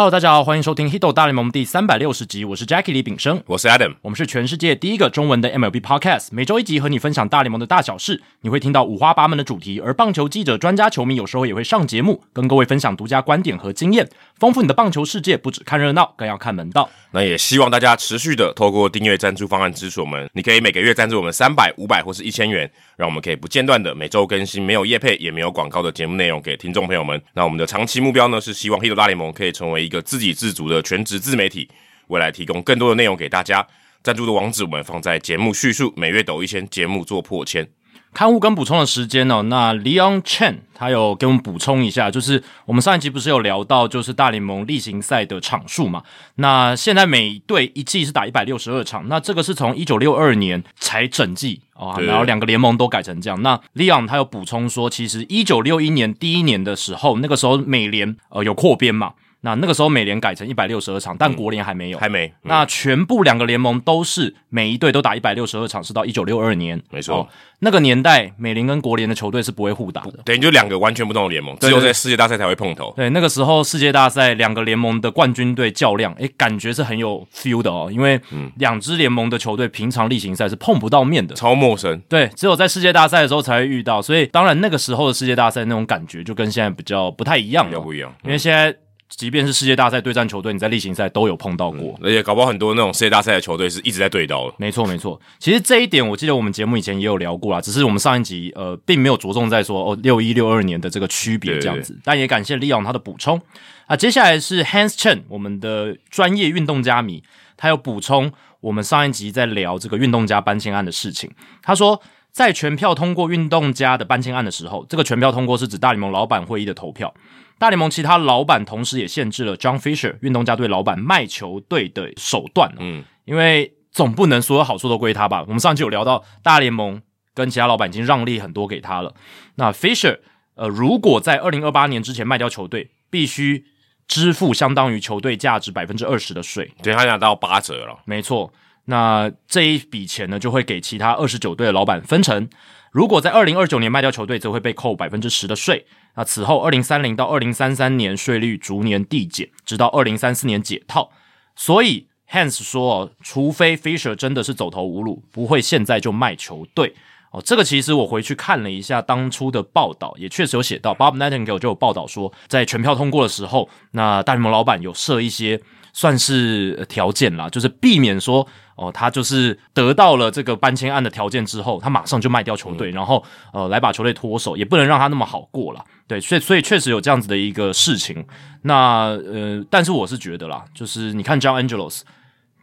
Hello，大家好，欢迎收听《Hito 大联盟》第三百六十集，我是 Jackie 李炳生，我是 Adam，我们是全世界第一个中文的 MLB Podcast，每周一集和你分享大联盟的大小事，你会听到五花八门的主题，而棒球记者、专家、球迷有时候也会上节目，跟各位分享独家观点和经验，丰富你的棒球世界。不只看热闹，更要看门道。那也希望大家持续的透过订阅赞助方案支持我们，你可以每个月赞助我们三百、五百或是一千元，让我们可以不间断的每周更新没有业配也没有广告的节目内容给听众朋友们。那我们的长期目标呢，是希望 Hito 大联盟可以成为一个自给自足。的全职自媒体，未来提供更多的内容给大家。赞助的网址我们放在节目叙述，每月抖一千，节目做破千。刊物跟补充的时间哦？那 Leon Chen 他有给我们补充一下，就是我们上一集不是有聊到，就是大联盟例行赛的场数嘛？那现在每队一季是打一百六十二场，那这个是从一九六二年才整季哦，然后两个联盟都改成这样。那 Leon 他有补充说，其实一九六一年第一年的时候，那个时候美联呃有扩编嘛？那那个时候美联改成一百六十二场，但国联还没有，还没。那全部两个联盟都是每一队都打一百六十二场，是到一九六二年，没错。那个年代美联跟国联的球队是不会互打的，等于就两个完全不同的联盟，只有在世界大赛才会碰头。对，那个时候世界大赛两个联盟的冠军队较量，诶，感觉是很有 feel 的哦，因为两支联盟的球队平常例行赛是碰不到面的，超陌生。对，只有在世界大赛的时候才会遇到，所以当然那个时候的世界大赛那种感觉就跟现在比较不太一样，比较不一样，因为现在。即便是世界大赛对战球队，你在例行赛都有碰到过，而且搞不好很多那种世界大赛的球队是一直在对到的。没错，没错。其实这一点我记得我们节目以前也有聊过啦，只是我们上一集呃并没有着重在说哦六一六二年的这个区别这样子。但也感谢利昂他的补充啊。接下来是 Hans Chen，我们的专业运动家迷，他有补充我们上一集在聊这个运动家搬迁案的事情。他说，在全票通过运动家的搬迁案的时候，这个全票通过是指大联盟老板会议的投票。大联盟其他老板同时也限制了 John Fisher 运动家队老板卖球队的手段。嗯，因为总不能所有好处都归他吧？我们上期有聊到，大联盟跟其他老板已经让利很多给他了。那 Fisher 呃，如果在二零二八年之前卖掉球队，必须支付相当于球队价值百分之二十的税，对他拿到八折了。没错，那这一笔钱呢，就会给其他二十九队的老板分成。如果在二零二九年卖掉球队，则会被扣百分之十的税。那此后二零三零到二零三三年税率逐年递减，直到二零三四年解套。所以 Hans 说，除非 Fisher 真的是走投无路，不会现在就卖球队。哦，这个其实我回去看了一下当初的报道，也确实有写到，Bob Nightingale 就有报道说，在全票通过的时候，那大联盟老板有设一些算是条件啦，就是避免说。哦，他就是得到了这个搬迁案的条件之后，他马上就卖掉球队，然后呃来把球队脱手，也不能让他那么好过了。对，所以所以确实有这样子的一个事情。那呃，但是我是觉得啦，就是你看 John Angelos，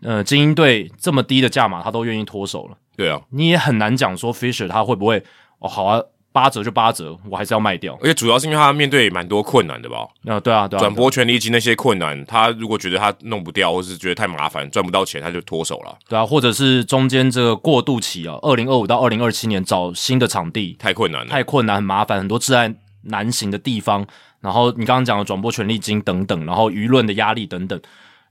呃，精英队这么低的价码，他都愿意脱手了。对啊，你也很难讲说 Fisher 他会不会哦，好啊。八折就八折，我还是要卖掉。而且主要是因为他面对蛮多困难的吧？啊，对啊，对啊。转播权利金那些困难，他如果觉得他弄不掉，或是觉得太麻烦，赚不到钱，他就脱手了。对啊，或者是中间这个过渡期啊，二零二五到二零二七年找新的场地太困难了，太困难，很麻烦，很多治安难行的地方。然后你刚刚讲的转播权利金等等，然后舆论的压力等等。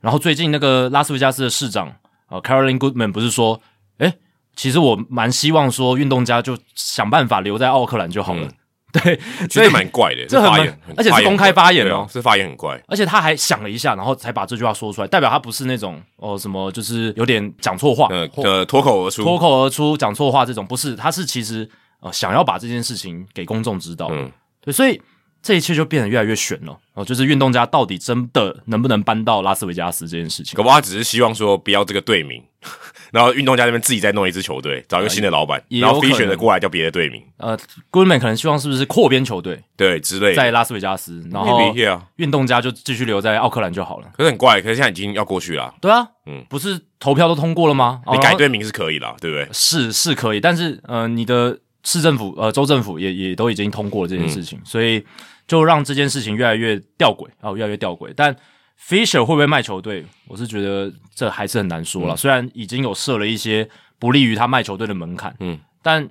然后最近那个拉斯维加斯的市长啊，Caroline Goodman 不是说，哎，其实我蛮希望说运动家就想办法留在奥克兰就好了。对，所以蛮怪的，这发言，而且是公开发言哦，这发言很怪，而且他还想了一下，然后才把这句话说出来，代表他不是那种哦什么，就是有点讲错话，呃，脱口而出，脱口而出讲错话这种，不是，他是其实呃想要把这件事情给公众知道，嗯，对，所以这一切就变得越来越悬了哦，就是运动家到底真的能不能搬到拉斯维加斯这件事情，可不，他只是希望说不要这个队名。然后运动家那边自己再弄一支球队，找一个新的老板，然后 f 选的过来叫别的队名。呃，Goodman 可能希望是不是扩编球队，对之类，在拉斯维加斯，然后运动家就继续留在奥克兰就好了。可是很怪，可是现在已经要过去了。对啊，嗯，不是投票都通过了吗？你改队名是可以了，对不对？是是可以，但是呃，你的市政府呃州政府也也都已经通过了这件事情，所以就让这件事情越来越吊诡啊，越来越吊诡，但。Fisher 会不会卖球队？我是觉得这还是很难说了。虽然已经有设了一些不利于他卖球队的门槛，嗯，但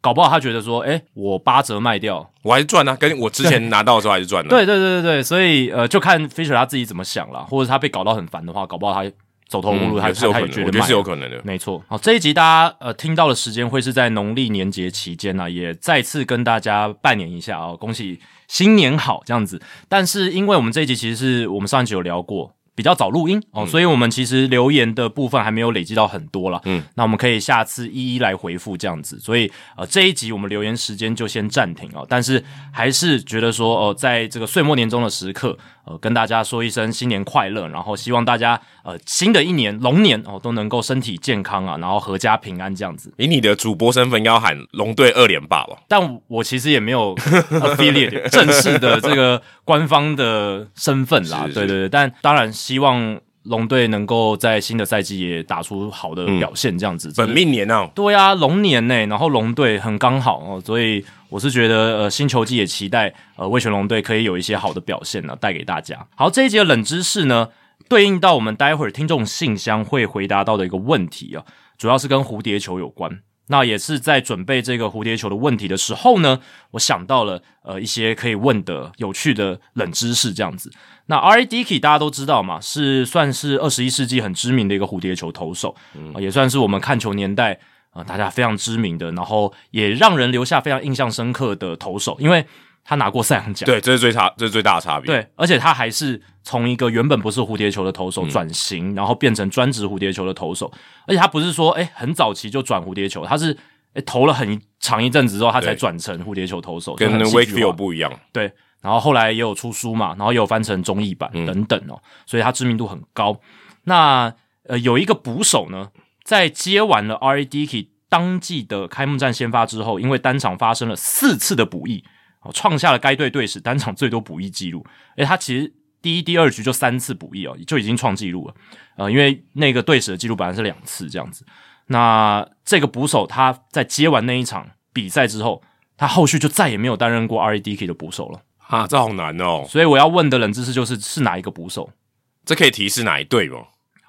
搞不好他觉得说，哎，我八折卖掉，我还是赚啊，跟我之前拿到的时候还是赚的。对对对对对，所以呃，就看 Fisher 他自己怎么想了，或者他被搞到很烦的话，搞不好他走投无路，他他也是有可能，我觉得是有可能的。没错，好，这一集大家呃听到的时间会是在农历年节期间呢、也再次跟大家拜年一下哦，恭喜新年好这样子。但是因为我们这一集其实是我们上一集有聊过。比较早录音哦，所以我们其实留言的部分还没有累积到很多了。嗯，那我们可以下次一一来回复这样子。所以呃这一集我们留言时间就先暂停哦，但是还是觉得说哦、呃在这个岁末年终的时刻，呃跟大家说一声新年快乐，然后希望大家呃新的一年龙年哦都能够身体健康啊，然后阖家平安这样子。以你的主播身份，要喊龙队二连霸吧？但我其实也没有 affiliate 正式的这个官方的身份啦，是是对对对。但当然希望龙队能够在新的赛季也打出好的表现，这样子。本命年啊，对啊，龙年呢，然后龙队很刚好哦，所以我是觉得呃，新球季也期待呃，魏全龙队可以有一些好的表现呢，带给大家。好，这一节的冷知识呢，对应到我们待会儿听众信箱会回答到的一个问题啊，主要是跟蝴蝶球有关。那也是在准备这个蝴蝶球的问题的时候呢，我想到了呃一些可以问的有趣的冷知识这样子。那 R. A. Dickey 大家都知道嘛，是算是二十一世纪很知名的一个蝴蝶球投手，呃也算是我们看球年代啊、呃大家非常知名的，然后也让人留下非常印象深刻的投手，因为他拿过赛扬奖。对，这是最差，这是最大的差别。，对，而且他还是从一个原本不是蝴蝶球的投嗯手转型，然后变成专职蝴蝶球的投手，而且他不是说诶很早期就转蝴蝶球，他是诶投了很长一阵子之后，他才转成蝴蝶球投手，跟 Wakefield 不一样。对，然后后来也有出书嘛，然后也有翻成中译版嗯等等哦，所以他知名度很高。那呃，有一个捕手呢，在接完了 R. A. Dickey 当季的开幕战先发之后，因为单场发生了四次的补役，哦，创下了该队队史单场最多补役记录。诶，他其实第一、第二局就三次补役哦，就已经创纪录了。呃，因为那个队史的记录本来是两次这样子。那这个捕手他在接完那一场比赛之后，他后续就再也没有担任过 R. A. Dickey 的捕手了。啊，这好难哦。所以我要问的冷知识就是是哪一个捕手？这可以提示哪一队吗？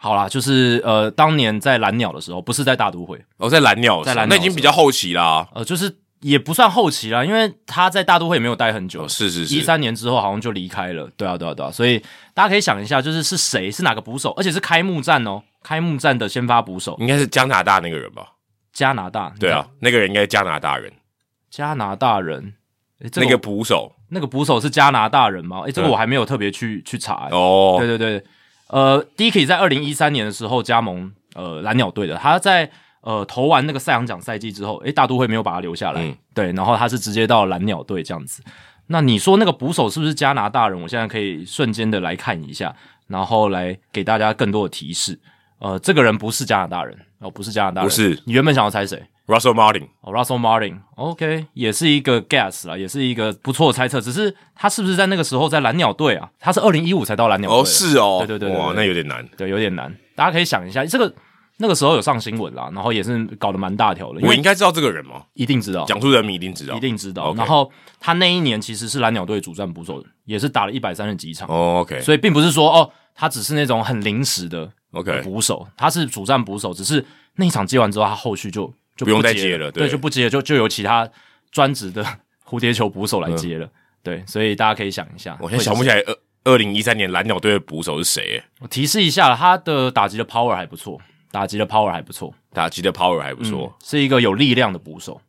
好啦，就是呃，当年在蓝鸟的时候，不是在大都会，哦，在蓝鸟的时候，在蓝鸟那已经比较后期啦。呃，就是也不算后期啦，因为他在大都会也没有待很久，哦，是是是，一三年之后好像就离开了。对啊，对啊，对啊，所以大家可以想一下，就是是谁是哪个捕手，而且是开幕战哦，开幕战的先发捕手，应该是加拿大那个人吧？加拿大，对啊，那个人应该是加拿大人，加拿大人，那个个捕手。那个捕手是加拿大人吗？诶，这个嗯我还没有特别去去查、诶哦。对，对对，呃，Dickey 在二零一三年的时候加盟呃蓝鸟队的，他在呃投完那个赛扬奖赛季之后，诶，大都会没有把他留下来，嗯对，然后他是直接到蓝鸟队这样子。那你说那个捕手是不是加拿大人？我现在可以瞬间的来看一下，然后来给大家更多的提示。呃，这个人不是加拿大人哦，不是加拿大人，不是你原本想要猜谁？Russell Martin，哦，Russell Martin，OK，、也是一个 guess 啦，也是一个不错的猜测。只是他是不是在那个时候在蓝鸟队啊？他是二零一五才到蓝鸟队哦，是哦，哇，对对对对对那有点难。对，有点难。大家可以想一下，这个那个时候有上新闻啦，然后也是搞得蛮大条的，我应该知道这个人吗？一定知道，讲述人名一定知道，一定知道。然后他那一年其实是蓝鸟队主战捕手，也是打了一百三十几场，哦，OK。所以并不是说哦，他只是那种很临时的 OK，捕手，他是主战捕手，只是那一场接完之后，他后续就就不用再接接了对，对。就不接了，就就由其他专职的 蝴蝶球捕手来接了。对，所以大家可以想一下，我现在想不起来。来二二零一三年蓝鸟队的捕手是谁。耶，我提示一下，他的打击的 power 还不错，打击的 power 还不错，打击的 power 还不错，嗯是一个有力量的捕手。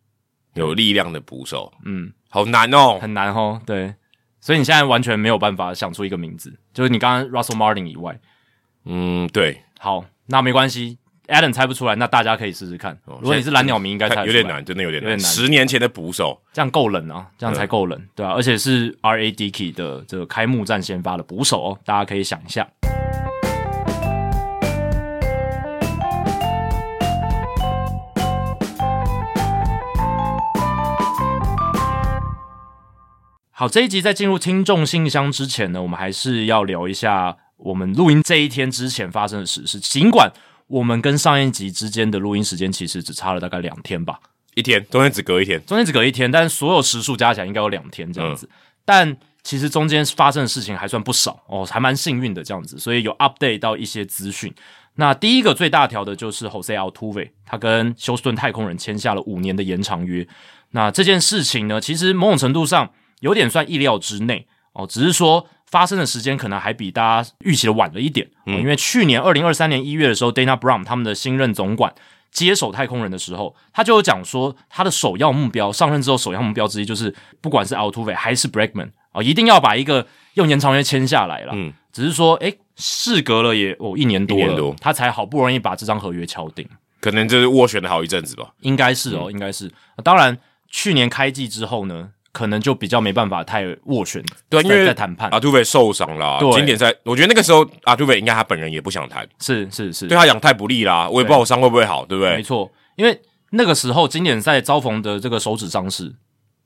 有力量的捕手，嗯，好难哦。很难哦。对，所以你现在完全没有办法想出一个名字，就是你刚刚 Russell Martin 以外。嗯，对，好，那没关系，Adam 猜不出来，那大家可以试试看。如果你是蓝鸟迷，应该猜有点难，真的有点有点难十年前的捕手，这样够冷啊，这样才够冷，对啊，而且是 R A Dickey 的这个开幕战先发的捕手哦，大家可以想一下。好，这一集在进入听众信箱之前呢，我们还是要聊一下我们录音这一天之前发生的事。是尽管我们跟上一集之间的录音时间其实只差了大概两天吧，一天中间只隔一天，中间只隔一天，但是所有时数加起来应该有两天这样子。但其实中间发生的事情还算不少哦，还蛮幸运的这样子，所以有 update 到一些资讯。那第一个最大条的就是 Jose Altuve，他跟休斯顿太空人签下了五年的延长约。那这件事情呢，其实某种程度上有点算意料之内哦，只是说发生的时间可能还比大家预期的晚了一点，嗯因为去年二零二三年一月的时候，Dana Brown 他们的新任总管接手太空人的时候，他就有讲说，他的首要目标上任之后首要目标之一就是，不管是 Altuve 还是 Bregman 啊、一定要把一个用延长约签下来了。嗯，只是说，诶，事隔了也哦一年多了，一年多他才好不容易把这张合约敲定。可能就是斡旋了好一阵子吧。应该是哦，应该是。当然，去年开季之后呢，可能就比较没办法太斡旋，对啊，因为在在谈判，阿杜伟受伤了，对经典赛，我觉得那个时候阿杜伟应该他本人也不想谈，是是是，对他养太不利啦，我也不知道我伤会不会好，对不对？没错，因为那个时候经典赛遭逢的这个手指伤势，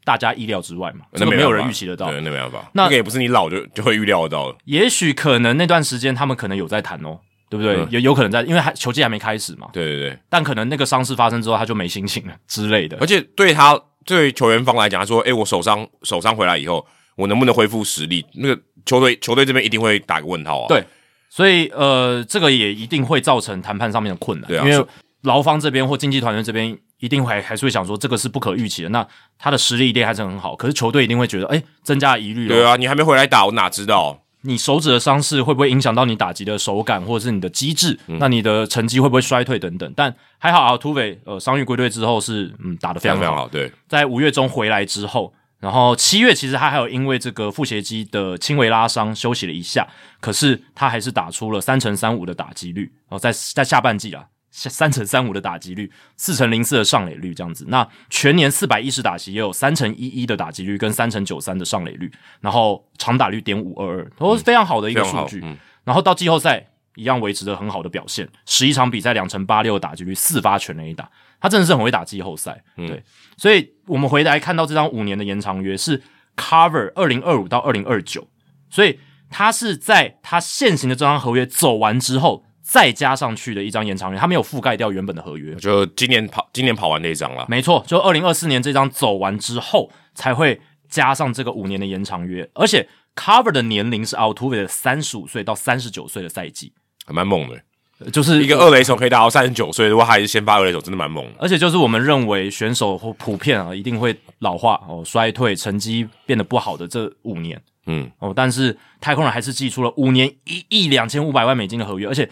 大家意料之外嘛，这个没有人预期得到对，。那没办法，那那个也不是你老就 就会预料得到的。也许可能那段时间他们可能有在谈哦，对不对？嗯有有可能在，因为还球季还没开始嘛，对对对，但可能那个伤势发生之后他就没心情了之类的而。且对他对球员方来讲，他说：“诶，我手伤手伤回来以后，我能不能恢复实力？”那个球队球队这边一定会打个问号啊。对所以呃，这个也一定会造成谈判上面的困难，对啊因为劳方这边或经纪团队这边一定会还是会想说这个是不可预期的，那他的实力一定还是很好，可是球队一定会觉得，哎，增加了疑虑了。对啊，你还没回来打，我哪知道？你手指的伤势会不会影响到你打击的手感，或者是你的机制？嗯那你的成绩会不会衰退等等？但还好啊，土匪呃伤愈归队之后是嗯打得非常好，非常好，对，在五月中回来之后，然后七月其实他还有因为这个腹斜肌的轻微拉伤休息了一下，可是他还是打出了三乘三五的打击率哦，在在下半季啊。三乘三五的打击率，四乘零四的上垒率，这样子。那全年四百一十打席也有三乘一一的打击率跟三乘九三的上垒率，然后长打率点五二二，都是非常好的一。个数据。嗯，然后到季后赛一样维持着很好的表现，十一场比赛两成八六的打击率，四发全垒打，他真的是很会打季后赛。嗯对，所以我们回来看到这张五年的延长约是 cover 二零二五到二零二九，所以他是在他现行的这张合约走完之后再加上去的一张延长约，他没有覆盖掉原本的合约。就今年跑今年跑完那一张了。没错，就二零二四年这张走完之后，才会加上这个五年的延长约，而且 cover 的年龄是 Altuve 的三十五岁到三十九岁的赛季，还蛮猛的，就是一个二垒手可以打到三十九岁，如果他还是先发二垒手，真的蛮猛的。而且就是我们认为选手或普遍啊，一定会老化哦、衰退，成绩变得不好的这五年嗯，哦，但是太空人还是寄出了五年一亿两千五百万美金的合约，而且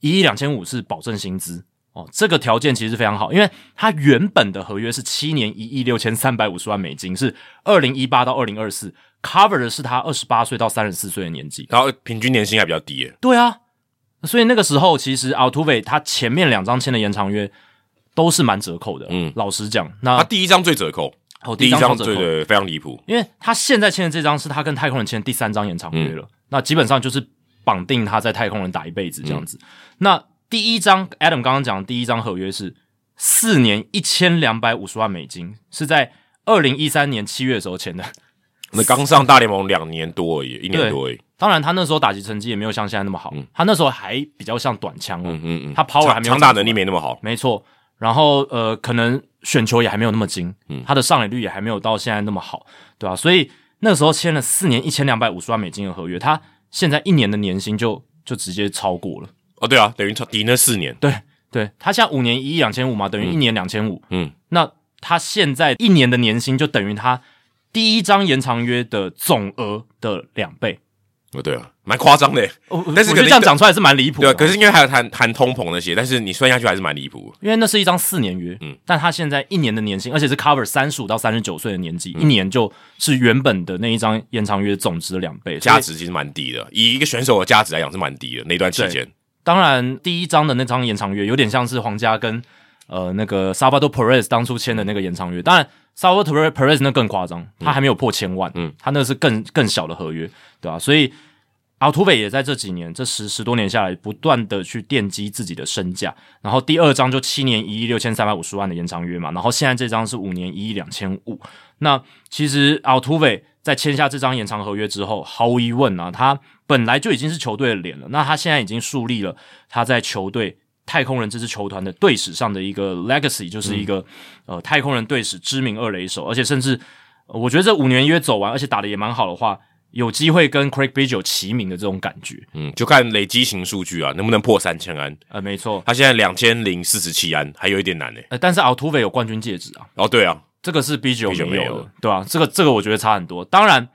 一亿两千五是保证薪资哦，这个条件其实非常好，因为他原本的合约是七年一亿六千三百五十万美金，是二零一八到二零二四，cover 的是他二十八岁到三十四岁的年纪。然后平均年薪还比较低耶。对啊，所以那个时候其实 Altuve 他前面两张签的延长约都是蛮折扣的。嗯老实讲，那他第一张最折扣，哦，第一张超折扣，张对对非常离谱。因为他现在签的这张是他跟太空人签的第三张延长约了，嗯那基本上就是绑定他在太空人打一辈子这样子。那第一张 Adam 刚刚讲的第一张合约是四年一千两百五十万美金，是在二零一三年七月的时候签的。那刚上大联盟两年多而已，一年多而已。当然，他那时候打击成绩也没有像现在那么好，他那时候还比较像短枪哦，嗯嗯嗯，他 power 还没有长出来长打能力没那么好。没错。然后呃，可能选球也还没有那么精，嗯他的上垒率也还没有到现在那么好，对吧、所以那时候签了四年一千两百五十万美金的合约，他现在一年的年薪就就直接超过了。哦，对啊，等于超抵那四年。对对，他现在五年一亿两千五嘛，等于一年两千五。嗯，那他现在一年的年薪就等于他第一张延长约的总额的两倍。哦，对啊，蛮夸张的。但是这样讲出来是蛮离谱的。对啊，可是因为还有谈谈通膨那些，但是你算下去还是蛮离谱。因为那是一张四年约，嗯，但他现在一年的年薪，而且是 cover 三十五到三十九岁的年纪，嗯。一年就是原本的那一张延长约总值的两倍，价值其实蛮低的，以一个选手的价值来讲是蛮低的。那段期间，当然，第一张的那张延长约有点像是皇家跟呃那个 Salvador Perez 当初签的那个延长约，当然 Salvador Perez 那更夸张，他还没有破千万，嗯，他那是更更小的合约，对吧、所以奥图北也在这几年这十十多年下来，不断的去奠基自己的身价。然后第二张就七年一亿六千三百五十万的延长约嘛，然后现在这张是五年一亿两千五。那其实奥图北在签下这张延长合约之后，毫无疑问啊，他本来就已经是球队的脸了。那他现在已经树立了他在球队太空人这支球团的队史上的一个 legacy，就是一个、呃太空人队史知名二垒手，而且甚至、呃我觉得这五年约走完，而且打的也蛮好的话，有机会跟 Craig Biggio 齐名的这种感觉。嗯，就看累积型数据啊，能不能破三千安。呃，没错，他现在两千零四十七安，还有一点难呢。呃，但是 Altuve 有冠军戒指啊，哦，对啊，这个是 B 九 Biggio 没有的没有，对啊、这个这个我觉得差很多。当然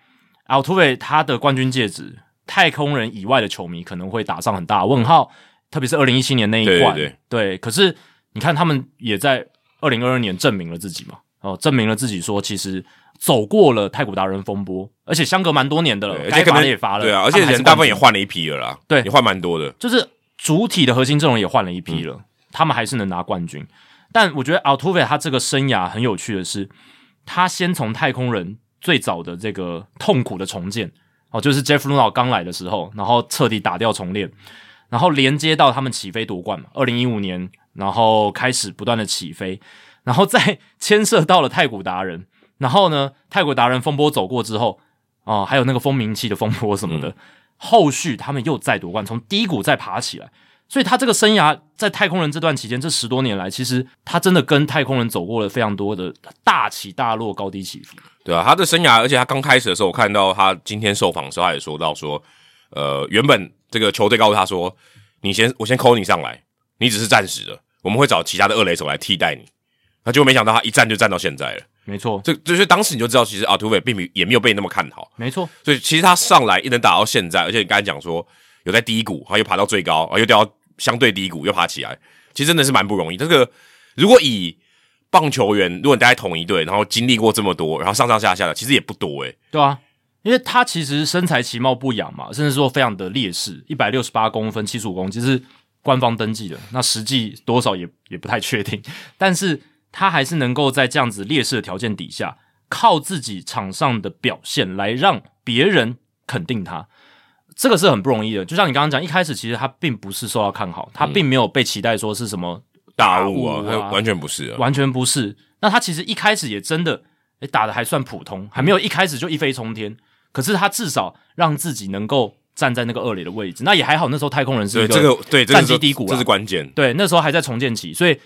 ，Altuve 他的冠军戒指，太空人以外的球迷可能会打上很大的问号，特别是二零一七年那一冠，对对对可是你看，他们也在二零二二年证明了自己嘛，哦，证明了自己说其实走过了太古达人风波，而且相隔蛮多年的了，对而该罚且可能的也罚了，对啊，而且人大部分也换了一批了啦，对也换蛮多的。就是主体的核心阵容也换了一批了，他们还是能拿冠军。但我觉得 Altuve 他这个生涯很有趣的是，他先从太空人最早的这个痛苦的重建哦，就是 Jeff Luno 刚来的时候，然后彻底打掉重练，然后连接到他们起飞夺冠嘛，二零一五年，然后开始不断的起飞，然后再 牵涉到了太古达人，然后呢，泰国达人风波走过之后，哦，还有那个风鸣器的风波什么的，后续他们又再夺冠，从低谷再爬起来。所以他这个生涯在太空人这段期间，这十多年来，其实他真的跟太空人走过了非常多的大起大落、高低起伏。对啊，他的生涯，而且他刚开始的时候，我看到他今天受访的时候，他也说到说，呃，原本这个球队告诉他说，你先我先扣你上来，你只是暂时的，我们会找其他的二垒手来替代你。那就没想到他一站就站到现在了，没错，这就是当时你就知道，其实阿图韦并没也没有被那么看好，没错，所以其实他上来一能打到现在，而且你刚才讲说有在低谷，然后又爬到最高，然后又掉到相对低谷，又爬起来，其实真的是蛮不容易。这个如果以棒球员，如果你待在同一队，然后经历过这么多，然后上上下下的，其实也不多诶、对啊，因为他其实身材其貌不扬嘛，甚至说非常的劣势，一百六十八公分，七十五公斤是官方登记的，那实际多少也也不太确定，但是他还是能够在这样子劣势的条件底下，靠自己场上的表现来让别人肯定他。这个是很不容易的，就像你刚刚讲，一开始其实他并不是受到看好，他并没有被期待说是什么大雾啊，雾他完全不是啊。完全不是。那他其实一开始也真的诶打的还算普通，还没有一开始就一飞冲天。可是他至少让自己能够站在那个二垒的位置，那也还好。那时候太空人是对一个这个对这个对战绩低谷啊这是关键。对，那时候还在重建期，所以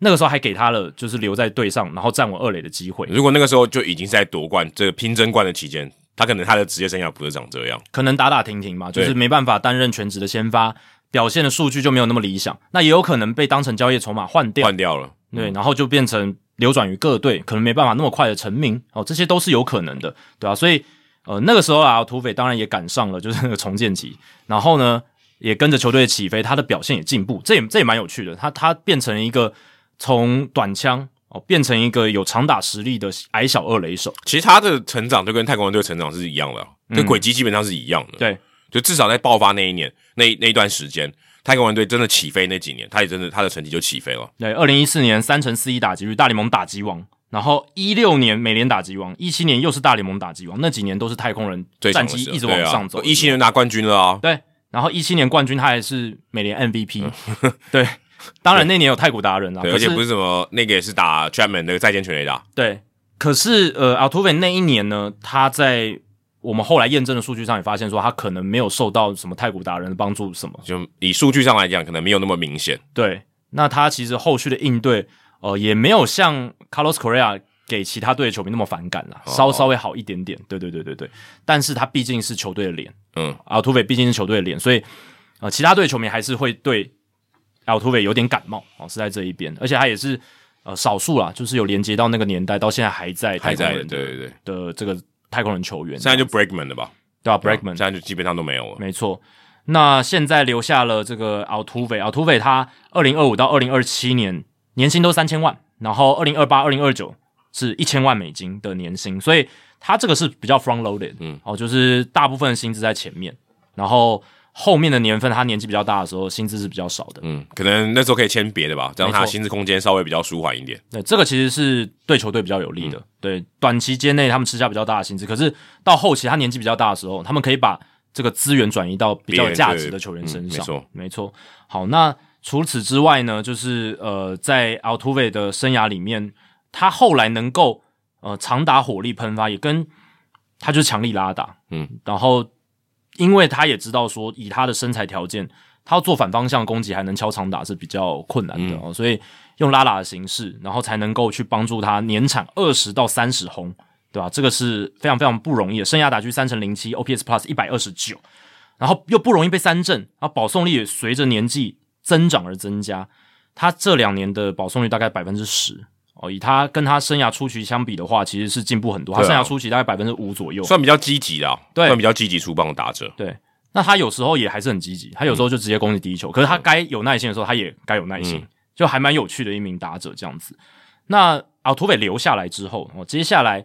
那个时候还给他了就是留在队上，然后站稳二垒的机会。如果那个时候就已经是在夺冠这个拼争冠的期间，他可能他的职业生涯不是长这样。可能打打停停嘛，就是没办法担任全职的先发，表现的数据就没有那么理想。那也有可能被当成交易筹码换掉，换掉了，对，然后就变成流转于各队，可能没办法那么快的成名。哦，这些都是有可能的，对啊，所以呃那个时候啊，土匪当然也赶上了就是那个重建期，然后呢也跟着球队起飞，他的表现也进步，这也这也蛮有趣的，他他变成一个从短枪哦变成一个有长打实力的矮小二垒手，其实他的成长就跟太空人队的成长是一样的啊，这轨迹基本上是一样的。嗯对，就至少在爆发那一年那那一段时间，太空人队真的起飞那几年，他也真的他的成绩就起飞了。对，二零一四年三乘四一打击率，大联盟打击王。然后一六年美联打击王，一七年又是大联盟打击王，那几年都是太空人战绩一直往上走。一七年拿冠军了啊，对，然后一七年冠军他还是美联 MVP，、对，嗯当然那年有太古达人啊，而且不是什么那个也是打 Chapman 那个再见全垒打，对，可是呃，阿图韦那一年呢，他在我们后来验证的数据上也发现说，他可能没有受到什么太古达人的帮助，什么。就以数据上来讲，可能没有那么明显。对，那他其实后续的应对，呃，也没有像 Carlos Correa 给其他队的球迷那么反感啦，哦。稍稍微好一点点。对对对对对，但是他毕竟是球队的脸，嗯，阿土匪毕竟是球队的脸，所以呃，其他队球迷还是会对阿图维有点感冒哦，是在这一边，而且他也是呃少数啦，就是有连接到那个年代，到现在还在太还在，空人的对对对，的这个太空人球员，现在就 Breakman 了吧？对吧、b r e a k m a n 现在就基本上都没有了。没错。那现在留下了这个奥图维，奥图维他二零二五到二零二七年年薪都三千万，然后二零二八、二零二九是一千万美金的年薪，所以他这个是比较 front loaded，嗯，哦，就是大部分薪资在前面，然后后面的年份他年纪比较大的时候，薪资是比较少的。嗯，可能那时候可以签别的吧，这样他薪资空间稍微比较舒缓一点。对，这个其实是对球队比较有利的。嗯对，短期间内他们吃下比较大的薪资，可是到后期他年纪比较大的时候，他们可以把这个资源转移到比较有价值的球员身上。没错，没错。好，那除此之外呢，就是呃，在奥图韦的生涯里面，他后来能够呃长打火力喷发，也跟他就是强力拉打，嗯，然后因为他也知道说，以他的身材条件，他要做反方向攻击还能敲长打是比较困难的、哦，所以用拉拉的形式，然后才能够去帮助他年产二十到三十轰，对吧？这个是非常非常不容易的，生涯打区三乘零七，OPS Plus 一百二十九，然后又不容易被三振，然后保送率也随着年纪增长而增加。他这两年的保送率大概百分之十哦，以他跟他生涯初期相比的话，其实是进步很多。他生涯初期大概百分之五左右。算比较积极的、啊，对算比较积极出棒的打者。对，那他有时候也还是很积极，他有时候就直接攻击第一球，可是他该有耐心的时候，他也该有耐心，嗯就还蛮有趣的一名打者这样子。那奥图韦留下来之后，哦，接下来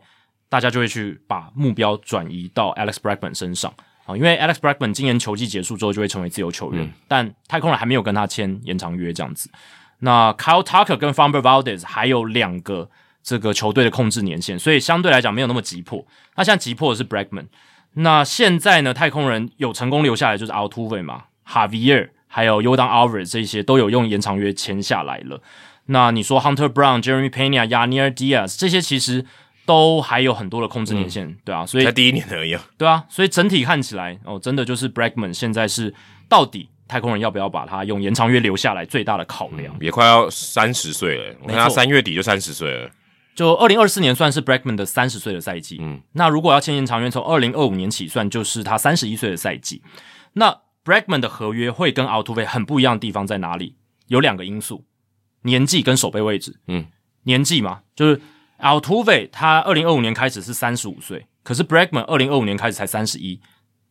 大家就会去把目标转移到 Alex Bregman 身上啊，因为 Alex Bregman 今年球季结束之后就会成为自由球员，嗯但太空人还没有跟他签延长约这样子。那 Kyle Tucker 跟 Framber Valdez 还有两个这个球队的控制年限，所以相对来讲没有那么急迫。那现在急迫的是 Bregman。那现在呢，太空人有成功留下来就是 Altuve 嘛，Javier 还有 Yordan Alvarez 这些都有用延长约签下来了。那你说 Hunter Brown、Jeremy Pena、Yanier Diaz 这些其实都还有很多的控制年限，对啊，所以才第一年而已、啊，对啊，所以整体看起来哦，真的就是 Bregman 现在是到底太空人要不要把他用延长约留下来最大的考量。也快要三十岁了。我看他三月底就三十岁了。就二零二四年算是 Bregman 的三十岁的赛季，嗯，那如果要签延长约，从二零二五年起算，就是他三十一岁的赛季。那 Bregman 的合约会跟 Altuve 很不一样的地方在哪里？有两个因素：年纪跟守备位置。嗯，年纪嘛，就是 Altuve 他二零二五年开始是三十五岁，可是 Bregman 二零二五年开始才三十一，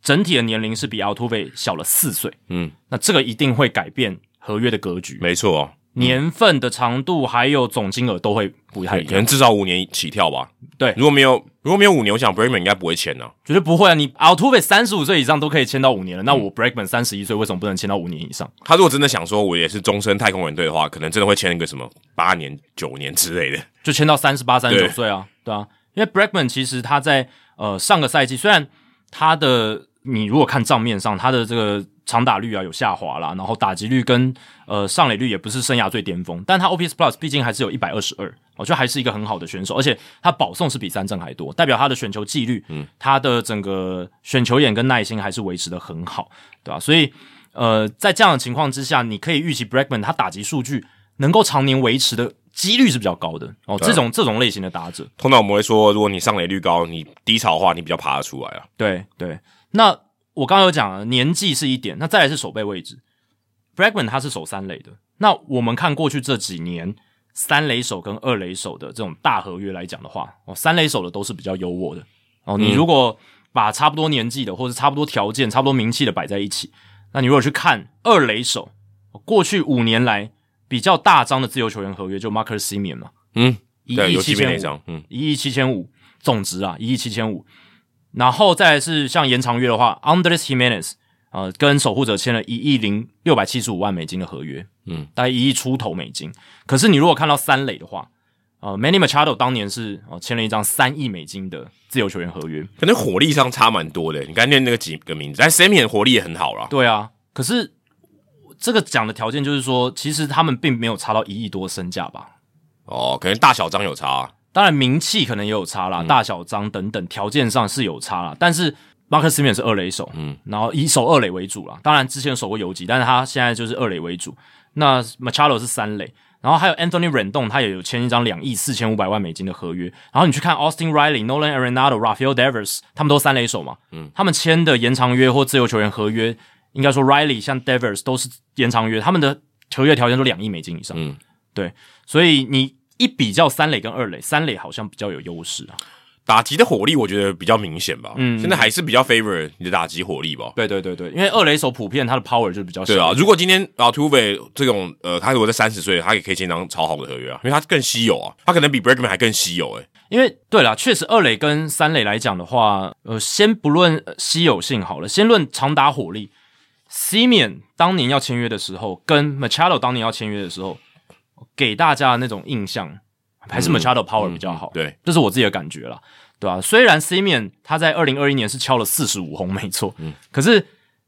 整体的年龄是比 Altuve 小了四岁。嗯，那这个一定会改变合约的格局，没错、哦，年份的长度还有总金额都会不太一样可能。至少五年起跳吧。对如果没有如果没有五年，我想 Bregman 应该不会签呢、啊。绝对不会啊！你 Altuve 三十五岁以上都可以签到五年了，那我 Bregman 三十一岁为什么不能签到五年以上？他如果真的想说我也是终身太空人队的话，可能真的会签一个什么八年、九年之类的。就签到三十八、三十九岁啊，对啊，因为 Bregman 其实他在呃上个赛季虽然他的你如果看账面上他的这个长打率啊有下滑啦，然后打击率跟呃上垒率也不是生涯最巅峰，但他 OPS Plus 毕竟还是有一百二十二，我觉得还是一个很好的选手，而且他保送是比三振还多，代表他的选球纪律，嗯，他的整个选球眼跟耐心还是维持的很好，对吧、所以呃在这样的情况之下，你可以预期 Bregman 他打击数据能够常年维持的几率是比较高的哦，啊这种这种类型的打者。通常我们会说，如果你上垒率高，你低潮的话，你比较爬得出来啊。对对，那我刚刚有讲了，年纪是一点，那再来是守备位置。Bregman 他是守三垒的，那我们看过去这几年三垒手跟二垒手的这种大合约来讲的话，哦，三垒手的都是比较优渥的哦。你如果把差不多年纪的或者差不多条件、差不多名气的摆在一起，那你如果去看二垒手，过去五年来比较大张的自由球员合约，就 Marcus Simeon 嘛，嗯，一亿七千五，嗯，一亿七千五总值啊，一亿七千五。然后再来是像延长约的话，Andres Jimenez 呃跟守护者签了一亿零六百七十五万美金的合约，嗯，大概一亿出头美金。可是你如果看到三垒的话，呃，Manny Machado 当年是哦、呃签了一张三亿美金的自由球员合约，可能火力上差蛮多的。你刚才念那个几个名字，但 Sammy 的火力也很好啦。对啊。可是这个讲的条件就是说，其实他们并没有差到一亿多身价吧？哦，可能大小张有差、啊。当然名气可能也有差啦，大小张等等条件上是有差啦，但是 Marcus Semien 是二垒手，嗯，然后以守二垒为主啦。当然之前守过游击，但是他现在就是二垒为主。那 Machado 是三垒，然后还有 Anthony Rendon，他也有签一张两亿四千五百万美金的合约。然后你去看 Austin Riley、Nolan Arenado、Rafael Devers，他们都三垒手嘛，嗯，他们签的延长约或自由球员合约，应该说 Riley 像 Devers 都是延长约，他们的合约条件都两亿美金以上，嗯，对，所以你一比较三垒跟二垒，三垒好像比较有优势啊。打击的火力我觉得比较明显吧。嗯现在还是比较 favor 你的打击火力吧。对对对对，因为二垒手普遍他的 power 就比较小。对啊，如果今天啊 t u v e 这种呃，他如果在三十岁，他也可以签一张超好的合约啊，因为他更稀有啊，他可能比 Bregman 还更稀有诶、因为对啦，确实二垒跟三垒来讲的话，呃，先不论呃稀有性好了，先论长打火力 c m i a n 当年要签约的时候，跟 Machado 当年要签约的时候，给大家的那种印象还是 Machado power 比较好。对，这是我自己的感觉啦，对吧、虽然 c m i a n 他在二零二一年是敲了四十五轰，没错，嗯，可是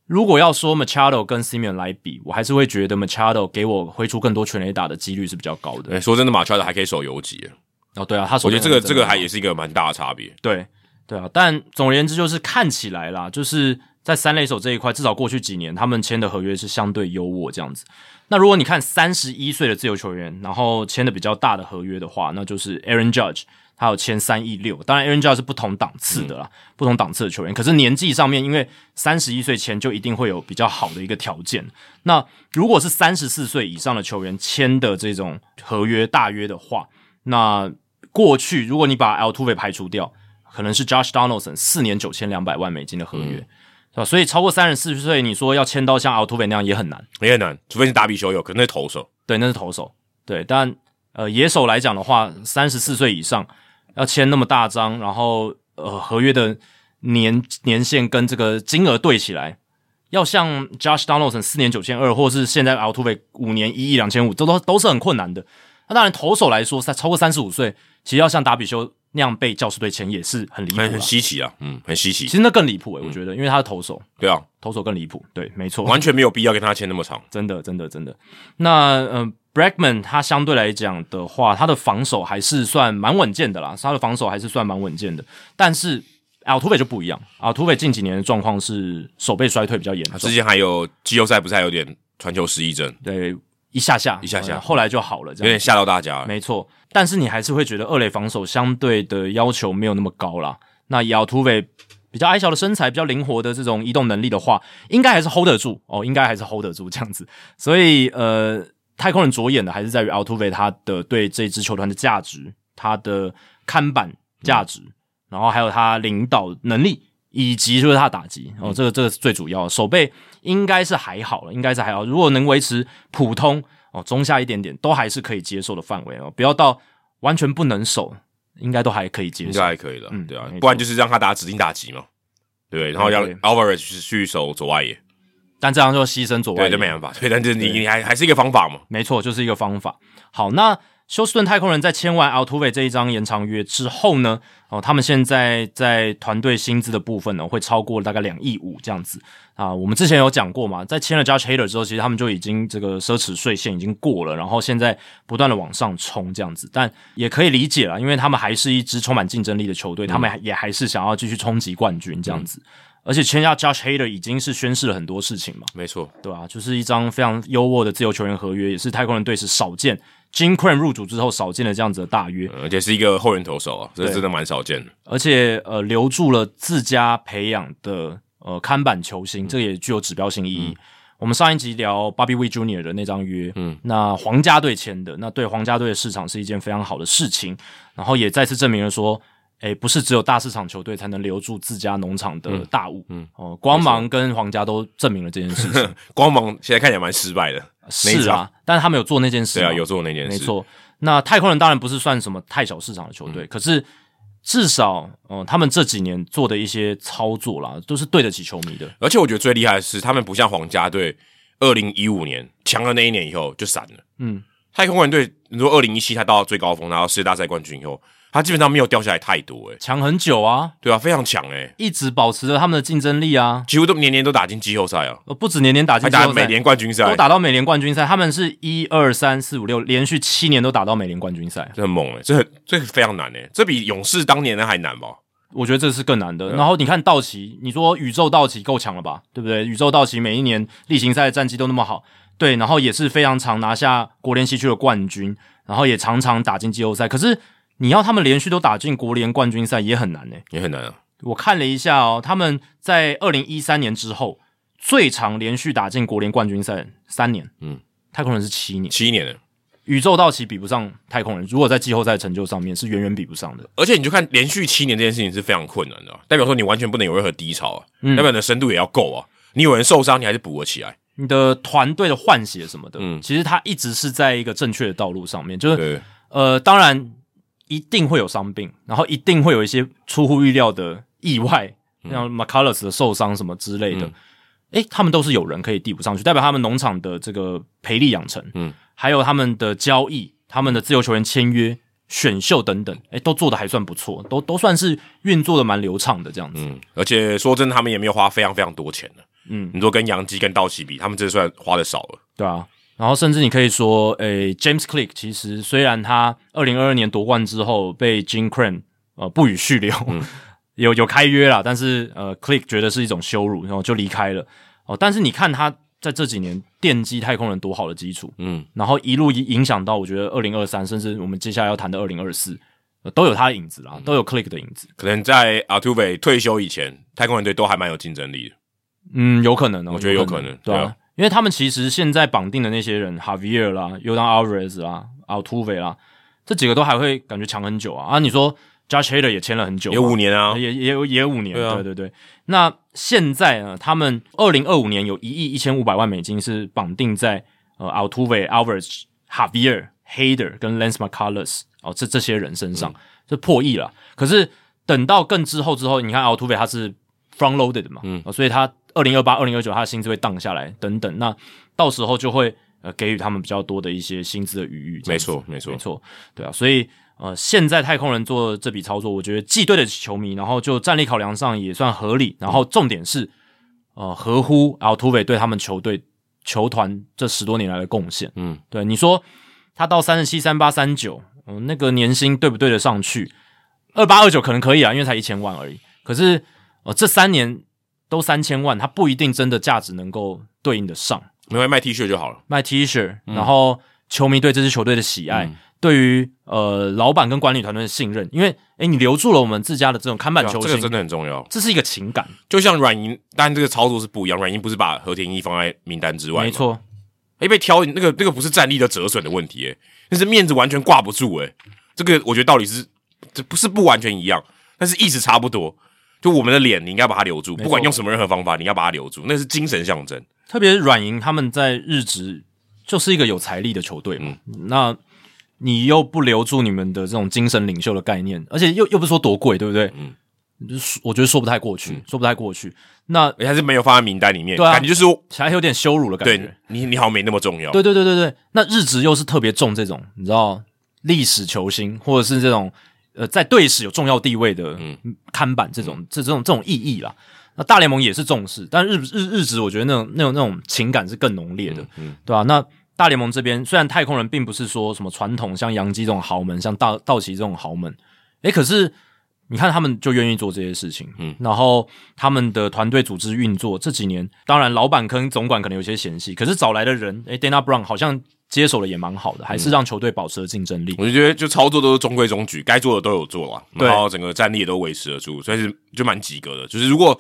如果要说 Machado 跟 c m i a n 来比，我还是会觉得 Machado 给我挥出更多全垒打的几率是比较高的。诶说真的，，Machado 还可以守游击耶，哦，对啊，他手我觉得这个这个还也是一个蛮大的差别。对对啊，但总而言之，就是看起来啦，就是在三垒手这一块，至少过去几年他们签的合约是相对优渥这样子。那如果你看三十一岁的自由球员，然后签的比较大的合约的话，那就是 Aaron Judge，他有签三亿六。当然，Aaron Judge 是不同档次的啦，不同档次的球员。可是年纪上面，因为三十一岁前就一定会有比较好的一个条件。那如果是三十四岁以上的球员签的这种合约大约的话，那过去如果你把 Altuve 排除掉，可能是 Josh Donaldson 四年九千两百万美金的合约，所以超过三十四岁，你说要签到像 Altuve 那样也很难，也很难，除非是打比修有，可能是投手。对，那是投手。对，但呃野手来讲的话，三十四岁以上要签那么大张，然后呃合约的年年限跟这个金额对起来，要像 Josh Donaldson 四年九千二，或是现在 Altuve 五年一亿两千五，这都都是很困难的。那当然投手来说，在超过三十五岁，其实要像达比修那样被教师队签也是很离谱，很稀奇啊，嗯，很稀奇。其实那更离谱诶、我觉得，因为他是投手，对啊，投手更离谱。对，没错，完全没有必要跟他签那么长，真的，真的，真的。那呃 b r a g m a n 他相对来讲的话，他的防守还是算蛮稳健的啦，他的防守还是算蛮稳健的。但是 Altuve 就不一样，Altuve 近几年的状况是手背衰退比较严重，之前还有季后赛不是还有点传球失忆症，对，一下下一下下，后来就好了，这样有点吓到大家。没错，但是你还是会觉得二垒防守相对的要求没有那么高啦。那 Altuve 比较矮小的身材，比较灵活的这种移动能力的话，应该还是 hold 得住哦，应该还是 hold 得住这样子。所以呃。太空人着眼的还是在于 Altuve 他的对这支球团的价值，他的看板价值，然后还有他领导能力，以及就是他的打击哦，这个这个是最主要的。手背应该是还好了，应该是还好。如果能维持普通哦，中下一点点，都还是可以接受的范围哦，不要到完全不能守，应该都还可以接受，应该还可以了，嗯，对啊，不然就是让他打指定打击嘛，对，然后让 Alvarez 去守左外野。但这样就牺牲左外，对，就没办法。对，但是你你还还是一个方法嘛？没错，就是一个方法。好，那休斯顿太空人在签完 Altuve 这一张延长约之后呢？哦，他们现在在团队薪资的部分呢，会超过大概两亿五这样子啊。我们之前有讲过嘛，在签了 Judge Hader 之后，其实他们就已经这个奢侈税线已经过了，然后现在不断的往上冲这样子。但也可以理解了，因为他们还是一支充满竞争力的球队，他们也还是想要继续冲击冠军这样子。而且签下 Josh Hader 已经是宣示了很多事情嘛，没错，对吧？就是一张非常优渥的自由球员合约，也是太空人队史少见 Jim Crane 入主之后少见的这样子的大约，而且是一个后援投手啊，这真的蛮少见的。而且呃，留住了自家培养的呃看板球星，这也具有指标性意义。我们上一集聊 Bobby w e Junior 的那张约，嗯，那皇家队签的，那对皇家队的市场是一件非常好的事情，然后也再次证明了说。诶，不是只有大市场球队才能留住自家农场的大物，嗯哦，光芒跟皇家都证明了这件事情。光芒现在看起来蛮失败的，是啊，但是他们有做那件事，对啊，有做那件事，没错。那太空人当然不是算什么太小市场的球队，可是至少，哦，他们这几年做的一些操作啦，都是对得起球迷的。而且我觉得最厉害的是，他们不像皇家队，二零一五年强了那一年以后就散了。嗯，太空人队，你说二零一七他到最高峰，拿到世界大赛冠军以后。他基本上没有掉下来太多，诶强很久啊，对啊，非常强，诶一直保持着他们的竞争力啊，几乎都年年都打进季后赛啊，不止年年打进季后赛，美联冠军赛。都打到美联冠军赛，他们是一二三四五六连续七年都打到美联冠军赛，这很猛诶这这非常难诶这比勇士当年的还难吧？我觉得这是更难的。然后你看道奇，你说宇宙道奇够强了吧？对不对？宇宙道奇每一年例行赛的战绩都那么好，对，然后也是非常常拿下国联西区的冠军，然后也常常打进季后赛，可是。你要他们连续都打进国联冠军赛也很难呢，也很难啊。我看了一下哦，他们在二零一三年之后最长连续打进国联冠军赛三年，嗯，太空人是七年，七年的宇宙道奇比不上太空人，如果在季后赛成就上面是远远比不上的。而且你就看连续七年这件事情是非常困难的，代表说你完全不能有任何低潮啊，代表你的深度也要够啊。你有人受伤，你还是补了起来。你的团队的换血什么的，嗯，其实他一直是在一个正确的道路上面，就是呃，当然。一定会有伤病，然后一定会有一些出乎意料的意外，像 m c c u l l u s 的受伤什么之类的。诶，他们都是有人可以递补上去，代表他们农场的这个培力养成，嗯，还有他们的交易、他们的自由球员签约、选秀等等，诶，都做的还算不错，都都算是运作的蛮流畅的这样子。嗯，而且说真的，他们也没有花非常非常多钱的。嗯，你说跟杨基、跟道奇比，他们这算花的少了，对啊。然后甚至你可以说，诶，James Click 其实虽然他二零二二年夺冠之后被 Jim Crane 呃不予续留，有有开约啦，但是呃，Click 觉得是一种羞辱，然后就离开了。哦，但是你看他在这几年奠基太空人多好的基础，嗯，然后一路影响到我觉得二零二三，甚至我们接下来要谈的二零二四，都有他的影子啦，都有 Click 的影子。可能在 Artuve 退休以前，太空人队都还蛮有竞争力的。嗯，有可能，我觉得有可能，对啊。因为他们其实现在绑定的那些人，Javier 啦，Udan Alvarez 啦，Altuve 啦，这几个都还会感觉强很久啊。啊，你说 Josh Hader 也签了很久嘛，有五年啊，也也有也有五年，对啊对对对。那现在呢，他们二零二五年有一亿一千五百万美金是绑定在呃 Altuve、Alvarez、Javier、Hader 跟 Lance McCullers 哦这这些人身上，这破亿了。可是等到更之后之后，你看 Altuve 他是 front loaded 嘛，嗯、所以他二零二八、二零二九他的薪资会荡下来等等，那到时候就会呃给予他们比较多的一些薪资的余裕。没错，没错没，错，对啊，所以呃，现在太空人做这笔操作，我觉得既对得起球迷，然后就战力考量上也算合理，然后重点是呃合乎 Altuve 对他们球队球团这十多年来的贡献。嗯，对，你说他到三十七、三八、三九，嗯，那个年薪对不对得上去？二八、二九可能可以啊，因为才一千万而已。可是呃，这三年都三千万，他不一定真的价值能够对应得上。没关系，卖 T 恤就好了。卖 T 恤，嗯然后球迷对这支球队的喜爱，对于呃老板跟管理团队的信任，因为诶你留住了我们自家的这种看板球星，啊这个真的很重要。这是一个情感，就像软银，当然这个操作是不一样，软银不是把和田一放在名单之外，没，错，哎，被挑那个那个不是战力的折损的问题，哎，那是面子完全挂不住，哎，这个我觉得道理是这不是不完全一样，但是意思差不多。就我们的脸，你应该把它留住，不管用什么任何方法，你应该把它留住，那是精神象征。特别是软银他们在日职就是一个有财力的球队嘛，嗯。那你又不留住你们的这种精神领袖的概念，而且又又不是说多贵，对不对？嗯。就是我觉得说不太过去，说不太过去，那还是没有放在名单里面，对啊感觉就是说还有点羞辱的感觉。对觉。你你好像没那么重要。对对对对对，那日职又是特别重这种，你知道历史球星或者是这种呃在队史有重要地位的嗯。看板这种、这这种这种意义啦。那大联盟也是重视，但日日日职我觉得那种那种那种情感是更浓烈的，嗯对吧、那大联盟这边虽然太空人并不是说什么传统像洋基这种豪门，像道道奇这种豪门，诶，可是你看他们就愿意做这些事情，嗯，然后他们的团队组织运作这几年，当然老板跟总管可能有些嫌隙，可是找来的人，诶 d a n a Brown 好像接手的也蛮好的，还嗯是让球队保持了竞争力。我就觉得就操作都是中规中矩，该做的都有做了，然后整个战力也都维持得住，所以是就蛮及格的。就是如果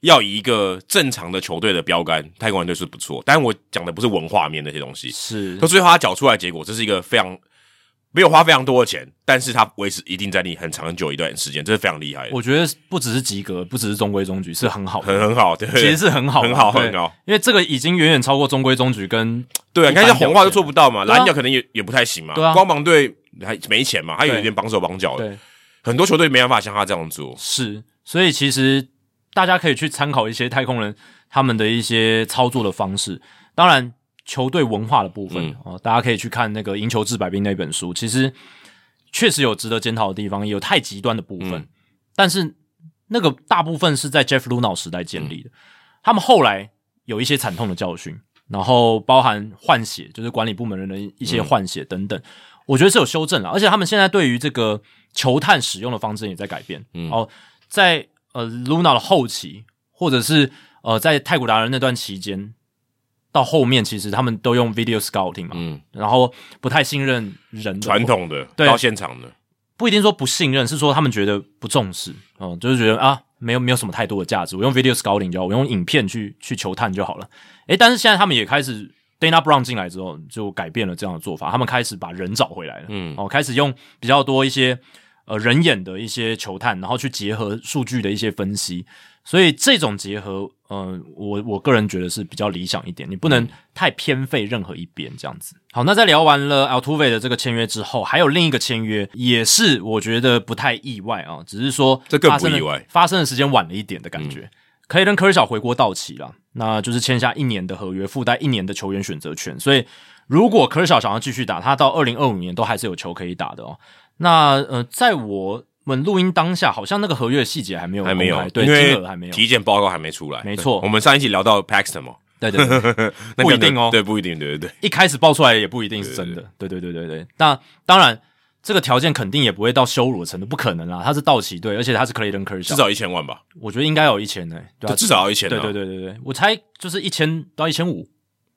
要以一个正常的球队的标杆，太空人队是不错，但我讲的不是文化面那些东西，是到最后他缴出来结果，这是一个非常没有花非常多的钱，但是他维持一定在你很长很久一段时间，这是非常厉害的，我觉得不只是及格，不只是中规中矩，是很好的，很很好，对，其实是很好，很好很好，因为这个已经远远超过中规中矩跟对啊，你看像红袜就做不到嘛，蓝鸟可能也也不太行嘛，对啊。光芒队还没钱嘛，还有一点绑手绑脚的，对。很多球队没办法像他这样做，是，所以其实大家可以去参考一些太空人他们的一些操作的方式。当然，球队文化的部分、嗯哦，大家可以去看那个《赢球治百病》那本书，其实确实有值得检讨的地方，也有太极端的部分。嗯但是那个大部分是在 Jeff Luno 时代建嗯立的，他们后来有一些惨痛的教训，然后包含换血，就是管理部门人的一些换血等等。我觉得是有修正了，而且他们现在对于这个球探使用的方针也在改变。嗯哦，在呃 Luna 的后期，或者是呃在太古达人那段期间，到后面其实他们都用 video scouting 嘛，嗯，然后不太信任人的传统的对。到现场的，不一定说不信任，是说他们觉得不重视，嗯、就是觉得啊，没有没有什么太多的价值，我用 video scouting 就好，我用影片去去球探就好了。诶，但是现在他们也开始 Dana Brown 进来之后，就改变了这样的做法，他们开始把人找回来了，嗯。哦，开始用比较多一些呃人眼的一些球探，然后去结合数据的一些分析，所以这种结合，呃，我我个人觉得是比较理想一点，你不能太偏废任何一边这样子。好，那在聊完了 Altuve 的这个签约之后，还有另一个签约，也是我觉得不太意外啊，只是说这更不发生的意外发生的时间晚了一点的感觉。可以跟科尔小回国到期了，那就是签下一年的合约，附带一年的球员选择权。所以，如果科尔小想要继续打，他到二零二五年都还是有球可以打的哦。那呃，在我们录音当下，好像那个合约的细节还没有还没有对，金额还没有，体检报告还没出来，没错。我们上一期聊到 Paxton 嘛，对对 对，那不一定哦。对，不一定，对对对，一开始爆出来也不一定是真的。对对对。对对，那当然。这个条件肯定也不会到羞辱的程度，不可能啦！他是道奇队，而且他是 Clayton Kershaw，至少一千万吧，我觉得应该有一千呢、对啊，至少要一千，对对，对对对，我猜就是一千到一千五，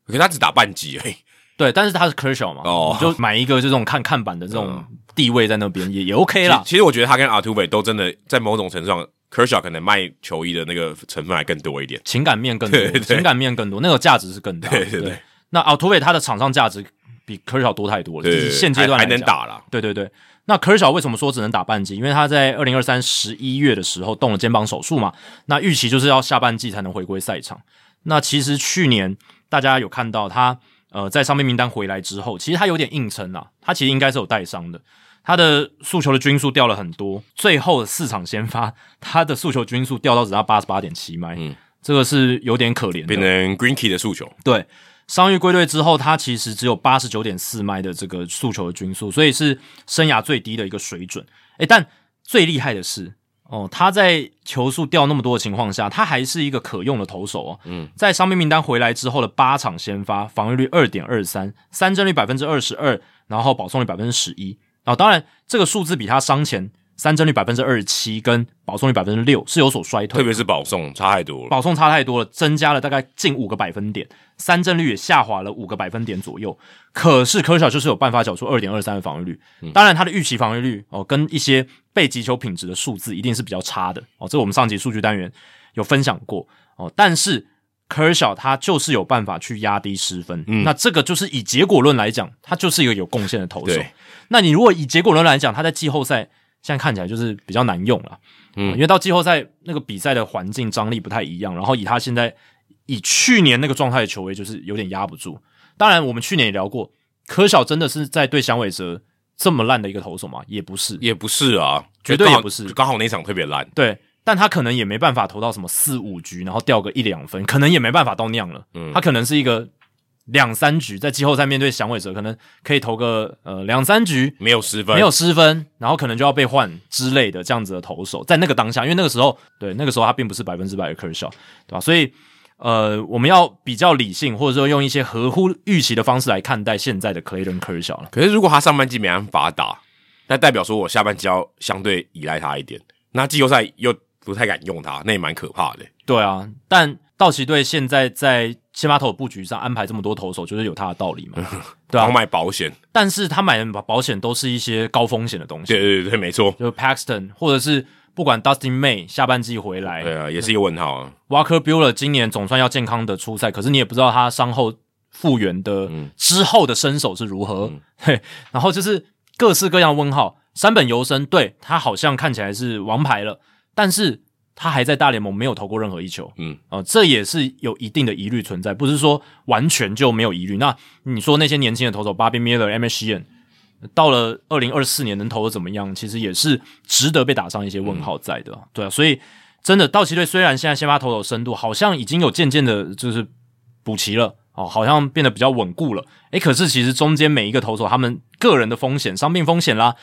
可是他只打半季而已，对，但是他是 Kershaw 嘛，哦你就买一个这种看看板的这种地位在那边也也 OK 啦其。其实我觉得他跟 Artuve 都真的在某种程度上，Kershaw 可能卖球衣的那个成分还更多一点，情感面更多，对对情感面更多，那个价值是更大的。对对对那 Artuve 他的场上价值比 Kershaw 多太多了。对就是现阶段还还能打啦。对对对，那科尔小为什么说只能打半季？因为他在二零二三十一月的时候动了肩膀手术嘛，那预期就是要下半季才能回归赛场。那其实去年大家有看到他呃在伤病名单回来之后，其实他有点硬撑啊，他其实应该是有带伤的。他的诉求的均数掉了很多，最后四场先发，他的诉求均数掉到只要八十八点七迈，嗯这个是有点可怜的。变成 Greenkey 的诉求，对，伤愈归队之后，他其实只有八十九点四迈的这个诉求的均数，所以是生涯最低的一个水准。诶，但最厉害的是，哦，他在球速掉那么多的情况下，他还是一个可用的投手哦。嗯，在伤病名单回来之后的八场先发，防御率二点二三，三振率百分之二十二，然后保送率百分之十一。啊，当然这个数字比他伤前三振率百分之二十七跟保送率百分之六是有所衰退特，别是保送差太多了。保送差太多了，增加了大概近五个百分点，三振率也下滑了五个百分点左右。可是科小就是有办法缴出二点二三的防御率，当然他的预期防御率哦，跟一些被击球品质的数字一定是比较差的哦，这我们上集数据单元有分享过哦。但是科小他就是有办法去压低失分，嗯那这个就是以结果论来讲，他就是一个有贡献的投手。那你如果以结果论来讲，他在季后赛现在看起来就是比较难用了。嗯，因为到季后赛那个比赛的环境张力不太一样，然后以他现在以去年那个状态的球威，就是有点压不住。当然，我们去年也聊过，科小真的是在对响尾蛇这么烂的一个投手吗？也不是，也不是啊，绝对也不是刚好那场特别烂。对，但他可能也没办法投到什么四五局，然后掉个一两分，可能也没办法到那样了。嗯他可能是一个两三局，在季后赛面对响尾蛇，可能可以投个呃两三局，没有失分，没有失分，然后可能就要被换之类的这样子的投手，在那个当下，因为那个时候，对那个时候他并不是百分之百的科尔对吧？所以，呃，我们要比较理性，或者说用一些合乎预期的方式来看待现在的 Clayton Kershaw 了。可是如果他上半季没办法打，那代表说我下半季要相对依赖他一点。那季后赛又不太敢用他，那也蛮可怕的。对啊，但道奇队现在在先发投布局上安排这么多投手，就是有他的道理嘛，对啊。狂。买保险，但是他买的保保险都是一些高风险的东西，对对对，没错，就是 Paxton 或者是不管 Dustin May 下半季回来，对啊，也是一个问号啊。Walker Bueller 今年总算要健康的出赛，可是你也不知道他伤后复原的、嗯。之后的身手是如何。嘿，然后就是各式各样的问号。山本由生对他好像看起来是王牌了，但是他还在大联盟没有投过任何一球。嗯，哦、这也是有一定的疑虑存在，不是说完全就没有疑虑。那你说那些年轻的投手 Bobby Miller、M. S. Sheehan，到了二零二四年能投的怎么样？其实也是值得被打上一些问号在的。对啊，所以真的道奇队虽然现在先发投手深度好像已经有渐渐的，就是补齐了哦，好像变得比较稳固了。诶，可是其实中间每一个投手他们个人的风险、伤病风险啦，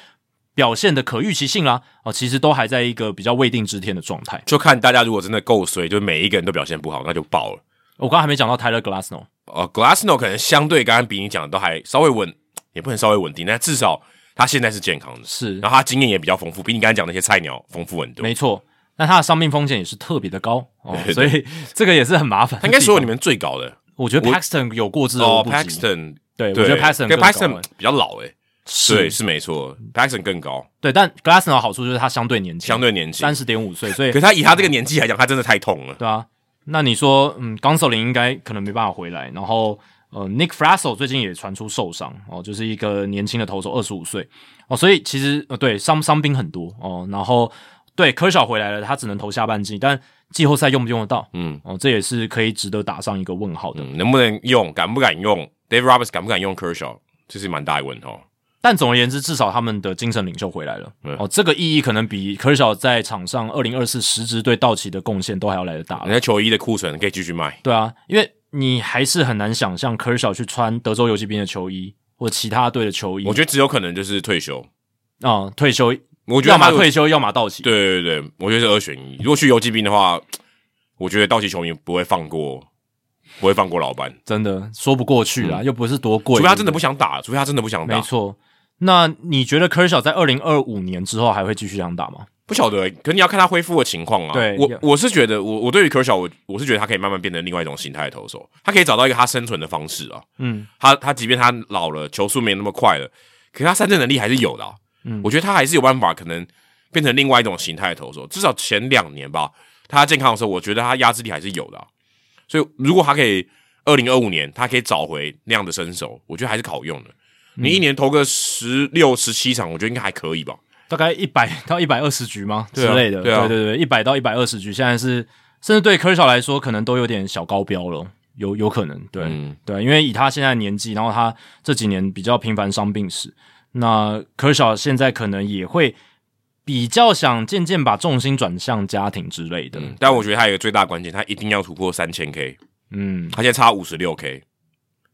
表现的可预期性啦，哦，其实都还在一个比较未定之天的状态。就看大家如果真的够衰，就每一个人都表现不好，那就爆了。我刚刚还没讲到 Tyler Glasnow，呃，Glassno 可能相对刚刚比你讲的都还稍微稳，也不能稍微稳定，但至少他现在是健康的，是然后他经验也比较丰富，比你刚才讲那些菜鸟丰富很多。没错，那他的伤病风险也是特别的高哦，对所以这个也是很麻烦。他应该所有里面最高的我觉得 Paxton 有过之而不及。，Paxton，对，我，觉得 Paxton 跟更高 Paxton 欸比较老诶，是对，是没错，Paxton 更高，对，但 Glasnow 的好处就是他相对年轻，相对年轻三，十点五岁，所以 可是他以他这个年纪来讲，他真的太痛了。对啊。那你说，嗯，冈守林应该可能没办法回来，然后呃，Nick Frasso 最近也传出受伤哦，就是一个年轻的投手，二十五岁哦，所以其实呃，对伤伤兵很多哦，然后对科小回来了，他只能投下半季，但季后赛用不用得到？嗯哦，这也是可以值得打上一个问号的。嗯，能不能用，敢不敢用，Dave Roberts 敢不敢用 Kershaw，这是蛮大的问号。但总而言之，至少他们的精神领袖回来了。嗯哦，这个意义可能比科小在场上二零二四实质对道奇的贡献都还要来得大了人。家球衣的库存可以继续卖，对啊，因为你还是很难想象科小去穿德州游击兵的球衣或其他队的球衣。我觉得只有可能就是退休。啊、退休，我觉得要么退休，要么道奇。对对对，我觉得是二选一。如果去游击兵的话，我觉得道奇球迷不会放过，不会放过老板，真的说不过去啦，又不是多贵。嗯除非他真的不想打，除非他真的不想打。对没错。那你觉得科小在二零二五年之后还会继续这样打吗？不晓得，可你要看他恢复的情况啊。对我我是觉得，我我对于 Kershaw，我我是觉得他可以慢慢变成另外一种形态的投手，他可以找到一个他生存的方式啊。嗯，他他即便他老了，球速没那么快了，可是他三振能力还是有的、啊。嗯我觉得他还是有办法，可能变成另外一种形态的投手。至少前两年吧，他健康的时候，我觉得他压制力还是有的啊、所以如果他可以二零二五年他可以找回那样的身手，我觉得还是好用的。你一年投个十六、十七场，我觉得应该还可以吧？大概一百到一百二十局吗？之类的？对啊。对对，一百到一百二十局，现在是甚至对科尔来说，可能都有点小高标了，有有可能，对、嗯。对，因为以他现在的年纪，然后他这几年比较频繁伤病史，那科尔现在可能也会比较想渐渐把重心转向家庭之类的，嗯，但我觉得他有一个最大关键，他一定要突破三千 K，嗯，他现在差五十六 K，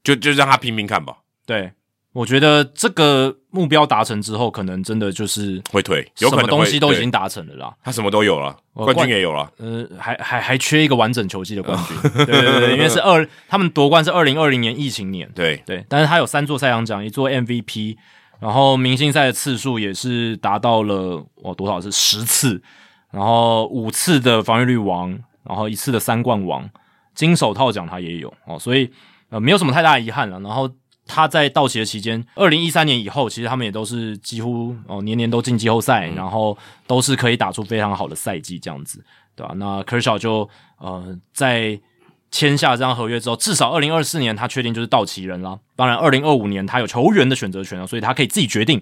就就让他拼拼看吧，对。我觉得这个目标达成之后，可能真的就是会退，有可能会什么东西都已对经达成了啦。他什么都有了，冠军也有了，呃，还还还缺一个完整球季的冠军，对对对对，因为是二，他们夺冠是二零二零年疫情年，对，对，但是他有三座赛扬奖，一座 MVP，然后明星赛的次数也是达到了哇多少是十次，然后五次的防御率王，然后一次的三冠王，金手套奖他也有哦，所以呃没有什么太大的遗憾了。然后他在道奇的期间，二零一三年以后，其实他们也都是几乎哦年年都进季后赛，然后都是可以打出非常好的赛季这样子，对吧、那 Kershaw 就呃在签下这张合约之后，至少二零二四年他确定就是道奇人啦。当然，二零二五年他有球员的选择权了，所以他可以自己决定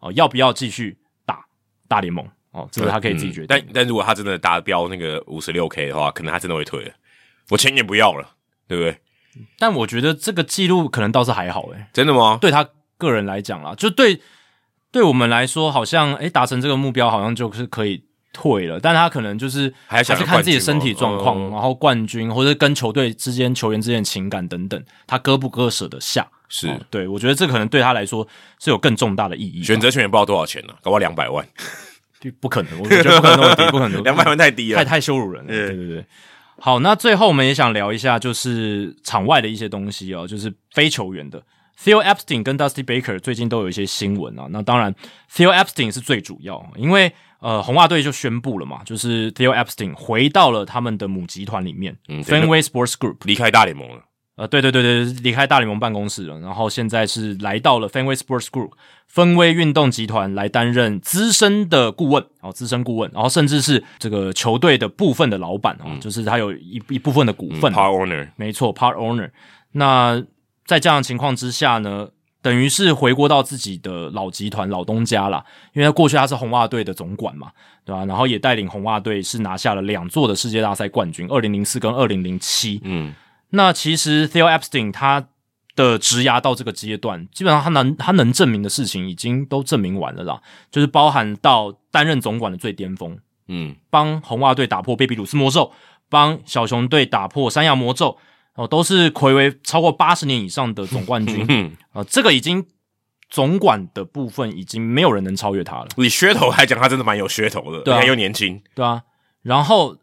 哦、要不要继续打大联盟哦，这个他可以自己决定。嗯但但如果他真的达标那个五十六 K 的话，可能他真的会退了，我钱也不要了，对不对？但我觉得这个记录可能倒是还好诶、真的吗？对他个人来讲啦，就对对我们来说，好像诶达成这个目标好像就是可以退了，但他可能就是还想是看自己的身体状况，哦然后冠军或者跟球队之间球员之间的情感等等，他割不割舍得下。是哦对我觉得这可能对他来说是有更重大的意义。选择权也不知道多少钱呢、搞不好两百万，不可能，我觉得不可能那么低，不可能 两百万太低了。太太羞辱人了。嗯对对对。好，那最后我们也想聊一下，就是场外的一些东西哦，就是非球员的。Theo Epstein 跟 Dusty Baker 最近都有一些新闻啊。那当然，Theo Epstein 是最主要，因为呃，红袜队就宣布了嘛，就是 Theo Epstein 回到了他们的母集团里面、嗯 Fenway Sports Group。离开大联盟了，呃，对对对对，离开大联盟办公室了，然后现在是来到了 Fenway Sports Group 分威运动集团来担任资深的顾问，哦，资深顾问，然后甚至是这个球队的部分的老板哦，就是他有一一部分的股份，Power Owner，没错，part owner。那在这样的情况之下呢，等于是回国到自己的老集团、老东家啦。因为他过去他是红袜队的总管嘛，对吧、然后也带领红袜队是拿下了两座的世界大赛冠军，二零零四跟二零零七。嗯，那其实 Theo Epstein 他的职涯到这个阶段，基本上他能他能证明的事情已经都证明完了啦，就是包含到担任总管的最巅峰，嗯，帮红袜队打破贝比鲁斯魔咒，帮小熊队打破山羊魔咒，哦，都是暌违超过八十年以上的总冠军。嗯，啊、这个已经总管的部分已经没有人能超越他了，以噱头来讲，他真的蛮有噱头的，对啊。而且又年轻，对啊。然后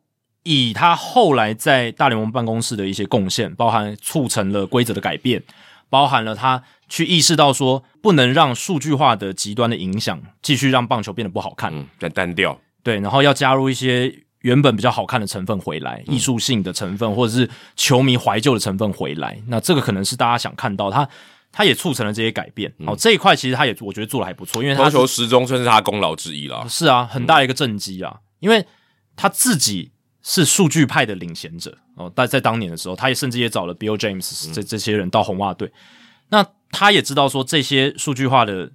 以他后来在大联盟办公室的一些贡献，包含促成了规则的改变，包含了他去意识到说不能让数据化的极端的影响继续让棒球变得不好看，嗯，但单调，对，然后要加入一些原本比较好看的成分回来，艺术性的成分或者是球迷怀旧的成分回来。那这个可能是大家想看到，他他也促成了这些改变。好、这一块其实他也我觉得做的还不错，因为他投球时钟算是他功劳之一啦。是啊，很大一个政绩啊，因为他自己是数据派的领衔者哦，但在当年的时候，他也甚至也找了 Bill James 这这些人到红袜队，那他也知道说这些数据化的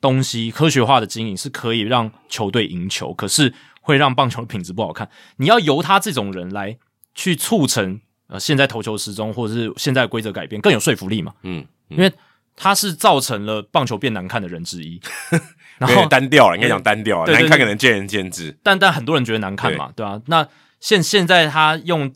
东西、科学化的经营是可以让球队赢球，可是会让棒球的品质不好看。你要由他这种人来去促成呃现在投球时钟或者是现在的规则改变更有说服力嘛，嗯，因为他是造成了棒球变难看的人之一，然有后点单调了，应该讲单调了，对对难看可能见仁见智。但但很多人觉得难看嘛，对。吧、那现现在他用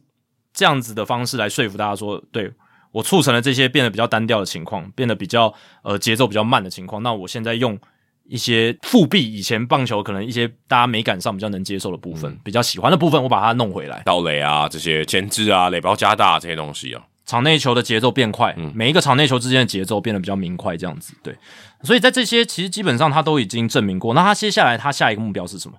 这样子的方式来说服大家说，对我促成了这些变得比较单调的情况，变得比较呃节奏比较慢的情况，那我现在用一些复辟以前棒球可能一些大家美感上比较能接受的部分，比较喜欢的部分，我把它弄回来。盗垒啊，这些牵制啊，垒包加大这些东西啊，场内球的节奏变快，嗯每一个场内球之间的节奏变得比较明快，这样子对。所以在这些其实基本上他都已经证明过。那他接下来他下一个目标是什么？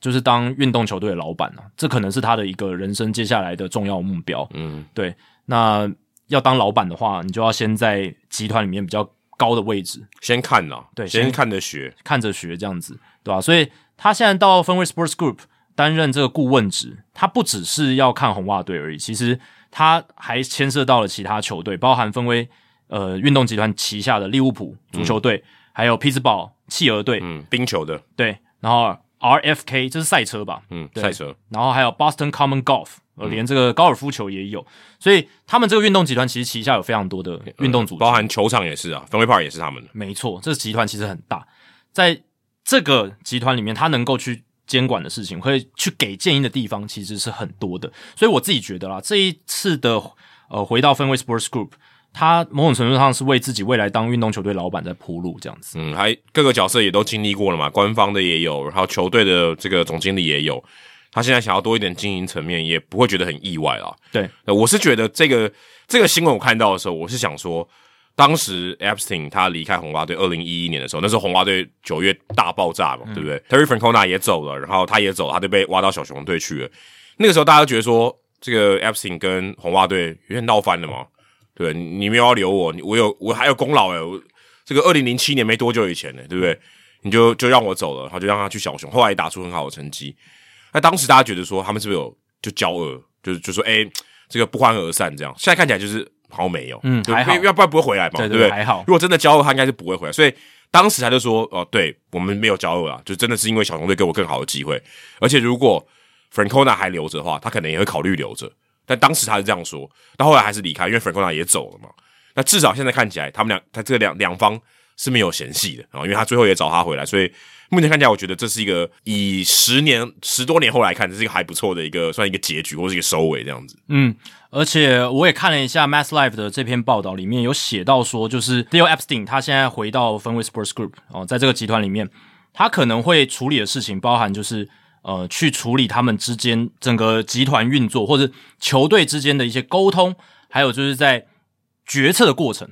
就是当运动球队的老板啊，这可能是他的一个人生接下来的重要目标。嗯，对，那要当老板的话，你就要先在集团里面比较高的位置，先看呐，对先先看着学，看着学这样子，对吧、所以他现在到分位 Sports Group 担任这个顾问职，他不只是要看红袜队而已，其实他还牵涉到了其他球队，包含分为呃运动集团旗下的利物浦足球队，还有匹兹堡企鹅队，嗯，冰球的，对，然后 RFK 这是赛车吧，嗯，赛车，然后还有 Boston Common Golf，呃，连这个高尔夫球也有，所以他们这个运动集团其实旗下有非常多的运动组织，包含球场也是啊，，Fenway park 也是他们。的。没错，这个集团其实很大，在这个集团里面，他能够去监管的事情，会去给建议的地方，其实是很多的。所以我自己觉得啦，这一次的呃回到分位 Sports Group，他某种程度上是为自己未来当运动球队老板在铺路，这样子。嗯，还各个角色也都经历过了嘛，官方的也有，然后球队的这个总经理也有。他现在想要多一点经营层面，也不会觉得很意外啊。对，呃我是觉得这个这个新闻我看到的时候，我是想说，当时 Epstein 他离开红袜队，二零一一年的时候，那时候红袜队九月大爆炸嘛，对不对？Terry Francona 也走了，然后他也走了，他就被挖到小熊队去了。那个时候大家都觉得说，这个 Epstein 跟红袜队有点闹翻了嘛，对你你没有要留我，我有我还有功劳诶，我这个二零零七年没多久以前呢，对不对？你就就让我走了，然后就让他去小熊，后来也打出很好的成绩。那当时大家觉得说他们是不是有就交恶，就是就说哎、这个不欢而散这样。现在看起来就是好像没有，就嗯还好要不然不会回来嘛，对对不对？还好如果真的交恶，他应该是不会回来。所以当时他就说哦，对我们没有交恶啊，就真的是因为小熊队给我更好的机会，而且如果 Francona 还留着的话，他可能也会考虑留着。但当时他是这样说，但后来还是离开，因为 Franco 也走了嘛。那至少现在看起来，他们俩他这个两两方是没有嫌隙的啊，因为他最后也找他回来，所以目前看起来，我觉得这是一个以十年十多年后来看，这是一个还不错的一个算一个结局或是一个收尾这样子。嗯，而且我也看了一下 Mass Life 的这篇报道，里面有写到说，就是 Theo Epstein 他现在回到分位 Sports Group 哦，在这个集团里面，他可能会处理的事情包含就是呃，去处理他们之间整个集团运作或者球队之间的一些沟通，还有就是在决策的过程，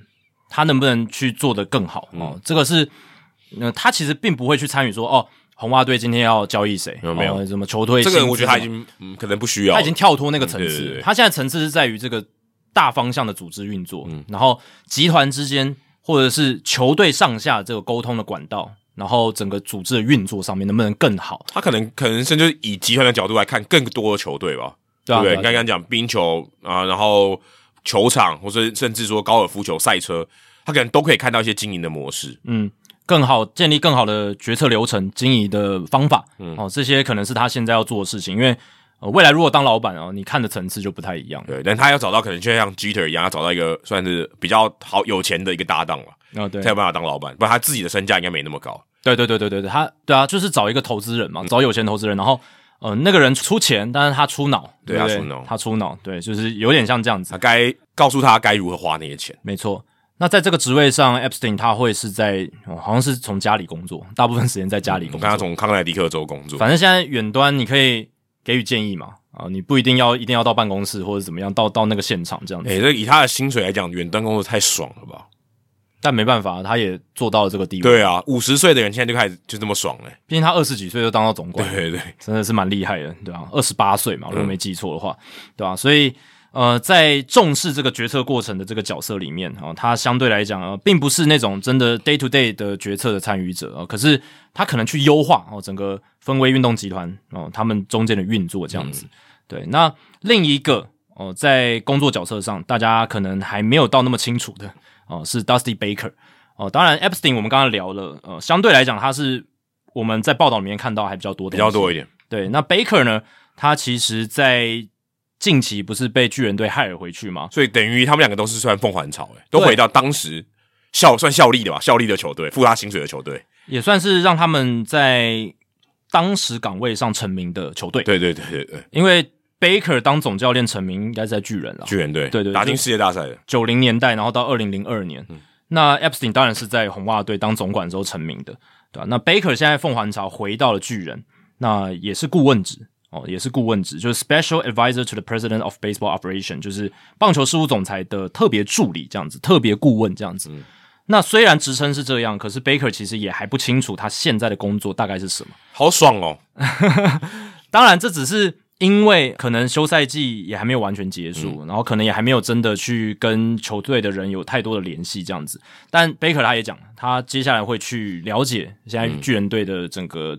他能不能去做得更好哦？这个是呃，他其实并不会去参与说哦。红袜队今天要交易谁？有没有哦什么球队？这个我觉得他已经嗯可能不需要，他已经跳脱那个层次，嗯对对对他现在层次是在于这个大方向的组织运作，然后集团之间或者是球队上下这个沟通的管道，然后整个组织的运作上面能不能更好？他可能可能甚至以集团的角度来看更多的球队吧，对啊，不对？啊你刚刚讲冰球啊，然后球场，或者甚至说高尔夫球赛车，他可能都可以看到一些经营的模式。嗯，更好建立更好的决策流程、经营的方法，嗯哦，这些可能是他现在要做的事情，因为。呃，未来如果当老板哦，你看的层次就不太一样。对，但他要找到可能就像 Jeter 一样，要找到一个算是比较好有钱的一个搭档了，啊、对才，有办法当老板，不然他自己的身价应该没那么高。对对对对对对，他对啊，就是找一个投资人嘛，找有钱投资人，然后呃，那个人出钱，但是他出脑，不对他出脑他出脑，对，就是有点像这样子他，该告诉他该如何花那些钱。没错。那在这个职位上，Epstein 他会是在、哦好像是从家里工作，大部分时间在家里工作。我看他从康乃狄克州工作，反正现在远端你可以给予建议嘛，啊，你不一定要一定要到办公室或者怎么样，到到那个现场这样子。诶、这以他的薪水来讲，远端工作太爽了吧？但没办法，他也做到了这个地位。对啊，五十岁的人现在就开始就这么爽嘞、毕竟他二十几岁就当到总管，对对对，真的是蛮厉害的，对吧、二十八岁嘛，如果没记错的话，对吧、所以呃，在重视这个决策过程的这个角色里面啊、他相对来讲呃，并不是那种真的 day to day 的决策的参与者啊、可是他可能去优化哦整个分威运动集团哦他们中间的运作这样子。对，那另一个哦，在工作角色上，大家可能还没有到那么清楚的哦，是 Dusty Baker 哦。当然，Epstein 我们刚刚聊了，呃，相对来讲，他是我们在报道里面看到还比较多的，比较多一点。对，那 Baker 呢？他其实，在近期不是被巨人队害了回去吗？所以等于他们两个都是算凤凰巢，诶，都回到当时效算效力的吧，效力的球队，付他薪水的球队。也算是让他们在当时岗位上成名的球队。，对对对对对，因为 Baker 当总教练成名，应该是在巨人了。巨人队，对对打进世界大赛的。九零年代，然后到二零零二年，嗯那 Epstein 当然是在红袜队当总管之后成名的，对吧、那 Baker 现在凤凰巢回到了巨人，那也是顾问职哦，也是顾问职，就是 Special Advisor to the President of Baseball Operation，就是棒球事务总裁的特别助理这样子，特别顾问这样子。那虽然职称是这样，可是 Baker 其实也还不清楚他现在的工作大概是什么。好爽哦！当然，这只是因为可能休赛季也还没有完全结束，然后可能也还没有真的去跟球队的人有太多的联系这样子。但贝克他也讲，他接下来会去了解现在巨人队的整个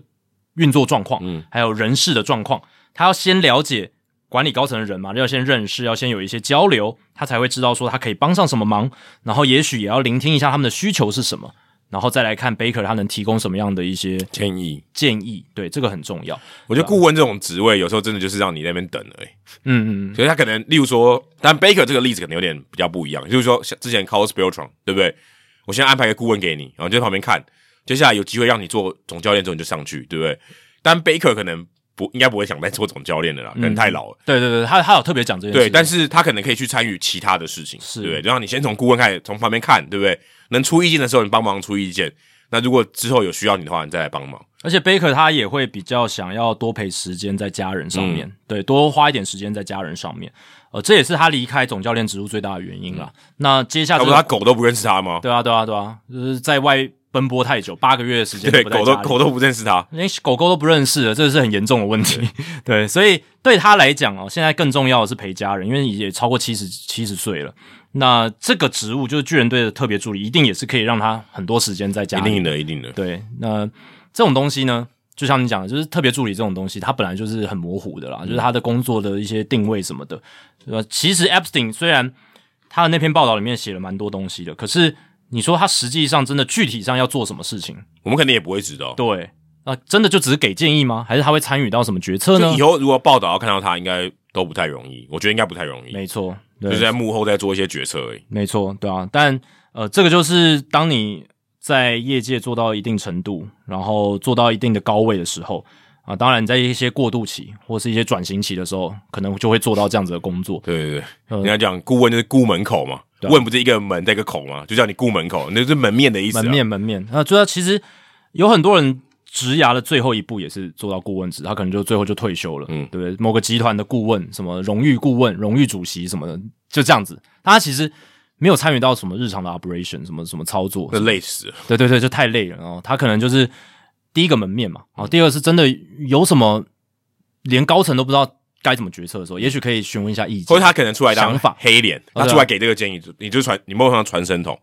运作状况，嗯还有人事的状况。他要先了解管理高层的人嘛，要先认识，要先有一些交流，他才会知道说他可以帮上什么忙，然后也许也要聆听一下他们的需求是什么，然后再来看 Baker 他能提供什么样的一些建议。建议。对，这个很重要。我觉得顾问这种职位有时候真的就是让你那边等而已。嗯嗯，所以他可能，例如说，但 Baker 这个例子可能有点比较不一样，就是说，像之前 Carlos Beltran 对不对？我现在安排一个顾问给你，然后就在旁边看，接下来有机会让你做总教练之后你就上去，对不对？但 Baker 可能不应该不会想再做总教练的啦，可能太老了。对对对，他他有特别讲这件事。对，但是他可能可以去参与其他的事情，是对不对？就让你先从顾问开始，从旁边看，对不对？能出意见的时候，你帮忙出意见。那如果之后有需要你的话，你再来帮忙。而且 Baker 他也会比较想要多陪时间在家人上面，对，多花一点时间在家人上面。呃，这也是他离开总教练职务最大的原因啦。那接下来，要不他狗都不认识他吗？对啊，对啊，对啊，就是在外奔波太久，八个月的时间，对，狗都狗都不认识他，连狗狗都不认识了，这是很严重的问题。对，所以对他来讲哦，现在更重要的是陪家人，因为也超过七十七十岁了。那这个职务就是巨人队的特别助理，一定也是可以让他很多时间在家里。一定的，一定的。对，那这种东西呢？就像你讲的，就是特别助理这种东西，它本来就是很模糊的啦，就是他的工作的一些定位什么的，对吧？其实 Epstein 虽然他的那篇报道里面写了蛮多东西的，可是你说他实际上真的具体上要做什么事情，我们肯定也不会知道。对，啊，真的就只是给建议吗？还是他会参与到什么决策呢？以后如果报道要看到他，应该都不太容易。我觉得应该不太容易。没错，就是在幕后在做一些决策而已。没错，对啊。但呃，这个就是当你在业界做到一定程度，然后做到一定的高位的时候。啊，当然，在一些过渡期或是一些转型期的时候，可能就会做到这样子的工作。对对对，人家讲顾问就是顾门口嘛，问不是一个门带一个口嘛，就叫你顾门口，那是门面的意思。门面门面啊，主要其实有很多人职涯的最后一步也是做到顾问职，他可能就最后就退休了，嗯，对不对？某个集团的顾问，什么荣誉顾问、荣誉主席什么的，就这样子。他其实没有参与到什么日常的 operation，什么什么操作，那累死。对对对，就太累了。然后他可能就是。第一个门面嘛，哦，第二是真的有什么连高层都不知道该怎么决策的时候，也许可以询问一下意见，或者他可能出来想法黑脸，他出来给这个建议，你就传，你某种上传声筒，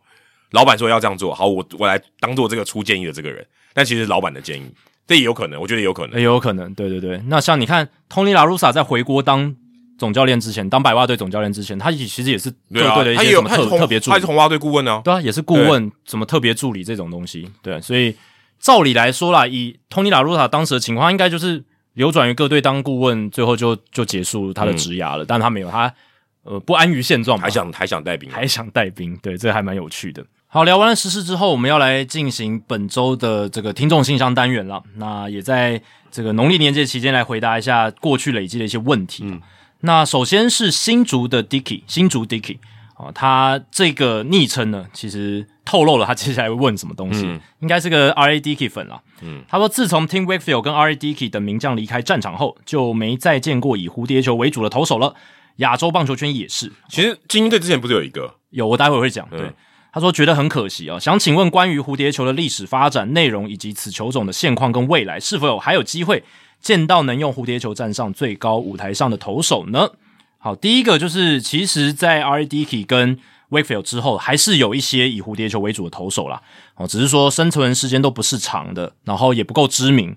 老板说要这样做，好，我我来当做这个出建议的这个人，但其实老板的建议，这也有可能，我觉得有可能，也有可能，对对对。那像你看，Tony La Russa 在回国当总教练之前，当白袜队总教练之前，他其实也是对队的一些什么特特别助理，他是红袜队顾问呢，对啊，也是顾问，什么特别助理这种东西，对，所以。照理来说啦，以 tony larsa 当时的情况，应该就是流转于各队当顾问，最后就就结束他的职涯了。但他没有，他呃不安于现状，还想还想带兵，还想带兵。对，这还蛮有趣的。好，聊完了实事之后，我们要来进行本周的这个听众信箱单元了。那也在这个农历年节期间来回答一下过去累积的一些问题。嗯，那首先是新竹的 Dicky，新竹 Dicky 啊，他这个昵称呢，其实。透露了他接下来会问什么东西，应该是个 R A Dicky 粉了。嗯，他说自从 Tim Wakefield 跟 R A Dicky 等名将离开战场后，就没再见过以蝴蝶球为主的投手了。亚洲棒球圈也是。其实精英队之前不是有一个？有，我待会会讲。对，他说觉得很可惜啊，想请问关于蝴蝶球的历史发展内容以及此球种的现况跟未来，是否有还有机会见到能用蝴蝶球站上最高舞台上的投手呢？好，第一个就是其实，在 R A D K 跟 Wakefield 之后，还是有一些以蝴蝶球为主的投手啦，哦，只是说生存时间都不是长的，然后也不够知名。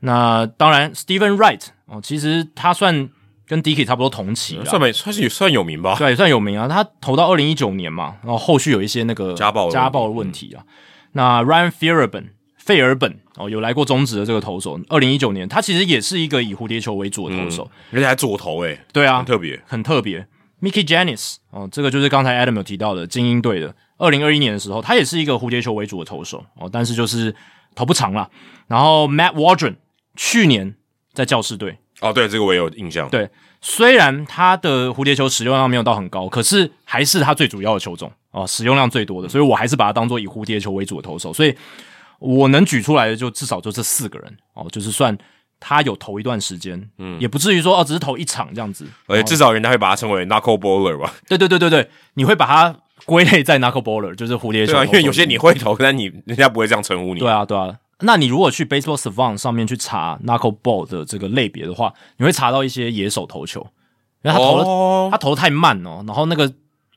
那当然，Steven Wright 哦，其实他算跟 Dicky 差不多同期，算没算是算有名吧？对，算有名啊。他投到二零一九年嘛，然后后续有一些那个家暴家暴的问题啊。那 Ryan Fairburn 费尔本哦，有来过中职的这个投手，二零一九年他其实也是一个以蝴蝶球为主的投手，而且还左投诶，对啊，很特别，很特别。Mickey Janice 哦，这个就是刚才 Adam 有提到的精英队的。二零二一年的时候，他也是一个蝴蝶球为主的投手哦，但是就是投不长了。然后 Matt Waldron 去年在教士队哦，对这个我也有印象。对，虽然他的蝴蝶球使用量没有到很高，可是还是他最主要的球种哦，使用量最多的，所以我还是把它当做以蝴蝶球为主的投手。所以我能举出来的就至少就这四个人哦，就是算。他有投一段时间，嗯，也不至于说哦，只是投一场这样子，而且至少人家会把它称为 knuckle bowler 吧？对对对对对，你会把它归类在 knuckle bowler，就是蝴蝶球，因为有些你会投，但你人家不会这样称呼你。对啊对啊，那你如果去 baseball savant 上面去查 knuckle ball 的这个类别的话，你会查到一些野手投球，因为他投的他投的太慢哦，然后那个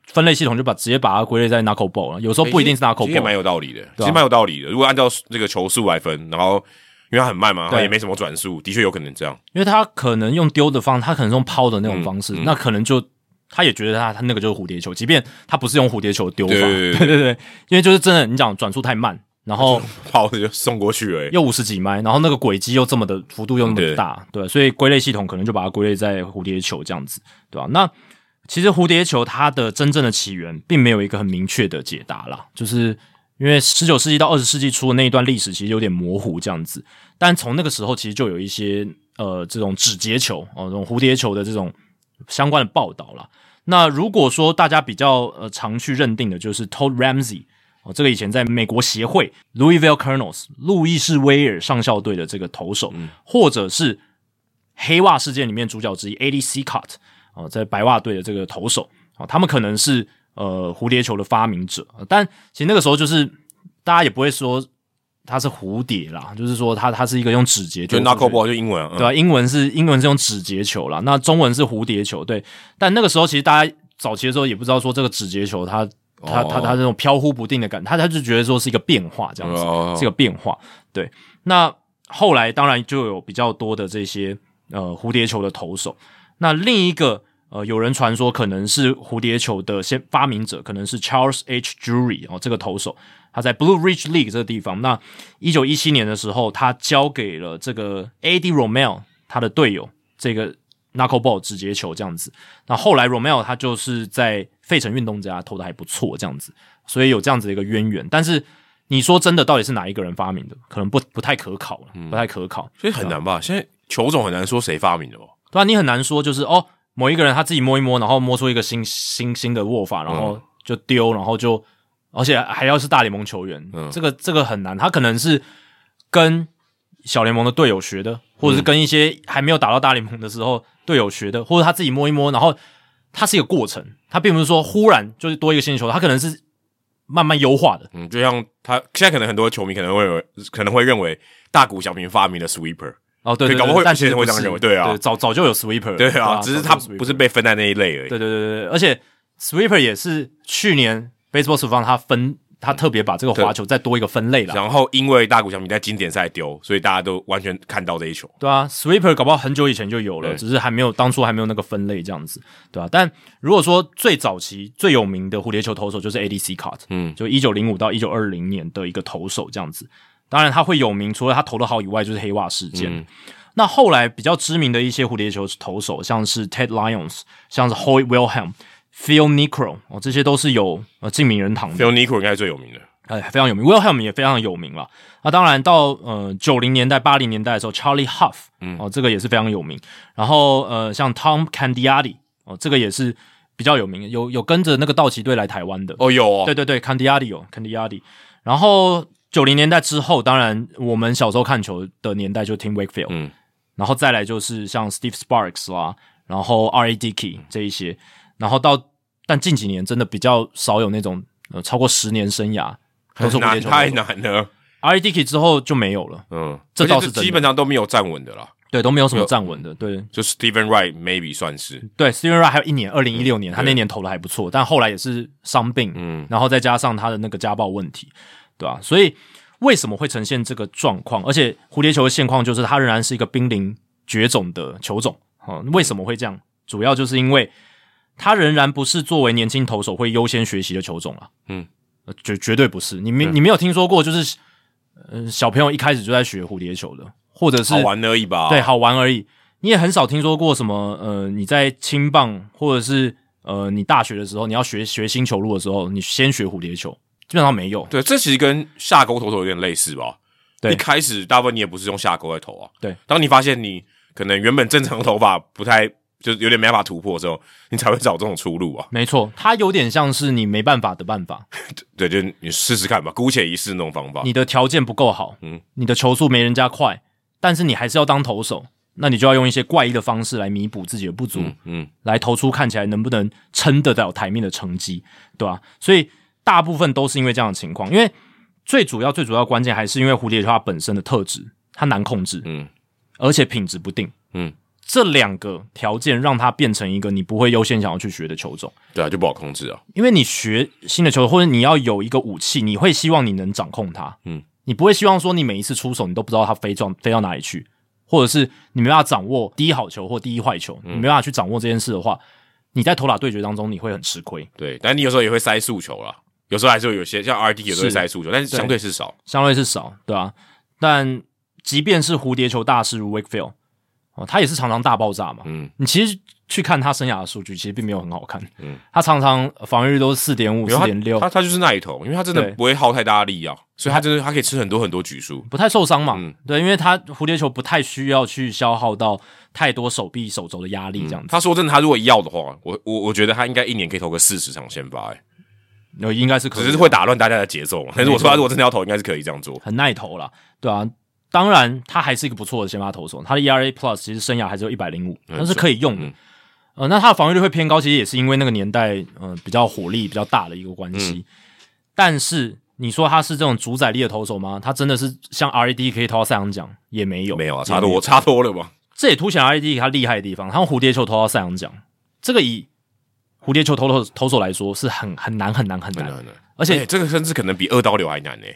分类系统就把直接把它归类在 knuckle ball 了，有时候不一定是 knuckle ball，蛮有道理的，其实蛮有道理的。如果按照这个球速来分，然后。因为它很慢嘛，对。它也没什么转速，的确有可能这样。因为他可能用丢的方，他可能用抛的那种方式，嗯嗯。那可能就他也觉得他他那个就是蝴蝶球，即便他不是用蝴蝶球丢法，对对对。对对 对，因为就是真的，你讲转速太慢，然后 抛的就送过去而已。又五十几迈，然后那个轨迹又这么的幅度又那么大，对，所以归类系统可能就把它归类在蝴蝶球这样子，对吧、那其实蝴蝶球它的真正的起源并没有一个很明确的解答啦，就是因为十九世纪到二十世纪初的那一段历史其实有点模糊这样子，但从那个时候其实就有一些呃这种指节球哦、这种蝴蝶球的这种相关的报道啦。那如果说大家比较呃常去认定的就是 Todd Ramsey 哦，这个以前在美国协会 Louisville Colonels 路易士威尔上校队的这个投手，或者是黑袜事件里面主角之一 A. D. C. Cott 哦，在白袜队的这个投手哦，他们可能是呃蝴蝶球的发明者，呃但其实那个时候就是大家也不会说它是蝴蝶啦，就是说它它是一个用指节就丢 knuckle ball 就英文对吧、英文是英文是用指节球啦，那中文是蝴蝶球，对。但那个时候其实大家早期的时候也不知道说这个指节球它它它它这种飘忽不定的感觉，他他就觉得说是一个变化这样子，哦是一个变化。对，那后来当然就有比较多的这些呃蝴蝶球的投手。那另一个呃，有人传说可能是蝴蝶球的先发明者，可能是 Charles H. Drury 哦，这个投手，他在 Blue Ridge League 这个地方。那一九一七年的时候，他交给了这个 A.D. Romel 他的队友，这个 knuckleball 直接球这样子。那后来 Romel 他就是在费城运动家投的还不错这样子，所以有这样子的一个渊源。但是你说真的，到底是哪一个人发明的？可能不不太可考了，不太可考。所以很难吧？现在球种很难说谁发明的哦。对啊，你很难说，就是哦，某一个人他自己摸一摸，然后摸出一个新新新的握法，然后就丢，然后就，而且还要是大联盟球员，嗯这个这个很难，他可能是跟小联盟的队友学的，或者是跟一些还没有打到大联盟的时候队友学的，或者他自己摸一摸，然后它是一个过程，它并不是说忽然就是多一个新球，它可能是慢慢优化的。嗯，就像他现在可能很多球迷可能会有可能会认为大谷小平发明了 sweeper，哦，对对对搞不好会但其实会这样认为对啊早早就有 sweeper，对啊，只是他不是被分在那一类而已。对对对对对，而且 sweeper 也是去年 baseball 厨房他分，他特别把这个滑球再多一个分类了，然后因为大谷翔平在经典赛丢，所以大家都完全看到这一球。对啊，sweeper 搞不好很久以前就有了，只是还没有当初还没有那个分类这样子，对啊、但如果说最早期最有名的蝴蝶球投手就是 ADC Cott，嗯，就一九零五到一九二零年的一个投手这样子。当然他会有名，除了他投的好以外，就是黑袜事件。嗯那后来比较知名的一些蝴蝶球投手，像是 Ted Lyons，像是 Hoy Wilhelm、Phil Nicro 哦，这些都是有呃进名人堂的。Phil Nicro 应该是最有名的。哎，非常有名，Wilhelm 也非常有名了。那当然到呃九零年代、八零年代的时候，Charlie Huff，嗯，哦，这个也是非常有名。然后呃，像 Tom Candiati，哦，这个也是比较有名，有有跟着那个道奇队来台湾的。哦，有哦，对对对，Candiati 有 Candiati。然后九零年代之后，当然我们小时候看球的年代就 Tim Wakefield，嗯，然后再来就是像 Steve Sparks 啦，然后 R. A. Dickey 这一些，然后到但近几年真的比较少有那种呃超过十年生涯太难了。R. A. Dickey 之后就没有了，嗯，这倒是基本上都没有站稳的啦。对，都没有什么站稳的，对就 Steven Wright maybe 算是，对，Steven Wright 还有一年，二零一六年，他那年投的还不错，但后来也是伤病，嗯，然后再加上他的那个家暴问题，对吧、所以为什么会呈现这个状况？而且蝴蝶球的现况就是它仍然是一个濒临绝种的球种，哦，为什么会这样？主要就是因为它仍然不是作为年轻投手会优先学习的球种啊，嗯呃，绝绝对不是。你没你没有听说过，就是呃小朋友一开始就在学蝴蝶球的，或者是好玩而已吧。对，好玩而已。你也很少听说过什么呃，你在青棒或者是呃你大学的时候，你要学学新球路的时候，你先学蝴蝶球，基本上没有。对，这其实跟下钩投手有点类似吧。对一开始大部分你也不是用下钩在投啊。对，当你发现你可能原本正常的头发不太，就是有点没办法突破的时候，你才会找这种出路啊。没错，它有点像是你没办法的办法，对，就你试试看吧，姑且一试那种方法。你的条件不够好，嗯，你的球速没人家快，但是你还是要当投手，那你就要用一些怪异的方式来弥补自己的不足，嗯嗯，来投出看起来能不能撑得了台面的成绩，对吧、所以大部分都是因为这样的情况，因为最主要、最主要关键还是因为蝴蝶球它本身的特质，它难控制，嗯，而且品质不定，嗯，这两个条件让它变成一个你不会优先想要去学的球种。对啊，就不好控制啊。因为你学新的球，或者你要有一个武器，你会希望你能掌控它，嗯，你不会希望说你每一次出手你都不知道它飞撞飞到哪里去，或者是你没办法掌握第一好球或第一坏球，你没办法去掌握这件事的话，你在投打对决当中你会很吃亏。对，但你有时候也会塞速球啦，有时候还是有些像 RD 有时候会是塞速球，但是相对是少。相对是少，对啊、但即便是蝴蝶球大师如 Wakefield 哦，他也是常常大爆炸嘛。嗯，你其实去看他生涯的数据，其实并没有很好看。嗯，他常常防御率都是四点五、四点六他，他就是那一头，因为他真的不会耗太大的力啊，所以他真的他可以吃很多很多局数。不太受伤嘛。嗯对，因为他蝴蝶球不太需要去消耗到太多手臂、手肘的压力，这样子。他说真的，他如果要的话，我我我觉得他应该一年可以投个四十场先发、欸，那、应该是可以，只是会打乱大家的节奏嘛。但是我说他如果真的要投，应该是可以这样做。很耐投啦，对啊。当然，他还是一个不错的先发投手，他的 ERA Plus 其实生涯还是有一百零五，嗯但是可以用的。嗯呃，那他的防御率会偏高，其实也是因为那个年代，呃，比较火力比较大的一个关系。嗯但是你说他是这种主宰力的投手吗？他真的是像 RAD 可以投到赛扬奖，也没有，没有啊，也差多差多了吧？这也凸显 RAD 他厉害的地方。他用蝴蝶球投到赛扬奖，这个以蝴蝶球投投投手来说是很很难很难很难，很难很难，而且欸这个甚至可能比二刀流还难呢、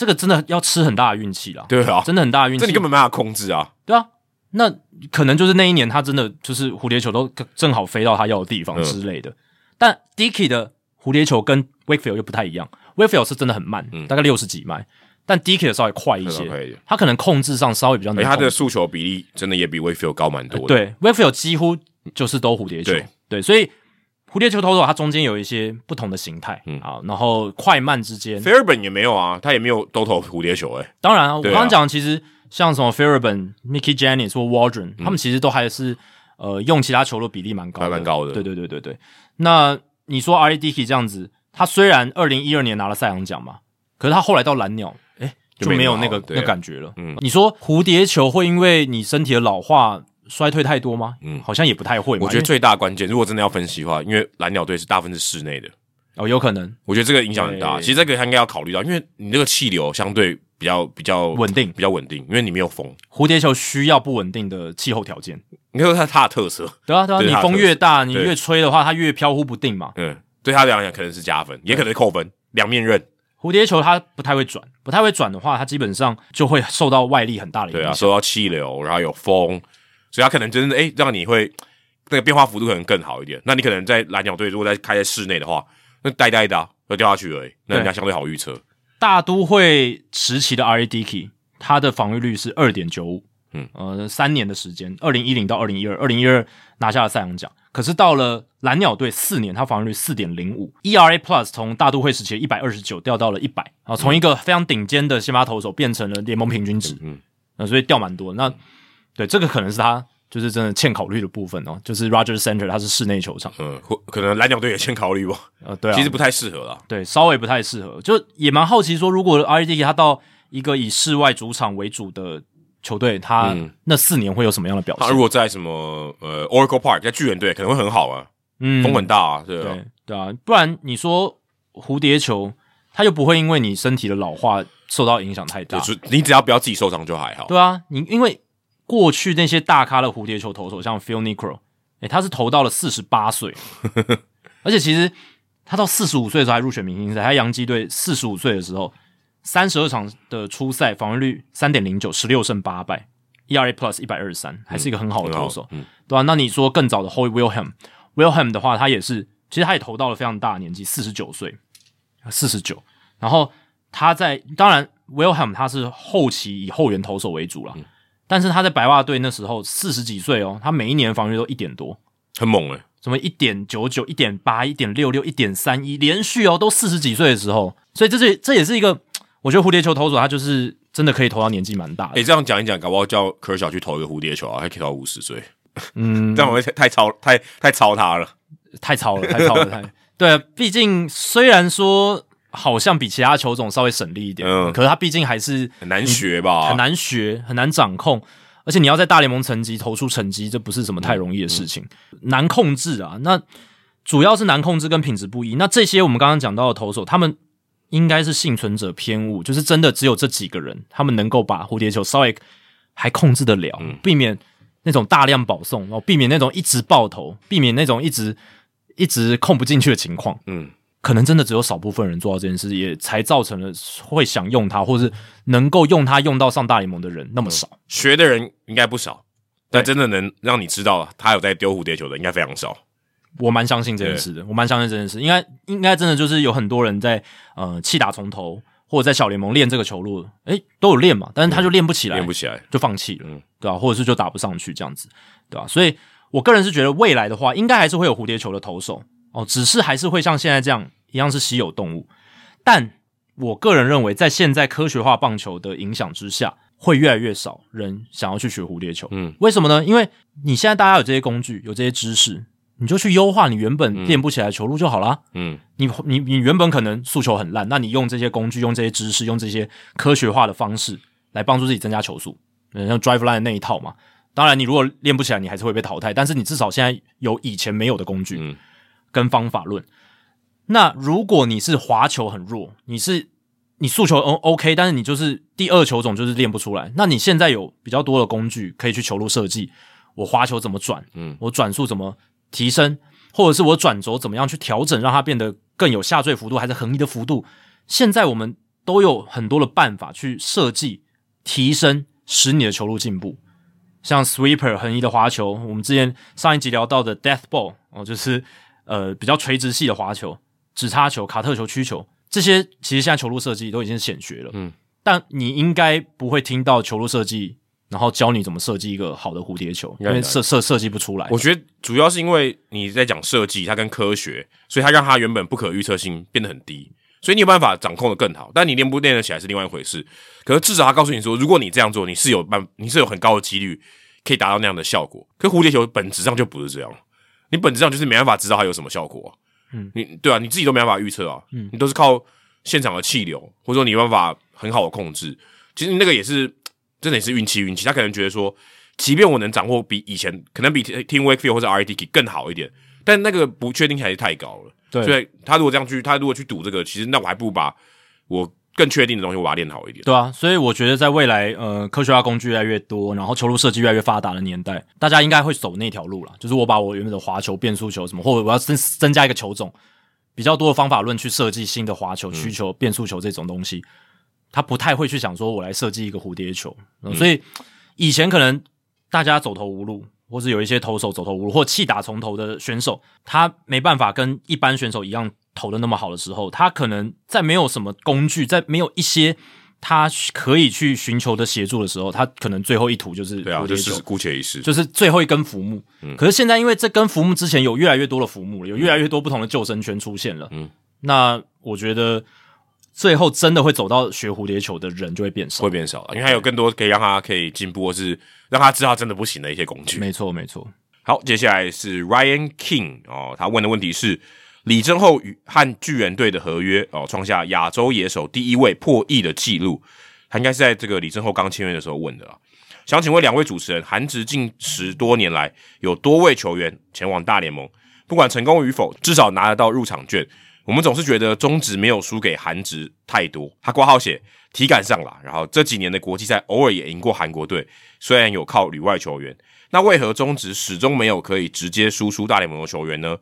这个真的要吃很大的运气啦，对啊，真的很大的运气。这你根本没办法控制啊。对啊，那可能就是那一年他真的就是蝴蝶球都正好飞到他要的地方嗯。之类的。但 Dickey 的蝴蝶球跟 Wakefield 又不太一样，Wakefield 是真的很慢，大概六十几迈，但 Dickey 的稍微快一些他可能控制上稍微比较而难他的速球比例真的也比 Wakefield 高蛮多的。，对 Wakefield 几乎就是都蝴蝶球，对所以蝴蝶球投手它中间有一些不同的形态、嗯啊，然后快慢之间，Fairburn 也没有啊，他也没有都投蝴蝶球哎、当然啊，我刚刚讲其实像什么 Fairburn、Mickey Jennings 或 Waldron，、他们其实都还是呃用其他球的比例蛮高的，还蛮高的对对对对对。那你说 R. A. Dickey 这样子，他虽然二零一二年拿了赛扬奖嘛，可是他后来到蓝鸟，哎、就没就没有那个那感觉了。嗯你说蝴蝶球会因为你身体的老化衰退太多吗？嗯好像也不太会嘛。我觉得最大关键，如果真的要分析的话，因为蓝鸟队是大部分是室内的，哦有可能我觉得这个影响很大。其实这个他应该要考虑到，因为你这个气流相对比较比较稳定比较稳定，因为你没有风，蝴蝶球需要不稳定的气候条件。应该说它它的特色，对啊对啊，你风越大，你越吹的话，它越飘忽不定嘛。嗯，对他来讲可能是加分，也可能是扣分，两面刃。蝴蝶球它不太会转，不太会转的话，它基本上就会受到外力很大的影对啊，响。受到气流，然后有风，所以他可能真的诶让你会那个变化幅度可能更好一点。那你可能在蓝鸟队如果在开在室内的话，那呆呆的、啊、要掉下去而已，那人家相对好预测。大都会时期的 R. A. Dickey，他的防御率是二点九五，嗯，呃，三年的时间，二零一零到二零一二，二零一二拿下了赛扬奖。可是到了蓝鸟队四年，他防御率四点零五，ERA Plus 从大都会时期的一百二十九掉到了一百啊，从一个非常顶尖的先发投手变成了联盟平均值，嗯，那、所以掉蛮多。那对这个可能是他就是真的欠考虑的部分哦，就是 Rogers Center 它是室内球场，嗯，或可能蓝鸟队也欠考虑吧，呃，对啊，其实不太适合啦。对，稍微不太适合，就也蛮好奇说，如果 R. D. 他到一个以室外主场为主的球队，他嗯那四年会有什么样的表现？他如果在什么呃 Oracle Park 在巨人队可能会很好啊，嗯，风很大啊，对啊对对啊，不然你说蝴蝶球，它又不会因为你身体的老化受到影响太大，就是你只要不要自己受伤就还好。对啊，你因为过去那些大咖的蝴蝶球投手，像 Phil Necro，诶、他是投到了四十八岁，而且其实他到四十五岁的时候还入选明星赛，他洋基队四十五岁的时候，三十二场的初赛防御率三点零九，十六胜八败，ERA Plus 一百二十三，还是一个很好的投手，嗯，对吧、那你说更早的 Hoy Wilhelm，Wilhelm 的话，他也是，其实他也投到了非常大的年纪，四十九岁，四十九。然后他在当然 Wilhelm 他是后期以后援投手为主了，但是他在白袜队那时候四十几岁哦，他每一年防御都一点多，很猛诶、什么一点九九、一点八、一点六六、一点三一，连续哦，都四十几岁的时候，所以这是这也是一个，我觉得蝴蝶球投手他就是真的可以投到年纪蛮大的，诶、这样讲一讲，搞不好叫科小去投一个蝴蝶球啊，还可以投到五十岁，嗯，这样我会太太超太太超他了。太超了，太超了，太。对啊！毕竟虽然说好像比其他球种稍微省力一点，嗯可是他毕竟还是很难学吧？很难学，很难掌控，而且你要在大联盟层级投出成绩，这不是什么太容易的事情，难控制啊。那主要是难控制跟品质不一。那这些我们刚刚讲到的投手，他们应该是幸存者偏误，就是真的只有这几个人，他们能够把蝴蝶球稍微还控制得了，避免那种大量保送，然后避免那种一直爆头，避免那种一直一直控不进去的情况。嗯，可能真的只有少部分人做到这件事，也才造成了会想用它，或是能够用它用到上大联盟的人那么少。学的人应该不少，但真的能让你知道他有在丢蝴蝶球的，应该非常少。我蛮相信这件事的，我蛮相信这件事，应该应该真的就是有很多人在呃弃打从头，或者在小联盟练这个球路，诶，都有练嘛，但是他就练不起来，练不起来就放弃了，对吧？或者是就打不上去这样子，对吧？所以我个人是觉得未来的话，应该还是会有蝴蝶球的投手哦，只是还是会像现在这样一样是稀有动物。但我个人认为，在现在科学化棒球的影响之下，会越来越少人想要去学蝴蝶球。嗯，为什么呢？因为你现在大家有这些工具，有这些知识。你就去优化你原本练不起来的球路就好啦。嗯，你你你原本可能速球很烂，那你用这些工具、用这些知识、用这些科学化的方式来帮助自己增加球速，嗯像 Drive Line 那一套嘛。当然，你如果练不起来，你还是会被淘汰。但是你至少现在有以前没有的工具跟方法论。那如果你是滑球很弱，你是你速球 O OK，但是你就是第二球种就是练不出来。那你现在有比较多的工具可以去球路设计，我滑球怎么转？嗯，我转速怎么？提升，或者是我转轴怎么样去调整，让它变得更有下坠幅度，还是横移的幅度？现在我们都有很多的办法去设计、提升，使你的球路进步。像 sweeper 横移的滑球，我们之前上一集聊到的 death ball 哦，就是呃比较垂直系的滑球、直插球、卡特球、曲球，这些其实现在球路设计都已经是显学了。嗯，但你应该不会听到球路设计。然后教你怎么设计一个好的蝴蝶球，因为设设设计不出来。我觉得主要是因为你在讲设计，它跟科学，所以它让它原本不可预测性变得很低，所以你有办法掌控的更好。但你练不练得起来是另外一回事。可是至少他告诉你说，如果你这样做，你是有办，你是有很高的几率可以达到那样的效果。可蝴蝶球本质上就不是这样，你本质上就是没办法知道它有什么效果。嗯，你对啊，你自己都没办法预测啊。嗯，你都是靠现场的气流，或者说你办法很好的控制。其实那个也是。真的也是运气，运气。他可能觉得说，即便我能掌握比以前，可能比 Team Wakefield 或者 R D 更好一点，但那个不确定还是太高了。对，所以他如果这样去，他如果去赌这个，其实那我还不如把我更确定的东西我把它练好一点。对啊，所以我觉得在未来，呃，科学化工具越来越多，然后球路设计越来越发达的年代，大家应该会走那条路了。就是我把我原本的滑球、变速球什么，或者我要增增加一个球种，比较多的方法论去设计新的滑球、曲球、变速球这种东西。他不太会去想说，我来设计一个蝴蝶球，所以以前可能大家走投无路，或是有一些投手走投无路，或弃打从头的选手，他没办法跟一般选手一样投的那么好的时候，他可能在没有什么工具，在没有一些他可以去寻求的协助的时候，他可能最后一图就是对啊，就是姑且一试，就是最后一根浮木。嗯，可是现在因为这根浮木之前有越来越多的浮木了，有越来越多不同的救生圈出现了。嗯，那我觉得。最后真的会走到学蝴蝶球的人就会变少，会变少了，因为还有更多可以让他可以进步，或是让他知道真的不行的一些工具。没错，没错。好，接下来是 Ryan King 哦，他问的问题是李正厚与和巨人队的合约哦，创下亚洲野手第一位破亿的记录。他应该是在这个李正厚刚签约的时候问的啊。想请问两位主持人，韩职近十多年来有多位球员前往大联盟，不管成功与否，至少拿得到入场券。我们总是觉得中职没有输给韩职太多，他挂号写体感上了，然后这几年的国际赛偶尔也赢过韩国队，虽然有靠旅外球员，那为何中职始终没有可以直接输出大联盟的球员呢？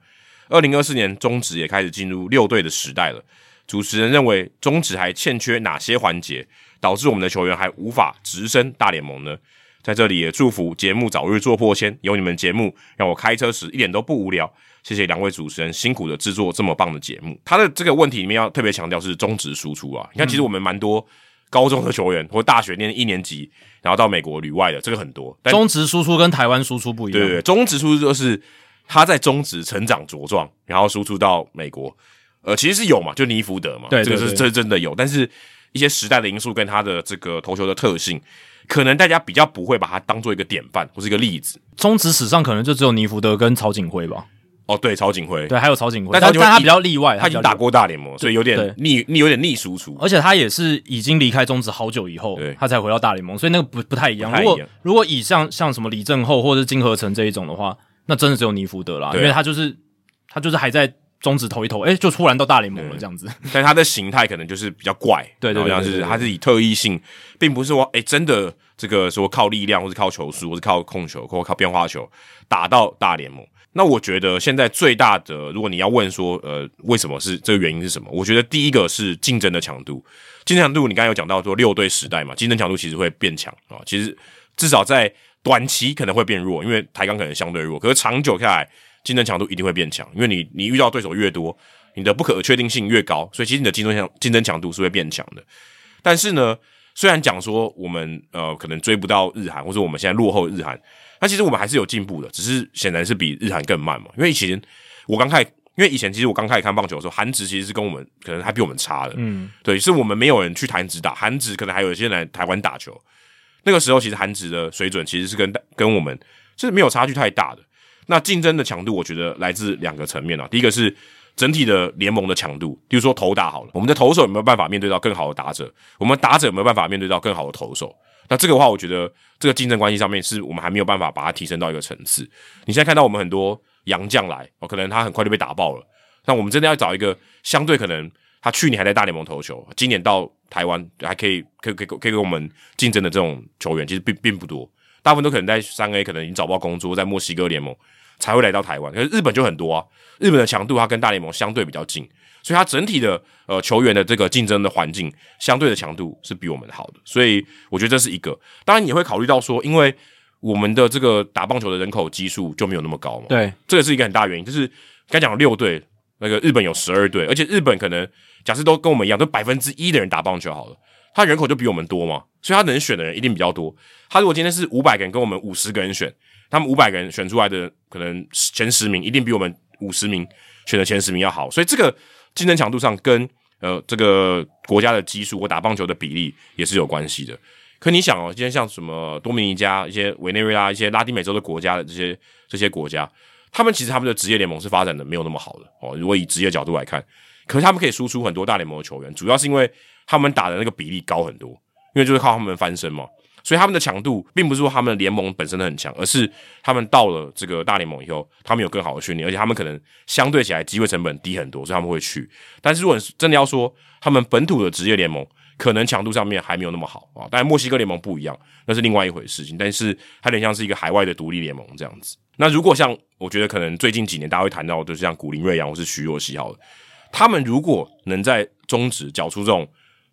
二零二四年中职也开始进入六队的时代了，主持人认为中职还欠缺哪些环节，导致我们的球员还无法直升大联盟呢？在这里也祝福节目早日做破千，有你们节目让我开车时一点都不无聊。谢谢两位主持人辛苦的制作这么棒的节目。他的这个问题里面要特别强调是中职输出啊。你看，其实我们蛮多高中的球员或大学念一年级，然后到美国旅外的，这个很多。中职输出跟台湾输出不一样。对对，中职输出就是他在中职成长茁壮，然后输出到美国。呃，其实是有嘛，就尼福德嘛，对，这个是真真的有。但是一些时代的因素跟他的这个投球的特性，可能大家比较不会把它当做一个典范或是一个例子。中职史上可能就只有尼福德跟曹景辉吧。哦，对，曹景辉，对，还有曹景辉，但但他比较例外，他已经打过大联盟，所以有点逆逆，有点逆输出。而且他也是已经离开中职好久以后，他才回到大联盟，所以那个不不太一样。如果如果以像像什么李正厚或者金河成这一种的话，那真的只有尼福德啦，因为他就是他就是还在中指投一投，哎，就突然到大联盟了这样子。但他的形态可能就是比较怪，对对，像是他是以特异性，并不是说哎真的这个说靠力量，或是靠球速，或是靠控球，或靠变化球打到大联盟。那我觉得现在最大的，如果你要问说，呃，为什么是这个原因是什么？我觉得第一个是竞争的强度，竞争强度你刚才有讲到说六队时代嘛，竞争强度其实会变强啊。其实至少在短期可能会变弱，因为台钢可能相对弱，可是长久下来竞争强度一定会变强，因为你你遇到对手越多，你的不可确定性越高，所以其实你的竞争强竞争强度是会变强的。但是呢，虽然讲说我们呃可能追不到日韩，或者我们现在落后日韩。那其实我们还是有进步的，只是显然是比日韩更慢嘛。因为以前我刚开，因为以前其实我刚开始看棒球的时候，韩职其实是跟我们可能还比我们差的。嗯，对，是我们没有人去韩职打，韩职可能还有一些人来台湾打球。那个时候其实韩职的水准其实是跟跟我们是没有差距太大的。那竞争的强度，我觉得来自两个层面啊。第一个是整体的联盟的强度，比如说投打好了，我们的投手有没有办法面对到更好的打者？我们打者有没有办法面对到更好的投手？那这个话，我觉得这个竞争关系上面是我们还没有办法把它提升到一个层次。你现在看到我们很多洋将来，哦，可能他很快就被打爆了。那我们真的要找一个相对可能他去年还在大联盟投球，今年到台湾还可以可以可以可以跟我们竞争的这种球员，其实并并不多。大部分都可能在三 A，可能已经找不到工作，在墨西哥联盟才会来到台湾。可是日本就很多啊，日本的强度它跟大联盟相对比较近。所以它整体的呃球员的这个竞争的环境相对的强度是比我们好的，所以我觉得这是一个。当然你会考虑到说，因为我们的这个打棒球的人口基数就没有那么高嘛，对，这个是一个很大原因。就是刚讲六队，那个日本有十二队，而且日本可能假设都跟我们一样，都百分之一的人打棒球好了，他人口就比我们多嘛，所以他能选的人一定比较多。他如果今天是五百个人跟我们五十个人选，他们五百个人选出来的可能前十名一定比我们五十名选的前十名要好，所以这个。竞争强度上跟呃这个国家的基数或打棒球的比例也是有关系的。可你想哦，今天像什么多米尼加、一些委内瑞拉、一些拉丁美洲的国家的这些这些国家，他们其实他们的职业联盟是发展的没有那么好的哦。如果以职业角度来看，可是他们可以输出很多大联盟的球员，主要是因为他们打的那个比例高很多，因为就是靠他们翻身嘛。所以他们的强度并不是说他们联盟本身的很强，而是他们到了这个大联盟以后，他们有更好的训练，而且他们可能相对起来机会成本低很多，所以他们会去。但是如果真的要说他们本土的职业联盟，可能强度上面还没有那么好啊。但墨西哥联盟不一样，那是另外一回事情。但是它有点像是一个海外的独立联盟这样子。那如果像我觉得可能最近几年大家会谈到，就是像古林瑞阳或是徐若曦好了，他们如果能在中职缴出这种。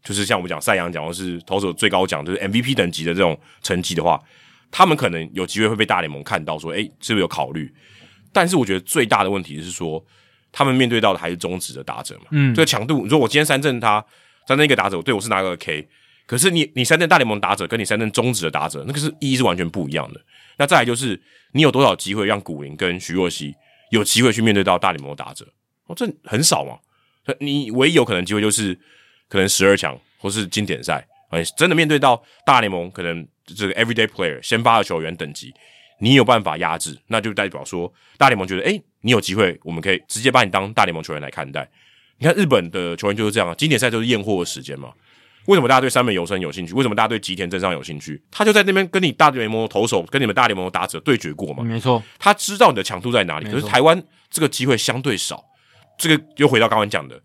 就是像我们讲赛扬奖或是投手最高奖，就是 MVP 等级的这种成绩的话，他们可能有机会会被大联盟看到，说，哎，是不是有考虑？但是我觉得最大的问题是说，他们面对到的还是中职的打者嘛，嗯，这个强度，你说我今天三振他三振一个打者，对我是拿个 K，可是你你三振大联盟打者跟你三振中职的打者，那个是意义是完全不一样的。那再来就是你有多少机会让古林跟徐若曦有机会去面对到大联盟的打者？哦，这很少嘛，你唯一有可能机会就是。可能十二强或是经典赛，哎，真的面对到大联盟，可能这个 everyday player 先发的球员等级，你有办法压制，那就代表说大联盟觉得，哎，你有机会，我们可以直接把你当大联盟球员来看待。你看日本的球员就是这样啊，经典赛就是验货的时间嘛。为什么大家对三本游生有兴趣？为什么大家对吉田镇上有兴趣？他就在那边跟你大联盟投手，跟你们大联盟的打者对决过嘛。没错，他知道你的强度在哪里。可是台湾这个机会相对少，这个又回到刚刚讲的。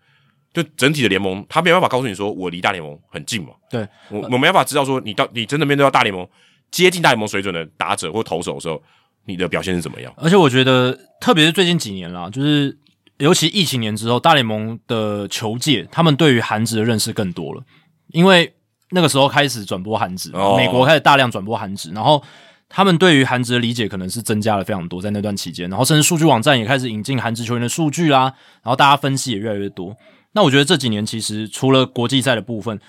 就整体的联盟，他没办法告诉你说我离大联盟很近嘛？对，我我没办法知道说你到你真的面对到大联盟接近大联盟水准的打者或投手的时候，你的表现是怎么样？而且我觉得，特别是最近几年啦，就是尤其疫情年之后，大联盟的球界他们对于韩职的认识更多了，因为那个时候开始转播韩职，美国开始大量转播韩职，然后他们对于韩职的理解可能是增加了非常多，在那段期间，然后甚至数据网站也开始引进韩职球员的数据啦，然后大家分析也越来越多。那我觉得这几年其实除了国际赛的部分，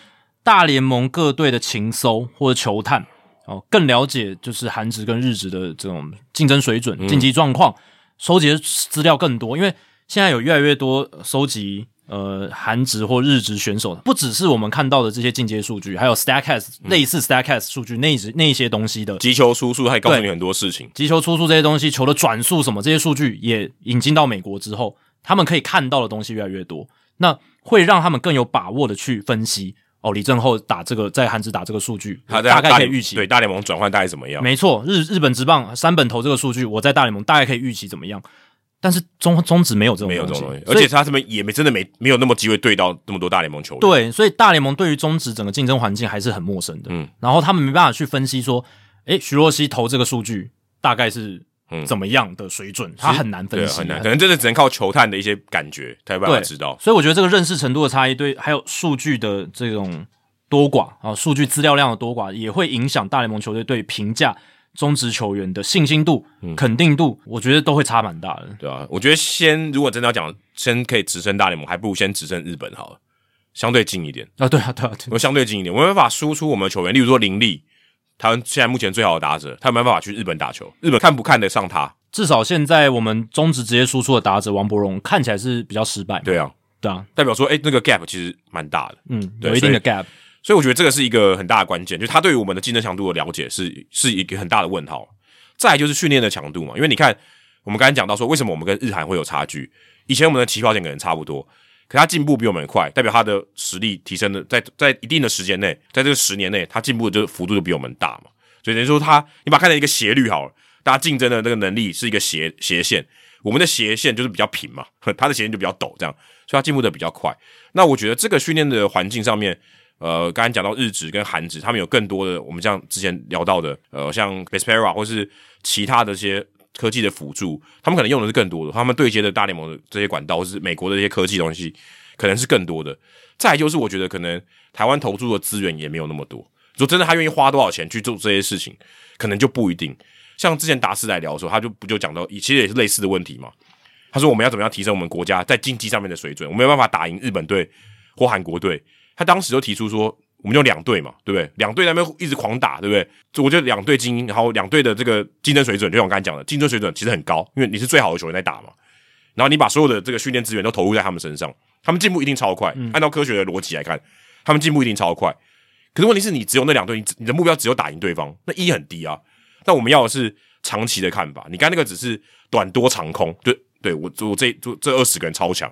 大联盟各队的情搜或者球探哦，更了解就是韩职跟日职的这种竞争水准、竞技状况，收集的资料更多。因为现在有越来越多收集呃韩职或日职选手，不只是我们看到的这些进阶数据，还有 Statcast 类似 Statcast 数据那那一些东西的击球出数，还告诉你很多事情。击球出数这些东西，球的转速什么这些数据也引进到美国之后，他们可以看到的东西越来越多。那会让他们更有把握的去分析哦，李正厚打这个在韩职打这个数据，他大概可以预期对大联盟转换大概怎么样？没错，日日本职棒三本投这个数据，我在大联盟大概可以预期怎么样？但是中中职没有这种没有这种东西，而且他这边也没真的没没有那么机会对到那么多大联盟球员。对，所以大联盟对于中职整个竞争环境还是很陌生的。嗯，然后他们没办法去分析说，诶，徐若曦投这个数据大概是怎么样的水准，他很难分析，很难，可能真的只能靠球探的一些感觉才有办法知道。所以我觉得这个认识程度的差异，对还有数据的这种多寡啊，数据资料量的多寡，也会影响大联盟球队对评价中职球员的信心度、肯定度，我觉得都会差蛮大的。对啊，我觉得先如果真的要讲，先可以直升大联盟，还不如先直升日本好了，相对近一点啊。对啊，对啊，我相对近一点，我没办法输出我们的球员，例如说林立。台湾现在目前最好的打者，他没办法去日本打球。日本看不看得上他？至少现在我们中职职业输出的打者王伯荣看起来是比较失败。对啊，对啊，代表说，哎，那个 gap 其实蛮大的。嗯，有一定的 gap。所以我觉得这个是一个很大的关键，就是他对于我们的竞争强度的了解是是一个很大的问号。再就是训练的强度嘛，因为你看我们刚才讲到说，为什么我们跟日韩会有差距？以前我们的起跑点可能差不多。可他进步比我们快，代表他的实力提升的，在在一定的时间内，在这个十年内，他进步的就幅度就比我们大嘛。所以等于说，他你把它看成一个斜率好了，大家竞争的那个能力是一个斜斜线，我们的斜线就是比较平嘛，他的斜线就比较陡，这样，所以他进步的比较快。那我觉得这个训练的环境上面，呃，刚才讲到日职跟韩职，他们有更多的我们像之前聊到的，呃，像 b e s p e r a 或是其他的一些科技的辅助，他们可能用的是更多的，他们对接的大联盟的这些管道，是美国的这些科技东西。可能是更多的，再就是我觉得可能台湾投注的资源也没有那么多。说真的，他愿意花多少钱去做这些事情，可能就不一定。像之前达斯来聊的时候，他就不就讲到，其实也是类似的问题嘛。他说我们要怎么样提升我们国家在竞技上面的水准？我没有办法打赢日本队或韩国队。他当时就提出说，我们就两队嘛，对不对？两队那边一直狂打，对不对？我觉得两队精英，然后两队的这个竞争水准，就像我刚才讲的，竞争水准其实很高，因为你是最好的球员在打嘛。然后你把所有的这个训练资源都投入在他们身上。他们进步一定超快，按照科学的逻辑来看，他们进步一定超快。可是问题是你只有那两队，你你的目标只有打赢对方，那一很低啊。但我们要的是长期的看法。你刚那个只是短多长空，对对，我我这这这二十个人超强，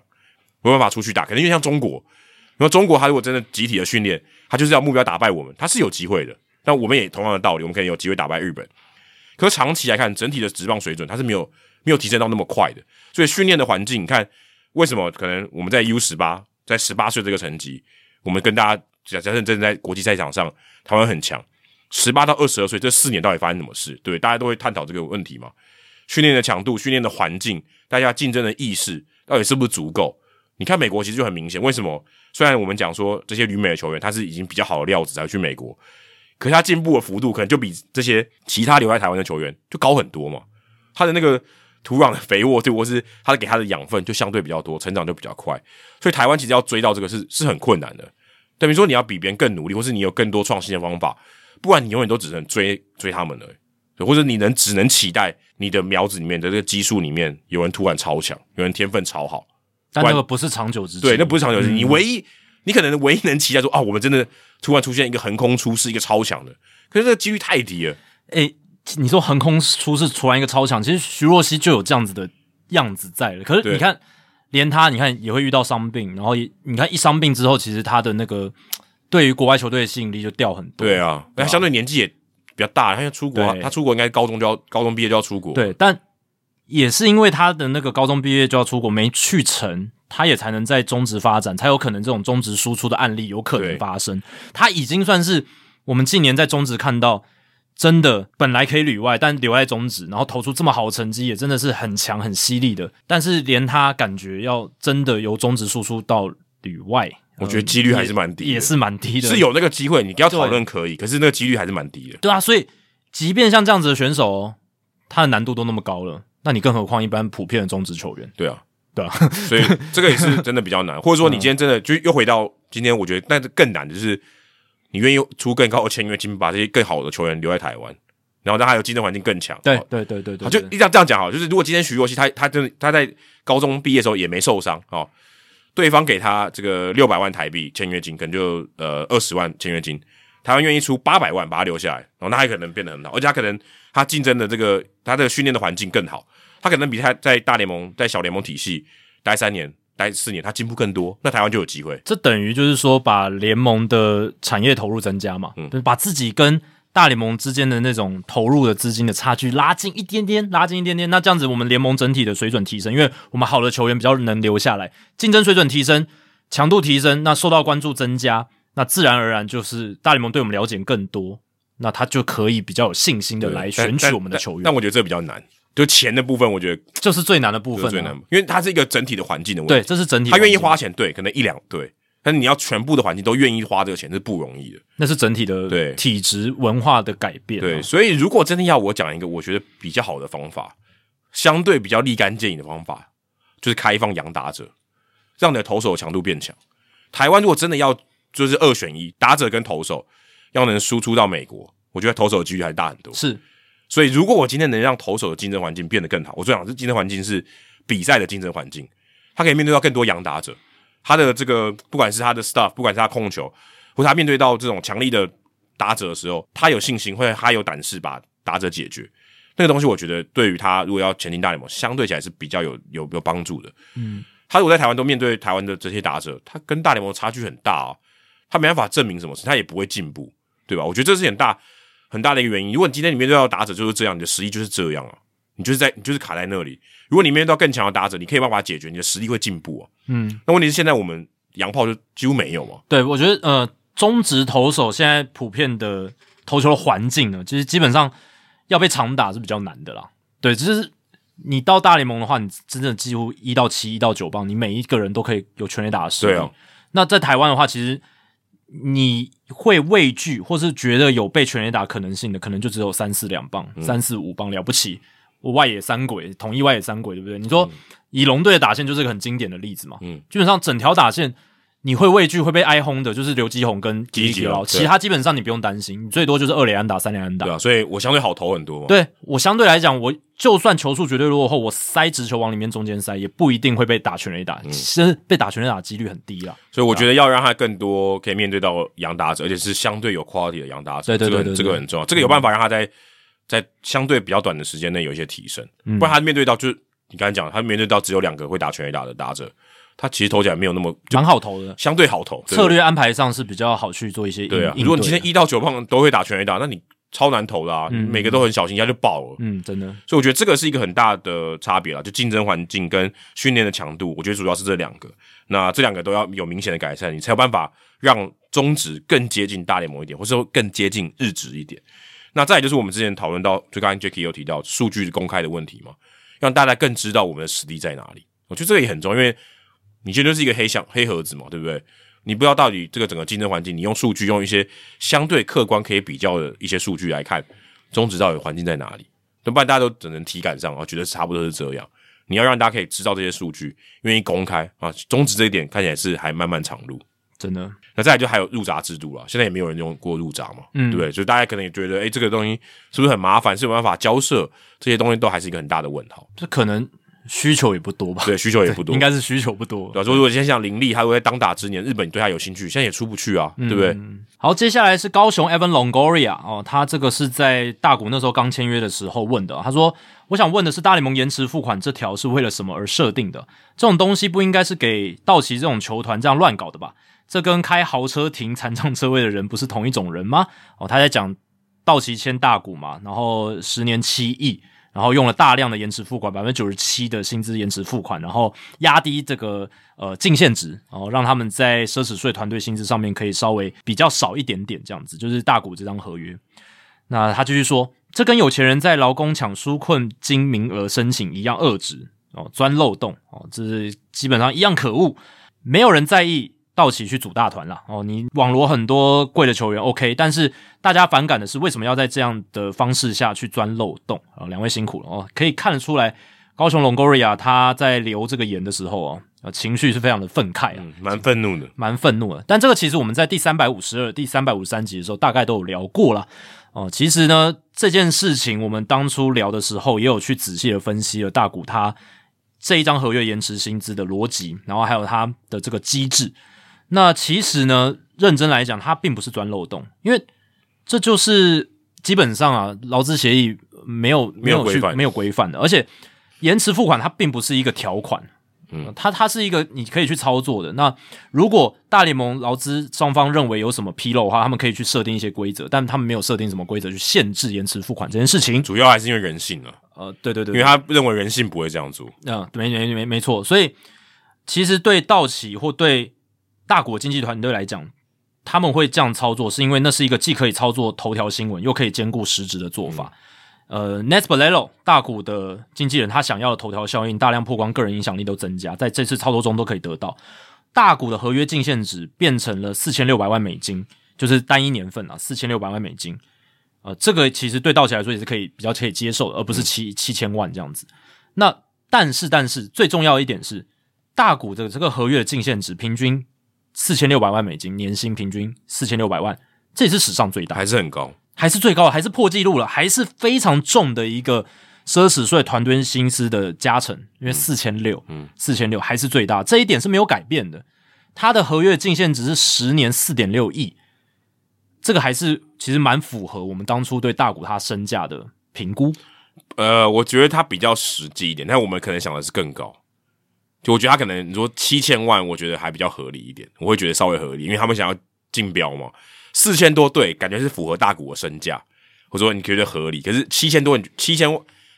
没办法出去打。可能因为像中国，因为中国他如果真的集体的训练，他就是要目标打败我们，他是有机会的。但我们也同样的道理，我们可以有机会打败日本。可是长期来看，整体的直棒水准它是没有没有提升到那么快的。所以训练的环境，你看。为什么可能我们在 U 十八，在十八岁这个成绩，我们跟大家假假设真的在国际赛场上，台湾很强。十八到二十二岁这四年到底发生什么事？对，大家都会探讨这个问题嘛？训练的强度、训练的环境、大家竞争的意识，到底是不是足够？你看美国其实就很明显，为什么？虽然我们讲说这些旅美的球员他是已经比较好的料子才去美国，可是他进步的幅度可能就比这些其他留在台湾的球员就高很多嘛？他的那个。土壤的肥沃，对，或是他给他的养分就相对比较多，成长就比较快。所以台湾其实要追到这个是是很困难的。等于说你要比别人更努力，或是你有更多创新的方法，不然你永远都只能追追他们了。或者你能只能期待你的苗子里面的这个基数里面有人突然超强，有人天分超好，但那个不是长久之计对，那不是长久之计你唯一你可能唯一能期待说啊，我们真的突然出现一个横空出世一个超强的，可是这个几率太低了。诶。你说横空出世突然一个超强，其实徐若曦就有这样子的样子在了。可是你看，连他，你看也会遇到伤病，然后你看一伤病之后，其实他的那个对于国外球队的吸引力就掉很多。对啊，他相对年纪也比较大，他要出国，他出国应该高中就要高中毕业就要出国。对，但也是因为他的那个高中毕业就要出国没去成，他也才能在中职发展，才有可能这种中职输出的案例有可能发生。他已经算是我们近年在中职看到。真的本来可以旅外，但留在中职，然后投出这么好的成绩，也真的是很强很犀利的。但是连他感觉要真的由中职输出到旅外，我觉得几率还是蛮低，也是蛮低的。是有那个机会，你要讨论可以，可是那个几率还是蛮低的。对啊，所以即便像这样子的选手，他的难度都那么高了，那你更何况一般普遍的中职球员？对啊，对啊，所以 这个也是真的比较难。或者说，你今天真的就又回到今天，我觉得但是更难的就是。你愿意出更高的签约金，把这些更好的球员留在台湾，然后让他有竞争环境更强。对对对对对，就一定要这样讲哈。就是如果今天徐若曦他他真的他在高中毕业的时候也没受伤哦，对方给他这个六百万台币签约金，可能就呃二十万签约金，台湾愿意出八百万把他留下来，然后那还可能变得很好，而且他可能他竞争的这个他的训练的环境更好，他可能比他在大联盟在小联盟体系待三年。待四年，他进步更多，那台湾就有机会。这等于就是说，把联盟的产业投入增加嘛，嗯，把自己跟大联盟之间的那种投入的资金的差距拉近一点点，拉近一点点。那这样子，我们联盟整体的水准提升，因为我们好的球员比较能留下来，竞争水准提升，强度提升，那受到关注增加，那自然而然就是大联盟对我们了解更多，那他就可以比较有信心的来选取我们的球员。但我觉得这比较难，就钱的部分，我觉得这是最难的部分、啊，最难，因为它是一个整体的环境的问题。对，这是整体。他愿意花钱，对，可能一两对，但是你要全部的环境都愿意花这个钱是不容易的。那是整体的对体质文化的改变、啊。对，所以如果真的要我讲一个我觉得比较好的方法，相对比较立竿见影的方法，就是开放洋打者，让你的投手强度变强。台湾如果真的要就是二选一，打者跟投手要能输出到美国，我觉得投手的几率还大很多。是，所以如果我今天能让投手的竞争环境变得更好，我最想是竞争环境是比赛的竞争环境，他可以面对到更多洋打者，他的这个不管是他的 stuff，不管是他控球，或者他面对到这种强力的打者的时候，他有信心，或者他有胆识把打者解决。那个东西，我觉得对于他如果要前进大联盟，相对起来是比较有有有帮助的。嗯，他如果在台湾都面对台湾的这些打者，他跟大联盟差距很大啊，他没办法证明什么事，他也不会进步，对吧？我觉得这是很大很大的一个原因。如果你今天你面对到打者就是这样，你的实力就是这样啊，你就是在你就是卡在那里。如果你面对到更强的打者，你可以办法解决，你的实力会进步啊。嗯，那问题是现在我们洋炮就几乎没有嘛。对，我觉得呃，中职投手现在普遍的投球的环境呢，其实基本上要被长打是比较难的啦。对，就是你到大联盟的话，你真正几乎一到七、一到九棒，你每一个人都可以有全垒打的实力。对啊那在台湾的话，其实你会畏惧，或是觉得有被全垒打可能性的，可能就只有三四两棒、嗯三四五棒了不起。我外野三鬼，统一外野三鬼，对不对？你说、嗯以龙队的打线就是一个很经典的例子嘛。嗯，基本上整条打线你会畏惧会被挨轰的，就是刘基宏跟吉吉劳，吉吉劳对其他基本上你不用担心，你最多就是二连安打、三连安打。对啊，所以我相对好投很多。嘛。对我相对来讲，我就算球速绝对落后，我塞直球往里面中间塞，也不一定会被打全垒打，嗯。其实被打全垒打的几率很低啦。所以我觉得要让他更多可以面对到洋打者，而且是相对有 quality 的洋打者，这个对对对对对这个很重要，这个有办法让他在在相对比较短的时间内有一些提升，嗯。不然他面对到就是你刚才讲，他面对到只有两个会打全垒打的打者，他其实投起来没有那么就蛮好投的，相对好投，策略安排上是比较好去做一些应对啊。如果你今天一到九棒都会打全垒打，那你超难投的啊，每个都很小心，一下就爆了。嗯，真的所以我觉得这个是一个很大的差别啦，就竞争环境跟训练的强度，我觉得主要是这两个。那这两个都要有明显的改善，你才有办法让中职更接近大联盟一点，或者说更接近日职一点。那再来就是我们之前讨论到，就刚刚 Jacky 有提到数据公开的问题嘛，让大家更知道我们的实力在哪里。我觉得这个也很重要，因为你觉得是一个黑箱黑盒子嘛，对不对？你不知道到底这个整个竞争环境，你用数据用一些相对客观可以比较的一些数据来看，中职到底环境在哪里？要不然大家都只能体感上啊，觉得差不多是这样。你要让大家可以知道这些数据，愿意公开啊，中职这一点看起来是还漫漫长路。真的，那再来就还有入闸制度了，现在也没有人用过入闸嘛，嗯对不对？所以大家可能也觉得，哎、这个东西是不是很麻烦？是有办法交涉？这些东西都还是一个很大的问号。这可能需求也不多吧，对，需求也不多，应该是需求不多。对吧？所以如果现在像林立，他如果在当打之年，日本对他有兴趣，现在也出不去啊，对不对？好，接下来是高雄 Evan Longoria 哦，他这个是在大谷那时候刚签约的时候问的。他说：“我想问的是，大联盟延迟付款这条是为了什么而设定的？这种东西不应该是给道奇这种球团这样乱搞的吧？这跟开豪车停残障车位的人不是同一种人吗？”哦，他在讲道奇签大谷嘛，然后十年七亿。然后用了大量的延迟付款，百分之九十七的薪资延迟付款，然后压低这个呃净现值，然后让他们在奢侈税团队薪资上面可以稍微比较少一点点，这样子就是大股这张合约。那他继续说，这跟有钱人在劳工抢纾困金名额申请一样恶质哦，钻漏洞哦，这是基本上一样可恶，没有人在意。道奇去组大团了哦，你网罗很多贵的球员，OK，但是大家反感的是为什么要在这样的方式下去钻漏洞啊？两位辛苦了哦，可以看得出来，高雄 Longoria 他在留这个言的时候哦，呃，情绪是非常的愤慨啊，嗯，蛮愤怒的。蛮愤怒的。但这个其实我们在第三百五十二、第三百五十三集的时候大概都有聊过了哦。其实呢，这件事情我们当初聊的时候也有去仔细的分析了大谷他这一张合约延迟薪资的逻辑，然后还有他的这个机制。那其实呢，认真来讲，它并不是钻漏洞，因为这就是基本上啊，劳资协议没有没有规范没有规范的，而且延迟付款它并不是一个条款，嗯，它它是一个你可以去操作的。那如果大联盟劳资双方认为有什么纰漏的话，他们可以去设定一些规则，但他们没有设定什么规则去限制延迟付款这件事情。主要还是因为人性啊，呃，对对对，因为他认为人性不会这样做。嗯，没没没没错，所以其实对道奇或对大国经济团队来讲，他们会这样操作，是因为那是一个既可以操作头条新闻，又可以兼顾实质的做法。呃 n e s p a l e l o 大股的经纪人，他想要的头条效应、大量曝光、个人影响力都增加，在这次操作中都可以得到。大股的合约净现值变成了四千六百万美金，就是单一年份啊，四千六百万美金。呃，这个其实对道奇来说也是可以比较可以接受的，而不是七七千万这样子。那但是但是最重要一点是，大股的这个合约的净现值平均四千六百万美金，年薪平均四千六百万，这也是史上最大，还是很高。还是最高，还是破纪录了，还是非常重的一个奢侈税团队薪资的加成，因为四千六，嗯，四千六还是最大，这一点是没有改变的。他的合约净现值是十年四点六亿，这个还是其实蛮符合我们当初对大股他身价的评估。呃，我觉得他比较实际一点，但我们可能想的是更高。就我觉得他可能你说七千万，我觉得还比较合理一点，我会觉得稍微合理，因为他们想要竞标嘛。四千多对，感觉是符合大股的身价，或者说你觉得合理。可是七千多，七千，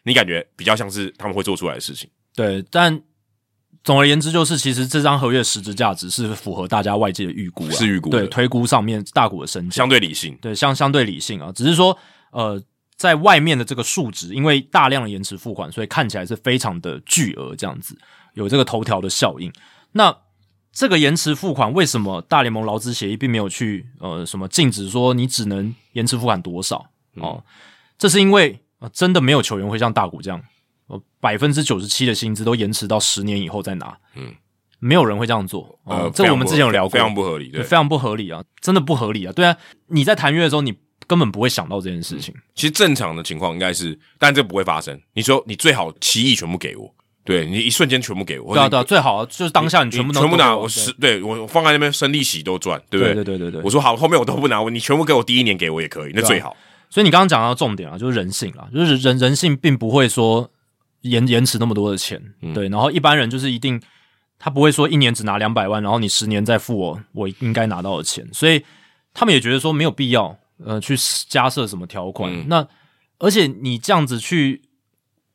你感觉比较像是他们会做出来的事情。对，但总而言之，就是其实这张合约实质价值是符合大家外界的预估，是预估对推估上面大股的身价相对理性，对相相对理性啊。只是说，呃，在外面的这个数值，因为大量的延迟付款，所以看起来是非常的巨额，这样子有这个头条的效应。那这个延迟付款为什么大联盟劳资协议并没有去呃什么禁止说你只能延迟付款多少哦？这是因为真的没有球员会像大谷这样，呃百分之九十七的薪资都延迟到十年以后再拿，嗯，没有人会这样做。呃，这我们之前有聊过，非常不合理，对，非常不合理啊，真的不合理啊。对啊，你在谈约的时候，你根本不会想到这件事情。其实正常的情况应该是，但这不会发生。你说你最好七亿全部给我。对你一瞬间全部给我，对啊对啊，最好就是当下你全部全部拿，我十对我放在那边生利息都赚，对不对？对对对对，我说好，后面我都不拿，你全部给我第一年给我也可以，那最好。所以你刚刚讲到重点啊，就是人性啊，就是人人性并不会说延延迟那么多的钱，对。然后一般人就是一定他不会说一年只拿两百万，然后你十年再付我我应该拿到的钱，所以他们也觉得说没有必要呃去加设什么条款。那而且你这样子去。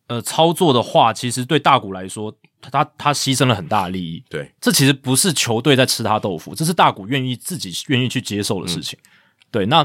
呃，操作的话，其实对大股来说，他他牺牲了很大的利益。对，这其实不是球队在吃他豆腐，这是大股愿意自己愿意去接受的事情。对，那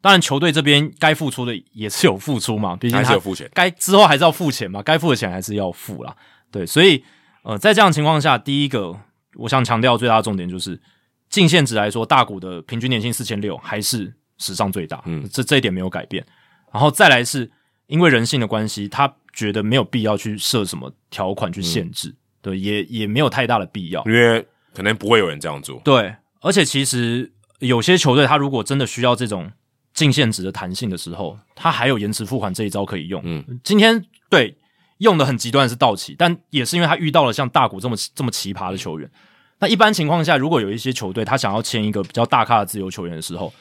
当然球队这边该付出的也是有付出嘛，毕竟他有付钱，该之后还是要付钱嘛，该付的钱还是要付啦。对，所以呃，在这样情况下，第一个我想强调最大的重点就是，净现值来说，大股的平均年薪四千六还是史上最大，嗯，这这一点没有改变。然后再来是因为人性的关系，他。觉得没有必要去设什么条款去限制，对，也也没有太大的必要，因为可能不会有人这样做。对，而且其实有些球队，他如果真的需要这种净限值的弹性的时候，他还有延迟付款这一招可以用。嗯，今天对用的很极端的是道奇，但也是因为他遇到了像大谷这么这么奇葩的球员。那一般情况下，如果有一些球队他想要签一个比较大咖的自由球员的时候，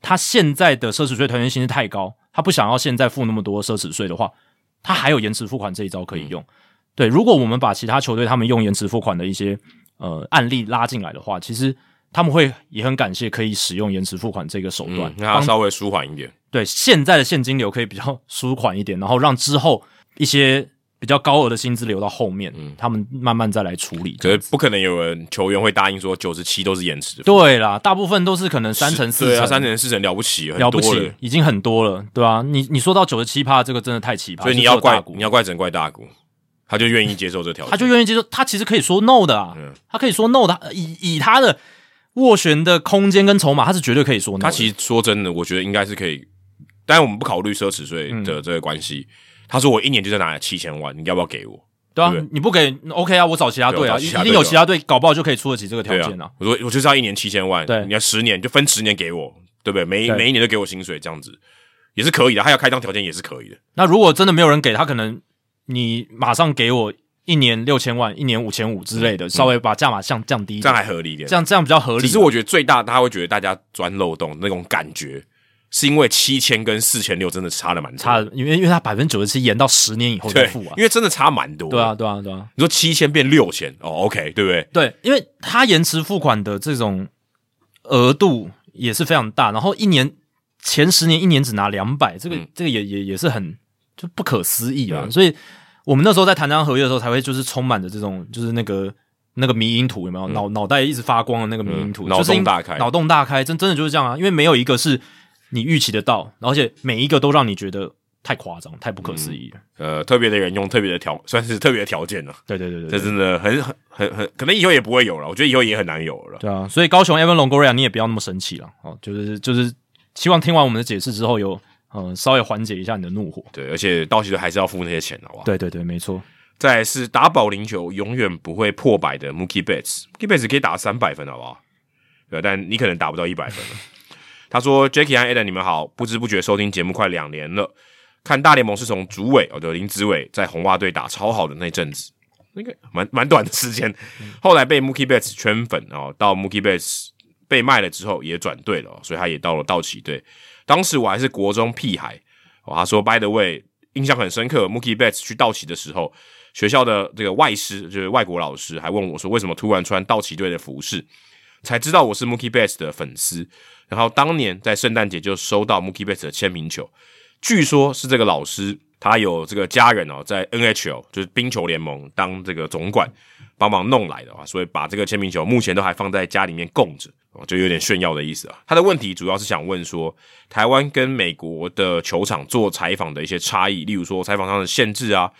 他现在的奢侈税团员薪资太高，他不想要现在付那么多奢侈税的话。他还有延迟付款这一招可以用，对。如果我们把其他球队他们用延迟付款的一些呃案例拉进来的话，其实他们会也很感谢可以使用延迟付款这个手段，让他稍微舒缓一点。对，现在的现金流可以比较 舒缓一点，然后让之后一些。比较高额的薪资留到后面，嗯，他们慢慢再来处理。可是不可能有人球员会答应说九十七都是延迟。对啦，大部分都是可能三成四成，三成四成了不起，了不起，已经很多了，对啊？你你说到九十七趴，这个真的太奇葩。所以你要怪你要怪整怪大股，他就愿意接受这条，他就愿意接受。他其实可以说 no 的啊，他可以说 no 的，以以他的斡旋的空间跟筹码，他是绝对可以说。他其实说真的，我觉得应该是可以，但是我们不考虑奢侈税的这个关系。他说我一年就在拿七千万，你要不要给我？对啊，你不给 OK 啊，我找其他队啊，一定有其他队搞不好就可以出得起这个条件啊。我说我就是要一年七千万，对，你要十年就分十年给我，对不对？每每一年都给我薪水，这样子也是可以的。他要开张条件也是可以的。那如果真的没有人给他，可能你马上给我一年六千万，一年五千五之类的，稍微把价码降降低，这样还合理一点，这样这样比较合理。只是我觉得最大他会觉得大家钻漏洞那种感觉。是因为七千跟四千六真的差的蛮差的，因为因为它百分之九十七延到十年以后再付啊，因为真的差蛮多。对啊，对啊，对啊。你说七千变六千，哦，OK，对不对？对，因为它延迟付款的这种额度也是非常大，然后一年前十年一年只拿两百，这个这个也也也是很就不可思议啊。所以我们那时候在谈这张合约的时候，才会就是充满着这种就是那个那个迷因图有没有？脑脑袋一直发光的那个迷因图，脑洞大开，脑开，洞大开真真的就是这样啊，因为没有一个是。你预期得到，而且每一个都让你觉得太夸张，太不可思议了。呃，特别的人用特别的条，算是特别的条件了。对对对对，这真的很很很很，可能以后也不会有了。我觉得以后也很难有了。对啊，所以高雄 Evan Longoria 你也不要那么生气了哦，就是就是希望听完我们的解释之后有嗯稍微缓解一下你的怒火。对，而且道奇队还是要付那些钱，好不好？对对对，没错。再是打保龄球永远不会破百的 Mookie Betts，Mookie Betts 可以打三百分，好不好？对，但你可能打不到一百分了。他说：“Jackie 和 Adam，你们好，不知不觉收听节目快两年了。看大联盟是从主委哦的林子伟在红袜队打超好的那阵子，那个蛮蛮短的时间。后来被 Mookie Betts 圈粉哦，到 Mookie Betts 被卖了之后也转队了，所以他也到了道奇队。当时我还是国中屁孩哦。他说：By the way，印象很深刻，Mookie Betts 去道奇的时候，学校的这个外师就是外国老师还问我说，为什么突然穿道奇队的服饰？才知道我是 Mookie Betts 的粉丝。”然后当年在圣诞节就收到 Mookie Betts 的签名球，据说是这个老师他有这个家人哦，在 NHL 就是冰球联盟当这个总管帮忙弄来的啊，所以把这个签名球目前都还放在家里面供着哦，就有点炫耀的意思啊。他的问题主要是想问说，台湾跟美国的球场做采访的一些差异，例如说采访上的限制啊，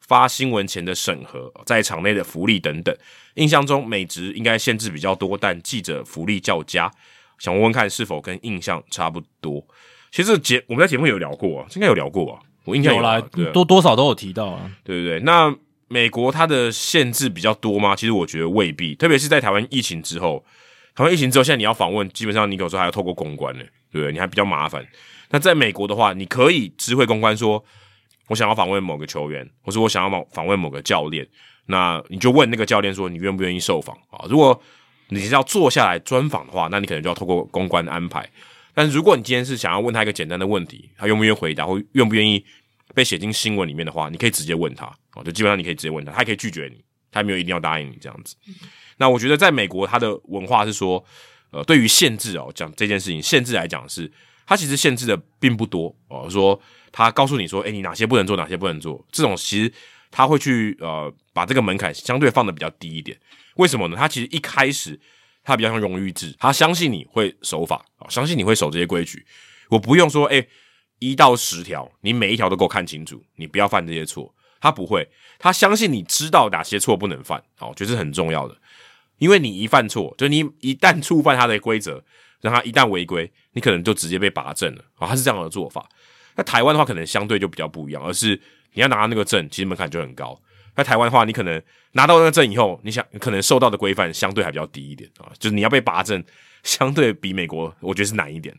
发新闻前的审核，在场内的福利等等。印象中美职应该限制比较多，但记者福利较佳。想问问看是否跟印象差不多？其实节我们在节目有聊过啊，应该有聊过啊。我印象有啦，多多少都有提到啊，对不对？那美国它的限制比较多吗？其实我觉得未必，特别是在台湾疫情之后，台湾疫情之后，现在你要访问，基本上你有时候还要透过公关呢，对不对？你还比较麻烦。那在美国的话，你可以知会公关说，我想要访问某个球员，或者我想要访访问某个教练，那你就问那个教练说，你愿不愿意受访啊？如果你是要坐下来专访的话，那你可能就要透过公关安排。但是如果你今天是想要问他一个简单的问题，他愿不愿意回答，或愿不愿意被写进新闻里面的话，你可以直接问他哦，就基本上你可以直接问他，他可以拒绝你，他没有一定要答应你这样子。那我觉得在美国，他的文化是说，呃，对于限制哦，讲这件事情限制来讲是，他其实限制的并不多哦，说他告诉你说，哎，你哪些不能做，哪些不能做，这种其实他会去呃把这个门槛相对放的比较低一点。为什么呢？他其实一开始他比较像荣誉制，他相信你会守法啊，相信你会守这些规矩。我不用说，哎，一到十条，你每一条都给我看清楚，你不要犯这些错。他不会，他相信你知道哪些错不能犯，好，觉得是很重要的。因为你一犯错，就你一旦触犯他的规则，让他一旦违规，你可能就直接被拔证了啊。他是这样的做法。那台湾的话，可能相对就比较不一样，而是你要拿到那个证，其实门槛就很高。在台湾的话，你可能拿到那个证以后，你想可能受到的规范相对还比较低一点啊，就是你要被拔证，相对比美国我觉得是难一点。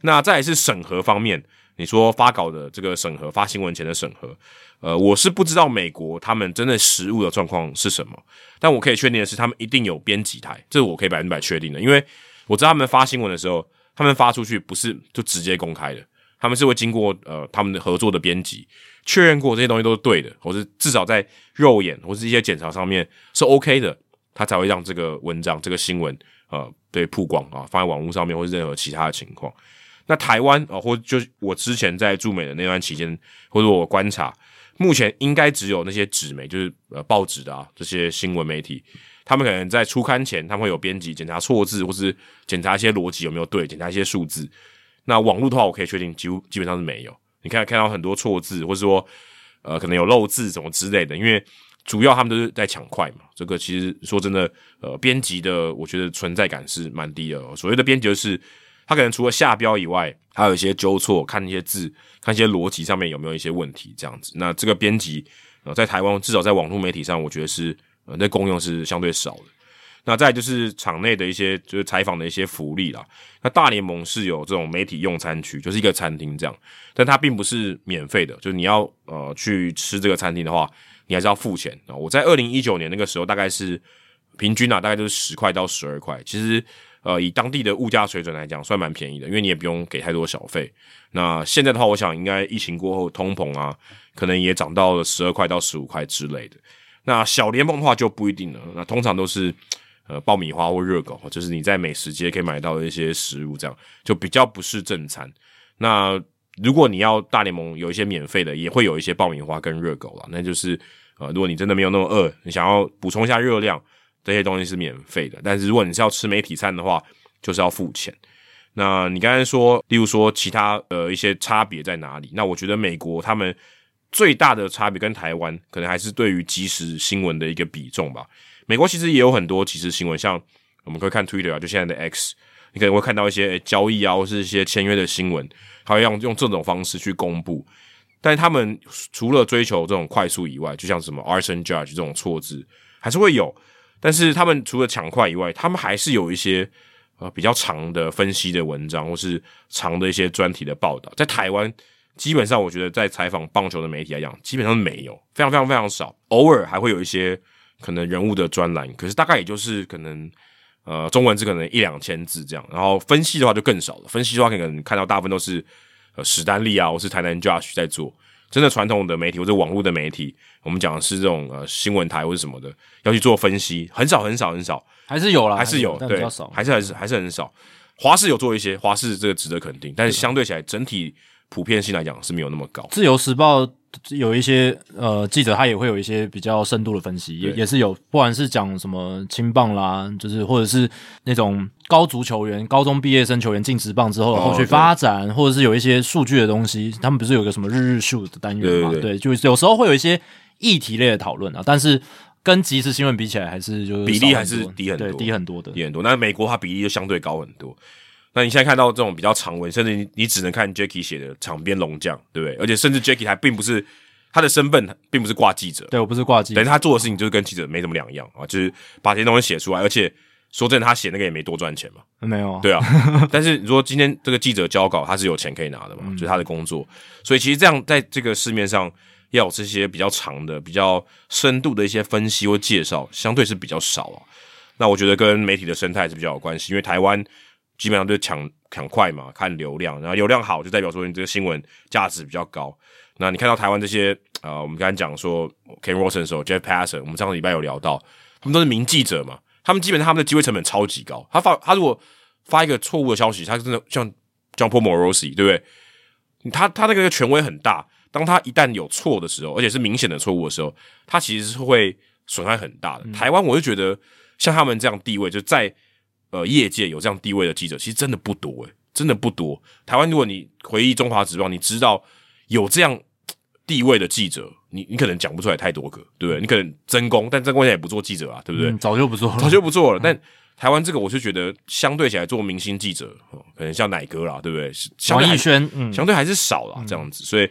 那再是审核方面，你说发稿的这个审核，发新闻前的审核，呃，我是不知道美国他们真的实物的状况是什么，但我可以确定的是，他们一定有编辑台，这是我可以百分百确定的，因为我知道他们发新闻的时候，他们发出去不是就直接公开的，他们是会经过呃他们的合作的编辑。确认过这些东西都是对的，或是至少在肉眼或是一些检查上面是 OK 的，他才会让这个文章、这个新闻呃被曝光啊，放在网络上面或是任何其他的情况。那台湾啊，或就我之前在驻美的那段期间，或者我观察，目前应该只有那些纸媒，就是呃报纸的啊这些新闻媒体，他们可能在出刊前，他们会有编辑检查错字，或是检查一些逻辑有没有对，检查一些数字。那网络的话，我可以确定几乎基本上是没有。你看看到很多错字，或者说，呃，可能有漏字什么之类的，因为主要他们都是在抢快嘛。这个其实说真的，呃，编辑的我觉得存在感是蛮低的。所谓的编辑就是他可能除了下标以外，还有一些纠错，看一些字，看一些逻辑上面有没有一些问题这样子。那这个编辑呃，在台湾至少在网络媒体上，我觉得是呃，那功用是相对少的。那再就是场内的一些就是采访的一些福利啦。那大联盟是有这种媒体用餐区，就是一个餐厅这样，但它并不是免费的，就是你要呃去吃这个餐厅的话，你还是要付钱啊。我在二零一九年那个时候大概是平均啊，大概就是十块到十二块。其实呃以当地的物价水准来讲，算蛮便宜的，因为你也不用给太多小费。那现在的话，我想应该疫情过后通膨啊，可能也涨到了十二块到十五块之类的。那小联盟的话就不一定了，那通常都是。呃，爆米花或热狗，就是你在美食街可以买到的一些食物，这样就比较不是正餐。那如果你要大联盟有一些免费的，也会有一些爆米花跟热狗了。那就是呃，如果你真的没有那么饿，你想要补充一下热量，这些东西是免费的。但是如果你是要吃媒体餐的话，就是要付钱。那你刚才说，例如说其他呃一些差别在哪里？那我觉得美国他们最大的差别跟台湾可能还是对于即时新闻的一个比重吧。美国其实也有很多即时新闻，像我们可以看 Twitter 啊，就现在的 X，你可能会看到一些交易啊，或是一些签约的新闻，他会用用这种方式去公布。但他们除了追求这种快速以外，就像什么 arson judge 这种错字还是会有。但是他们除了抢快以外，他们还是有一些呃比较长的分析的文章，或是长的一些专题的报道。在台湾，基本上我觉得在采访棒球的媒体来讲，基本上没有，非常非常非常少。偶尔还会有一些可能人物的专栏，可是大概也就是可能呃中文字可能一两千字这样。然后分析的话就更少了，分析的话可能看到大部分都是。呃，史丹利啊，或是台南 Josh 在做，真的传统的媒体或者网络的媒体，我们讲的是这种呃新闻台或者什么的，要去做分析，很少很少很少，还是有啦，还是有，对，还是还是还是很少。华视有做一些，华视这个值得肯定，但是相对起来，整体普遍性来讲是没有那么高。自由时报。有一些呃记者，他也会有一些比较深度的分析，也也是有，不管是讲什么青棒啦，就是或者是那种高足球员、高中毕业生球员进职棒之后后续发展，或者是有一些数据的东西，他们不是有个什么日日数的单元嘛？对，就有时候会有一些议题类的讨论啊，但是跟即时新闻比起来，还是就是比例还是低很多，低很多的，低很多。那美国它比例就相对高很多。那你现在看到这种比较长文，甚至你你只能看 Jacky 写的场边龙将，对不对？而且甚至 Jacky 还并不是他的身份，并不是挂记者，对我不是挂记者，等于他做的事情就是跟记者没什么两样啊，就是把这些东西写出来。而且说真的，他写那个也没多赚钱嘛，没有，对啊。但是你说今天这个记者交稿，他是有钱可以拿的嘛，就是他的工作。所以其实这样在这个市面上要有这些比较长的、比较深度的一些分析或介绍，相对是比较少啊。那我觉得跟媒体的生态是比较有关系，因为台湾。基本上就抢抢快嘛，看流量，然后流量好就代表说你这个新闻价值比较高。那你看到台湾这些呃，我们刚才讲说 Ken Wilson 的时候，Jeff Passan，我们上个礼拜有聊到，他们都是名记者嘛，他们基本上他们的机会成本超级高。他发他如果发一个错误的消息，他真的像像 Paul Morosi，对不对？他他那个权威很大，当他一旦有错的时候，而且是明显的错误的时候，他其实是会损害很大的。台湾我就觉得像他们这样地位就在。呃，业界有这样地位的记者，其实真的不多诶，真的不多。台湾，如果你回忆中华职棒，你知道有这样地位的记者，你你可能讲不出来太多个，对不对？你可能真功，但真功现在也不做记者啊，对不对？早就不做了，早就不做了。但台湾这个，我就觉得相对起来做明星记者，可能像奶哥啦，对不对？王艺轩，嗯，相对还是少了这样子，所以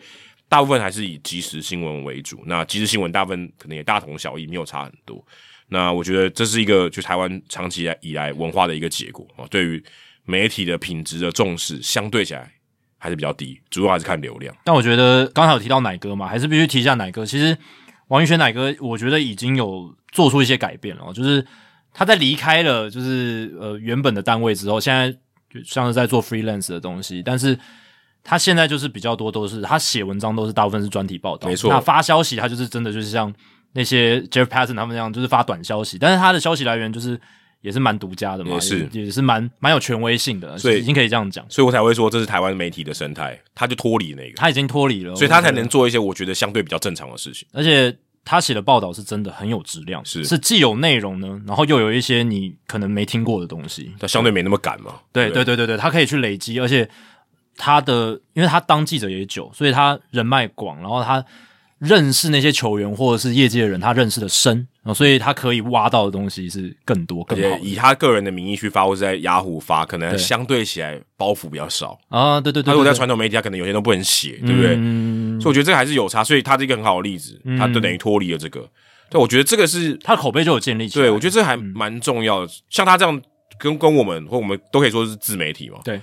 大部分还是以即时新闻为主。那即时新闻大部分可能也大同小异，没有差很多。那我觉得这是一个就台湾长期以来文化的一个结果啊，对于媒体的品质的重视相对起来还是比较低，主要还是看流量。但我觉得刚才有提到奶哥嘛，还是必须提一下奶哥。其实王宇轩奶哥，我觉得已经有做出一些改变了，就是他在离开了就是呃原本的单位之后，现在就像是在做 freelance 的东西，但是他现在就是比较多都是他写文章都是大部分是专题报道，没错。那发消息他就是真的就是像。那些 Jeff Passan 他们那样就是发短消息，但是他的消息来源就是也是蛮独家的嘛，也是也是蛮蛮有权威性的，所以已经可以这样讲，所以我才会说这是台湾媒体的生态，他就脱离那个，他已经脱离了，所以他才能做一些我觉得相对比较正常的事情，而且他写的报道是真的很有质量，是是既有内容呢，然后又有一些你可能没听过的东西，他相对没那么赶嘛，对对对对对，他可以去累积，而且他的因为他当记者也久，所以他人脉广，然后他。认识那些球员或者是业界的人，他认识的深啊，所以他可以挖到的东西是更多更好。以他个人的名义去发，或是在雅虎发，可能相对起来包袱比较少啊。对对对，他如果在传统媒体，他可能有些都不能写，对不对？所以我觉得这个还是有差。所以他是一个很好的例子，他就等于脱离了这个。对，我觉得这个是他的口碑就有建立起来。对，我觉得这还蛮重要的。像他这样跟跟我们或我们都可以说是自媒体嘛。对。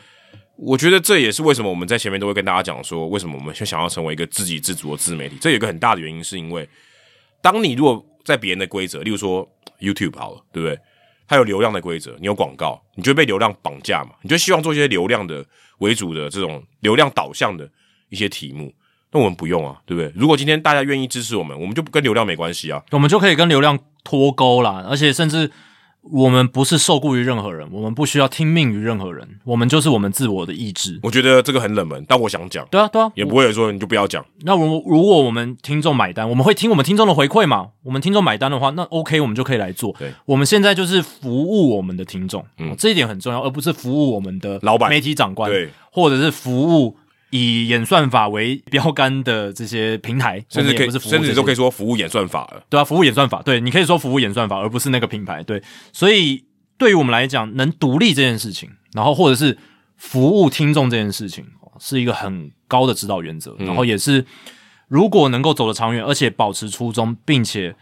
我觉得这也是为什么我们在前面都会跟大家讲说，为什么我们想要成为一个自给自足的自媒体。这有一个很大的原因，是因为当你如果在别人的规则，例如说 YouTube 好了，对不对？它有流量的规则，你有广告，你就被流量绑架嘛？你就希望做一些流量的为主的这种流量导向的一些题目。那我们不用啊，对不对？如果今天大家愿意支持我们，我们就跟流量没关系啊，我们就可以跟流量脱钩啦，而且甚至。我们不是受雇于任何人，我们不需要听命于任何人，我们就是我们自我的意志。我觉得这个很冷门，但我想讲，对啊，对啊，也不会说你就不要讲。那如如果我们听众买单，我们会听我们听众的回馈嘛？我们听众买单的话，那 OK，我们就可以来做。对，我们现在就是服务我们的听众，嗯，这一点很重要，而不是服务我们的老板、媒体长官，对，或者是服务。以演算法为标杆的这些平台，甚至可以，甚至都可以说服务演算法了。对啊，服务演算法，对，你可以说服务演算法，而不是那个品牌。对，所以对于我们来讲，能独立这件事情，然后或者是服务听众这件事情，是一个很高的指导原则。然后也是，如果能够走得长远，而且保持初衷，并且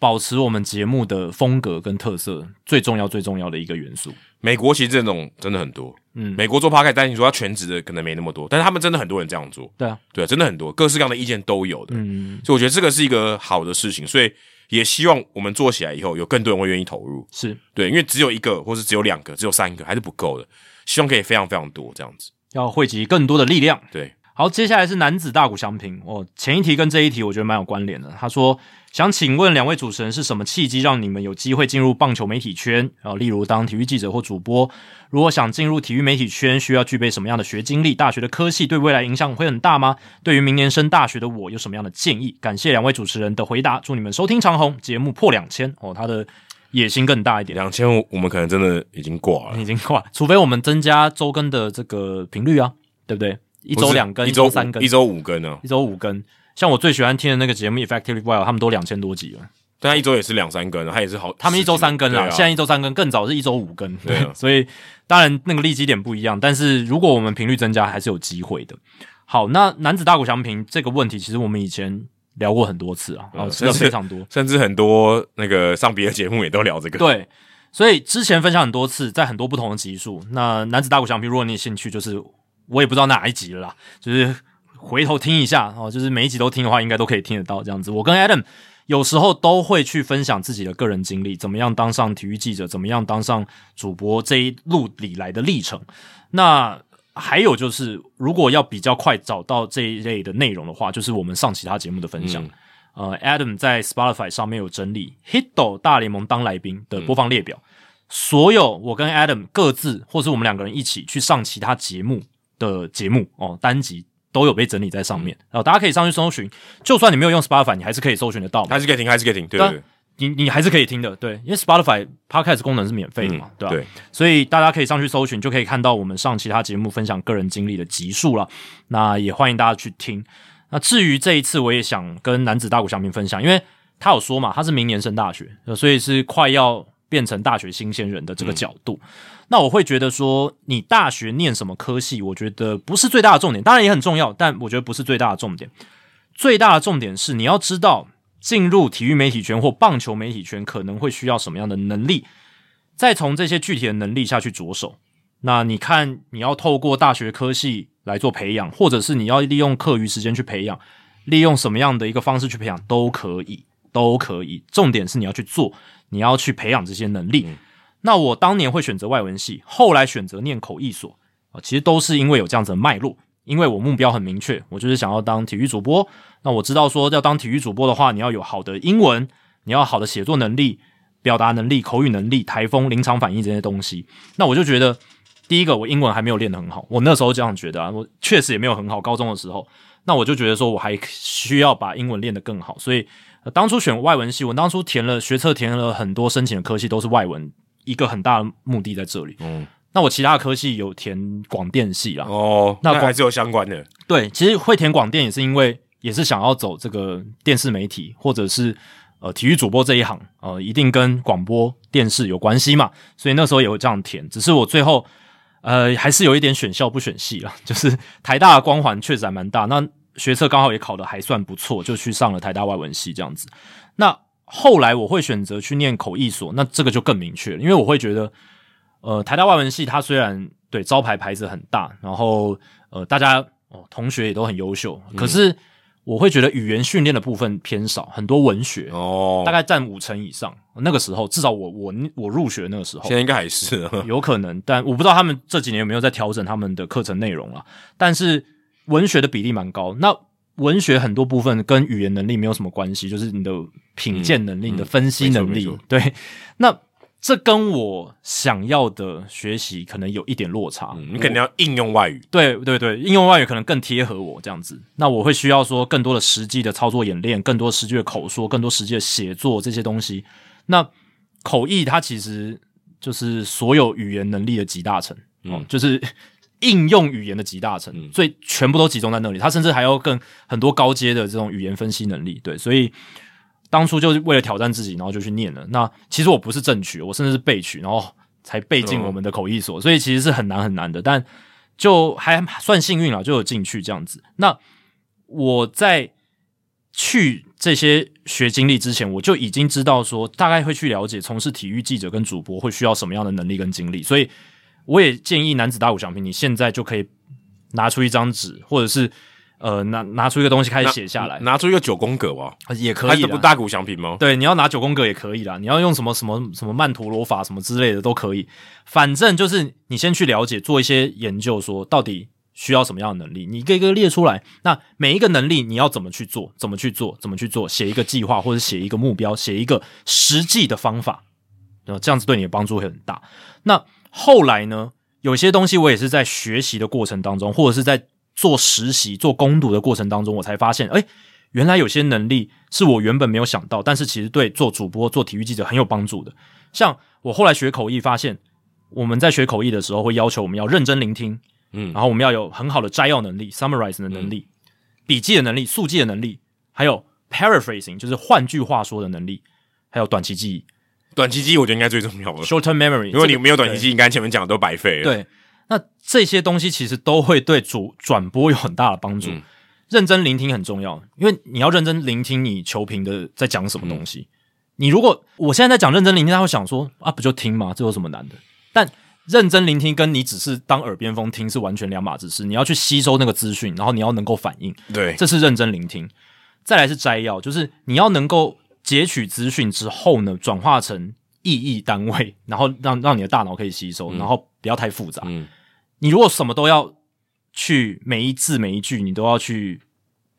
保持我们节目的风格跟特色，最重要、最重要的一个元素。美国其实这种真的很多，嗯，美国做 p a r k 但你说他全职的可能没那么多，但是他们真的很多人这样做，对啊，对，真的很多，各式各样的意见都有的，嗯，所以我觉得这个是一个好的事情，所以也希望我们做起来以后有更多人会愿意投入，是。对，因为只有一个或是只有两个、只有三个还是不够的，希望可以非常非常多这样子，要汇集更多的力量，对。好，接下来是男子大鼓相平哦。前一题跟这一题我觉得蛮有关联的。他说想请问两位主持人是什么契机让你们有机会进入棒球媒体圈？啊，例如当体育记者或主播。如果想进入体育媒体圈，需要具备什么样的学经历？大学的科系对未来影响会很大吗？对于明年升大学的我有什么样的建议？感谢两位主持人的回答。祝你们收听长虹节目破两千哦。他的野心更大一点，两千我们可能真的已经挂了，已经挂。除非我们增加周更的这个频率啊，对不对？一周两更，一周三更，一周五更呢？一周五更。像我最喜欢听的那个节目《Effectively Wild》，他们都两千多集了。但他一周也是两三更，他也是好。他们一周三更啊，现在一周三更，更早是一周五更。对，所以当然那个利基点不一样，但是如果我们频率增加，还是有机会的。好，那男子大股祥平这个问题，其实我们以前聊过很多次啊，哦，聊非常多，甚至很多那个上别的节目也都聊这个。对，所以之前分享很多次，在很多不同的集数。那男子大股祥平，如果你有兴趣，就是。我也不知道哪一集了啦，就是回头听一下哦，就是每一集都听的话，应该都可以听得到这样子。我跟 Adam 有时候都会去分享自己的个人经历，怎么样当上体育记者，怎么样当上主播这一路里来的历程。那还有就是，如果要比较快找到这一类的内容的话，就是我们上其他节目的分享。呃，Adam 在 Spotify 上面有整理 Hito 大联盟当来宾的播放列表，所有我跟 Adam 各自或是我们两个人一起去上其他节目。的节目哦，单集都有被整理在上面，然后大家可以上去搜寻。就算你没有用 Spotify，你还是可以搜寻得到，还是可以听，还是可以听。对对，你你还是可以听的，对，因为 Spotify Podcast 功能是免费的嘛，对吧？对，所以大家可以上去搜寻，就可以看到我们上其他节目分享个人经历的集数了。那也欢迎大家去听。那至于这一次，我也想跟男子大股小明分享，因为他有说嘛，他是明年升大学，所以是快要变成大学新鲜人的这个角度。那我会觉得说，你大学念什么科系，我觉得不是最大的重点，当然也很重要，但我觉得不是最大的重点。最大的重点是你要知道，进入体育媒体圈或棒球媒体圈可能会需要什么样的能力，再从这些具体的能力下去着手。那你看，你要透过大学科系来做培养，或者是你要利用课余时间去培养，利用什么样的一个方式去培养都可以，都可以。重点是你要去做，你要去培养这些能力。那我当年会选择外文系，后来选择念口译所啊，其实都是因为有这样子的脉络，因为我目标很明确，我就是想要当体育主播。那我知道说要当体育主播的话，你要有好的英文，你要好的写作能力、表达能力、口语能力、台风、临场反应这些东西。那我就觉得，第一个我英文还没有练得很好，我那时候这样觉得啊，我确实也没有很好。高中的时候，那我就觉得说我还需要把英文练得更好，所以当初选外文系，我当初填了学测，填了很多申请的科系都是外文。一个很大的目的在这里。嗯，那我其他的科系有填广电系啦。哦，那还是有相关的。对，其实会填广电也是因为也是想要走这个电视媒体或者是呃体育主播这一行，呃，一定跟广播电视有关系嘛。所以那时候也会这样填。只是我最后呃还是有一点选校不选系啦，就是台大的光环确实还蛮大。那学测刚好也考的还算不错，就去上了台大外文系这样子。那后来我会选择去念口译所，那这个就更明确了，因为我会觉得，呃，台大外文系它虽然对招牌牌子很大，然后呃，大家哦同学也都很优秀，可是我会觉得语言训练的部分偏少，很多文学哦，大概占五成以上。那个时候至少我我我入学那个时候，现在应该还是有可能，但我不知道他们这几年有没有在调整他们的课程内容了。但是文学的比例蛮高，那。文学很多部分跟语言能力没有什么关系，就是你的品鉴能力、你的分析能力。对，那这跟我想要的学习可能有一点落差。嗯，你肯定要应用外语，对对对，应用外语可能更贴合我这样子。那我会需要说更多的实际的操作演练，更多实际的口说，更多实际的写作这些东西。那口译它其实就是所有语言能力的集大成，嗯，就是应用语言的集大成，所以全部都集中在那里。他甚至还要更很多高阶的这种语言分析能力。对，所以。当初就是为了挑战自己，然后就去念了。那其实我不是正取，我甚至是背取，然后才背进我们的口译所，所以其实是很难很难的。但就还算幸运了，就有进去这样子。那我在去这些学经历之前，我就已经知道说，大概会去了解从事体育记者跟主播会需要什么样的能力跟经历。所以我也建议男子大鼓奖评，你现在就可以拿出一张纸，或者是。呃，拿拿出一个东西开始写下来，拿出一个九宫格吧，也可以。不大鼓奖品吗？对，你要拿九宫格也可以啦。你要用什么什么什么曼陀罗法什么之类的都可以。反正就是你先去了解，做一些研究，说到底需要什么样的能力，你一个一个列出来。那每一个能力你要怎么去做？怎么去做？怎么去做？写一个计划或者写一个目标，写一个实际的方法，呃，这样子对你的帮助会很大。那后来呢？有些东西我也是在学习的过程当中，或者是在。做实习、做攻读的过程当中，我才发现，哎，原来有些能力是我原本没有想到，但是其实对做主播、做体育记者很有帮助的。像我后来学口译，发现我们在学口译的时候，会要求我们要认真聆听，嗯，然后我们要有很好的摘要能力 （summarize 的能力）、笔记的能力、速记的能力，还有 paraphrasing，就是换句话说的能力，还有短期记忆。短期记忆我觉得应该最重要了，short term memory。如果你没有短期记忆，应该前面讲的都白费了。对。那这些东西其实都会对主转播有很大的帮助。认真聆听很重要，因为你要认真聆听你球评的在讲什么东西。你如果我现在在讲认真聆听，他会想说啊，不就听吗？这有什么难的？但认真聆听跟你只是当耳边风听是完全两码子事。你要去吸收那个资讯，然后你要能够反应。对，这是认真聆听。再来是摘要，就是你要能够截取资讯之后呢，转化成意义单位，然后让让你的大脑可以吸收，然后不要太复杂。嗯。你如果什么都要去每一字每一句你都要去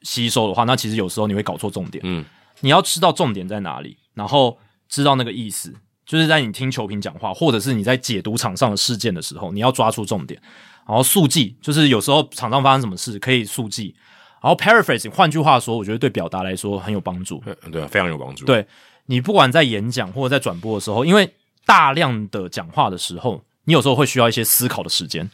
吸收的话，那其实有时候你会搞错重点。嗯，你要知道重点在哪里，然后知道那个意思，就是在你听球评讲话，或者是你在解读场上的事件的时候，你要抓出重点，然后速记，就是有时候场上发生什么事可以速记，然后 paraphrasing，换句话说，我觉得对表达来说很有帮助。对，非常有帮助。对你不管在演讲或者在转播的时候，因为大量的讲话的时候，你有时候会需要一些思考的时间。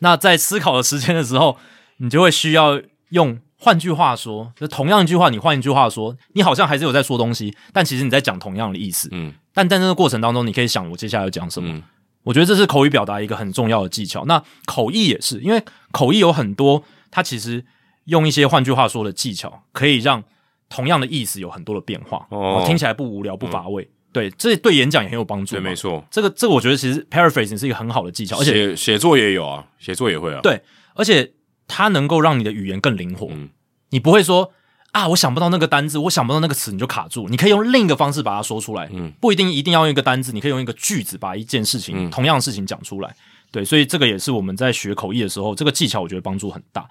那在思考的时间的时候，你就会需要用，换句话说，就同样一句话，你换一句话说，你好像还是有在说东西，但其实你在讲同样的意思。嗯，但在这个过程当中，你可以想我接下来要讲什么。我觉得这是口语表达一个很重要的技巧。那口译也是，因为口译有很多，它其实用一些换句话说的技巧，可以让同样的意思有很多的变化，哦，听起来不无聊不乏味。对，这对演讲也很有帮助。对，没错。这个，这个，我觉得其实 paraphrasing 是一个很好的技巧，而且写写作也有啊，写作也会啊。对，而且它能够让你的语言更灵活。嗯，你不会说啊，我想不到那个单字，我想不到那个词，你就卡住。你可以用另一个方式把它说出来。嗯，不一定一定要用一个单字，你可以用一个句子把一件事情，同样的事情讲出来。对，所以这个也是我们在学口译的时候，这个技巧我觉得帮助很大。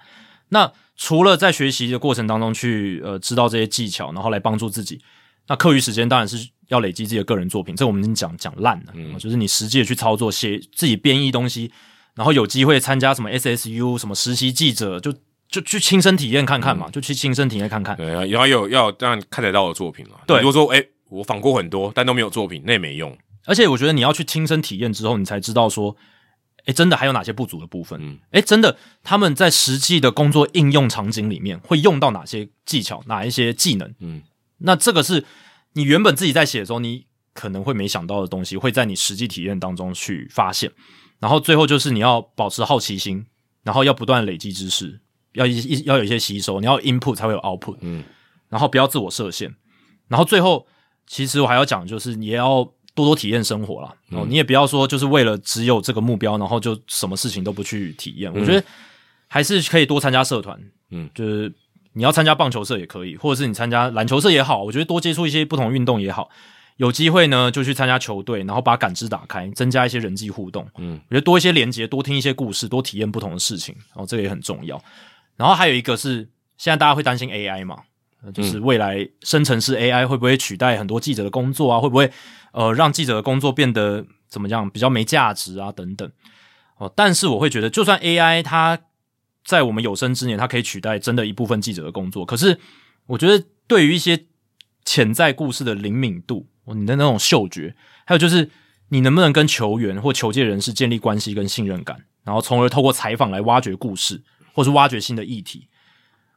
那除了在学习的过程当中去呃知道这些技巧，然后来帮助自己，那课余时间当然是。要累积自己的个人作品，这我们已经讲讲烂了。嗯，就是你实际的去操作，写自己编译东西，然后有机会参加什么 SSU 什么实习记者，就就去亲身体验看看嘛，就去亲身体验看看。对，然后有要这样看得到的作品了。对，如果说哎，我仿过很多，但都没有作品，那也没用。而且我觉得你要去亲身体验之后，你才知道说，哎，真的还有哪些不足的部分？嗯，哎，真的他们在实际的工作应用场景里面会用到哪些技巧，哪一些技能？嗯，那这个是。你原本自己在写的时候，你可能会没想到的东西，会在你实际体验当中去发现。然后最后就是你要保持好奇心，然后要不断累积知识，要一一要有一些吸收，你要 input 才会有 output。嗯，然后不要自我设限。然后最后，其实我还要讲，就是你也要多多体验生活了。哦，你也不要说就是为了只有这个目标，然后就什么事情都不去体验。我觉得还是可以多参加社团。嗯，就是。你要参加棒球社也可以，或者是你参加篮球社也好，我觉得多接触一些不同运动也好。有机会呢，就去参加球队，然后把感知打开，增加一些人际互动。嗯，我觉得多一些连接，多听一些故事，多体验不同的事情，然后这个也很重要。然后还有一个是，现在大家会担心 AI 嘛？就是未来生成式 AI 会不会取代很多记者的工作啊？会不会呃让记者的工作变得怎么样比较没价值啊？等等哦。但是我会觉得，就算 AI 它在我们有生之年，它可以取代真的一部分记者的工作，可是我觉得对于一些潜在故事的灵敏度，你的那种嗅觉，还有就是你能不能跟球员或球界人士建立关系跟信任感，然后从而透过采访来挖掘故事，或是挖掘新的议题。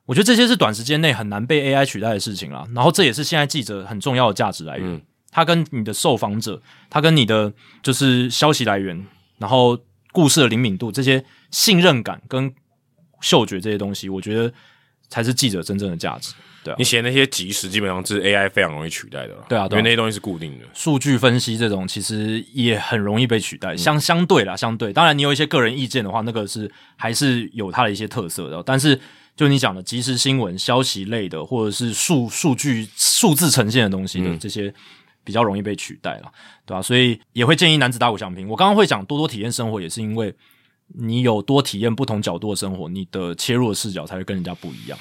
我觉得这些是短时间内很难被 AI 取代的事情啦。然后这也是现在记者很重要的价值来源。他跟你的受访者，他跟你的就是消息来源，然后故事的灵敏度，这些信任感跟嗅觉这些东西，我觉得才是记者真正的价值。对，你写那些即时，基本上是 AI 非常容易取代的。对啊，因为那些东西是固定的。数据分析这种其实也很容易被取代。相相对啦，相对，当然你有一些个人意见的话，那个是还是有它的一些特色的。但是就你讲的即时新闻、消息类的，或者是数数据、数字呈现的东西的这些，比较容易被取代了，对吧？所以也会建议男子打鼓响平。我刚刚会讲多多体验生活，也是因为你有多体验不同角度的生活，你的切入的视角才会跟人家不一样。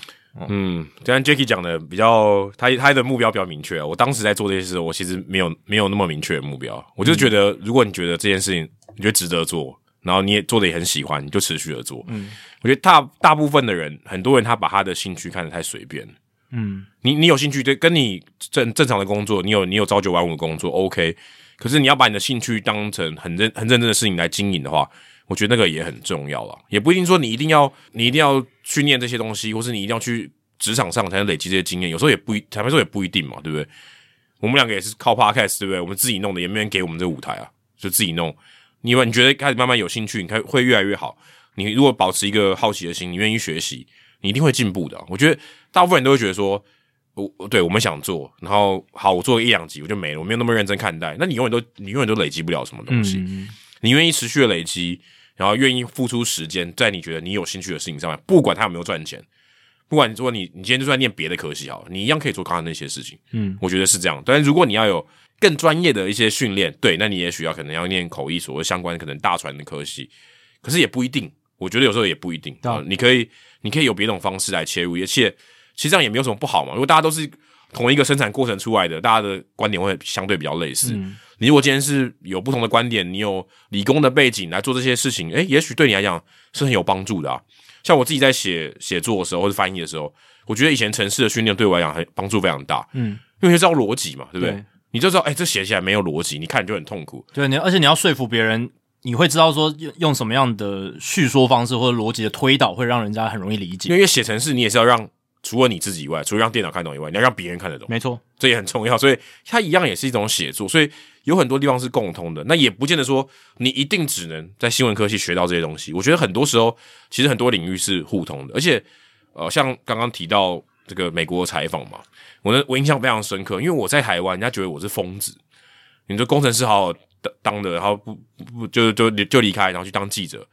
嗯，刚刚 Jacky 讲的比较，他他的目标比较明确。我当时在做这些事，我其实没有没有那么明确的目标。我就觉得，如果你觉得这件事情你觉得值得做，然后你也做的也很喜欢，你就持续的做。嗯，我觉得大大部分的人，很多人他把他的兴趣看得太随便。嗯，你你有兴趣对，跟你正正常的工作，你有你有朝九晚五的工作，OK。可是你要把你的兴趣当成很认很认真的事情来经营的话。我觉得那个也很重要了，也不一定说你一定要你一定要去念这些东西，或是你一定要去职场上才能累积这些经验。有时候也不一，坦白说也不一定嘛，对不对？我们两个也是靠 podcast，对不对？我们自己弄的，也没人给我们这个舞台啊，就自己弄。你你觉得开始慢慢有兴趣，你看会越来越好。你如果保持一个好奇的心，你愿意学习，你一定会进步的。我觉得大部分人都会觉得说，我对我们想做，然后好，我做一两集我就没了，我没有那么认真看待。那你永远都你永远都累积不了什么东西。你愿意持续的累积，然后愿意付出时间，在你觉得你有兴趣的事情上面，不管他有没有赚钱，不管说你你今天就算念别的科系好，你一样可以做刚刚那些事情。嗯，我觉得是这样。但是如果你要有更专业的一些训练，对，那你也许要可能要念口译，所谓相关可能大传的科系，可是也不一定。我觉得有时候也不一定。啊，你可以你可以有别种方式来切入，而且其实这样也没有什么不好嘛。如果大家都是同一个生产过程出来的，大家的观点会相对比较类似。你如果今天是有不同的观点，你有理工的背景来做这些事情，诶，也许对你来讲是很有帮助的啊。像我自己在写写作的时候或者翻译的时候，我觉得以前城市的训练对我来讲很帮助非常大。嗯，因为知道逻辑嘛，对不对？你就知道，诶，这写起来没有逻辑，你看你就很痛苦。对，你而且你要说服别人，你会知道说用用什么样的叙说方式或者逻辑的推导会让人家很容易理解。因为写程式，你也是要让。除了你自己以外，除了让电脑看懂以外，你要让别人看得懂。没错，这也很重要。所以它一样也是一种写作，所以有很多地方是共通的。那也不见得说你一定只能在新闻科技学到这些东西。我觉得很多时候其实很多领域是互通的。而且呃，像刚刚提到这个美国采访嘛，我呢我印象非常深刻，因为我在台湾，人家觉得我是疯子。你说工程师好好当当的，然后不不就就就离开，然后去当记者，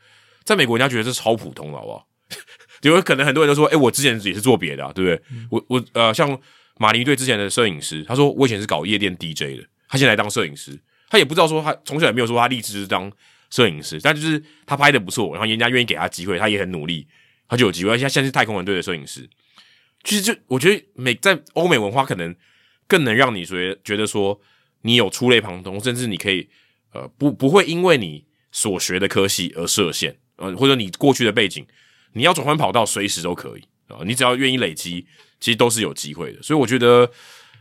在美国人家觉得这超普通，好不好？因为可能很多人都说，哎，我之前也是做别的，对不对？我我呃，像马林队之前的摄影师，他说我以前是搞夜店 DJ 的，他现在当摄影师，他也不知道说他从小也没有说他立志是当摄影师，但就是他拍的不错，然后人家愿意给他机会，他也很努力，他就有机会。现在现在是太空人队的摄影师，其实就我觉得美在欧美文化可能更能让你觉得觉得说你有触类旁通，甚至你可以呃不不会因为你所学的科系而设限，呃或者你过去的背景。你要转换跑道，随时都可以啊！你只要愿意累积，其实都是有机会的。所以我觉得，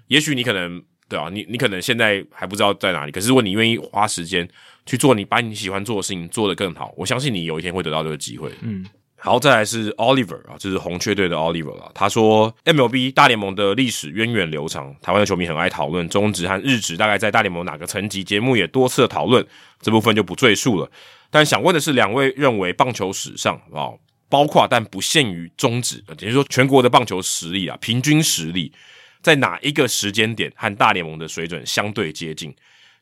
也许你可能对啊，你你可能现在还不知道在哪里，可是如果你愿意花时间去做，你把你喜欢做的事情做得更好，我相信你有一天会得到这个机会。嗯，好，再来是 Oliver 啊，这是红雀队的 Oliver 啊，他说 MLB 大联盟的历史源远流长，台湾的球迷很爱讨论中职和日职，大概在大联盟哪个层级？节目也多次讨论，这部分就不赘述了。但想问的是，两位认为棒球史上啊？包括但不限于中职，也就是说全国的棒球实力啊，平均实力在哪一个时间点和大联盟的水准相对接近？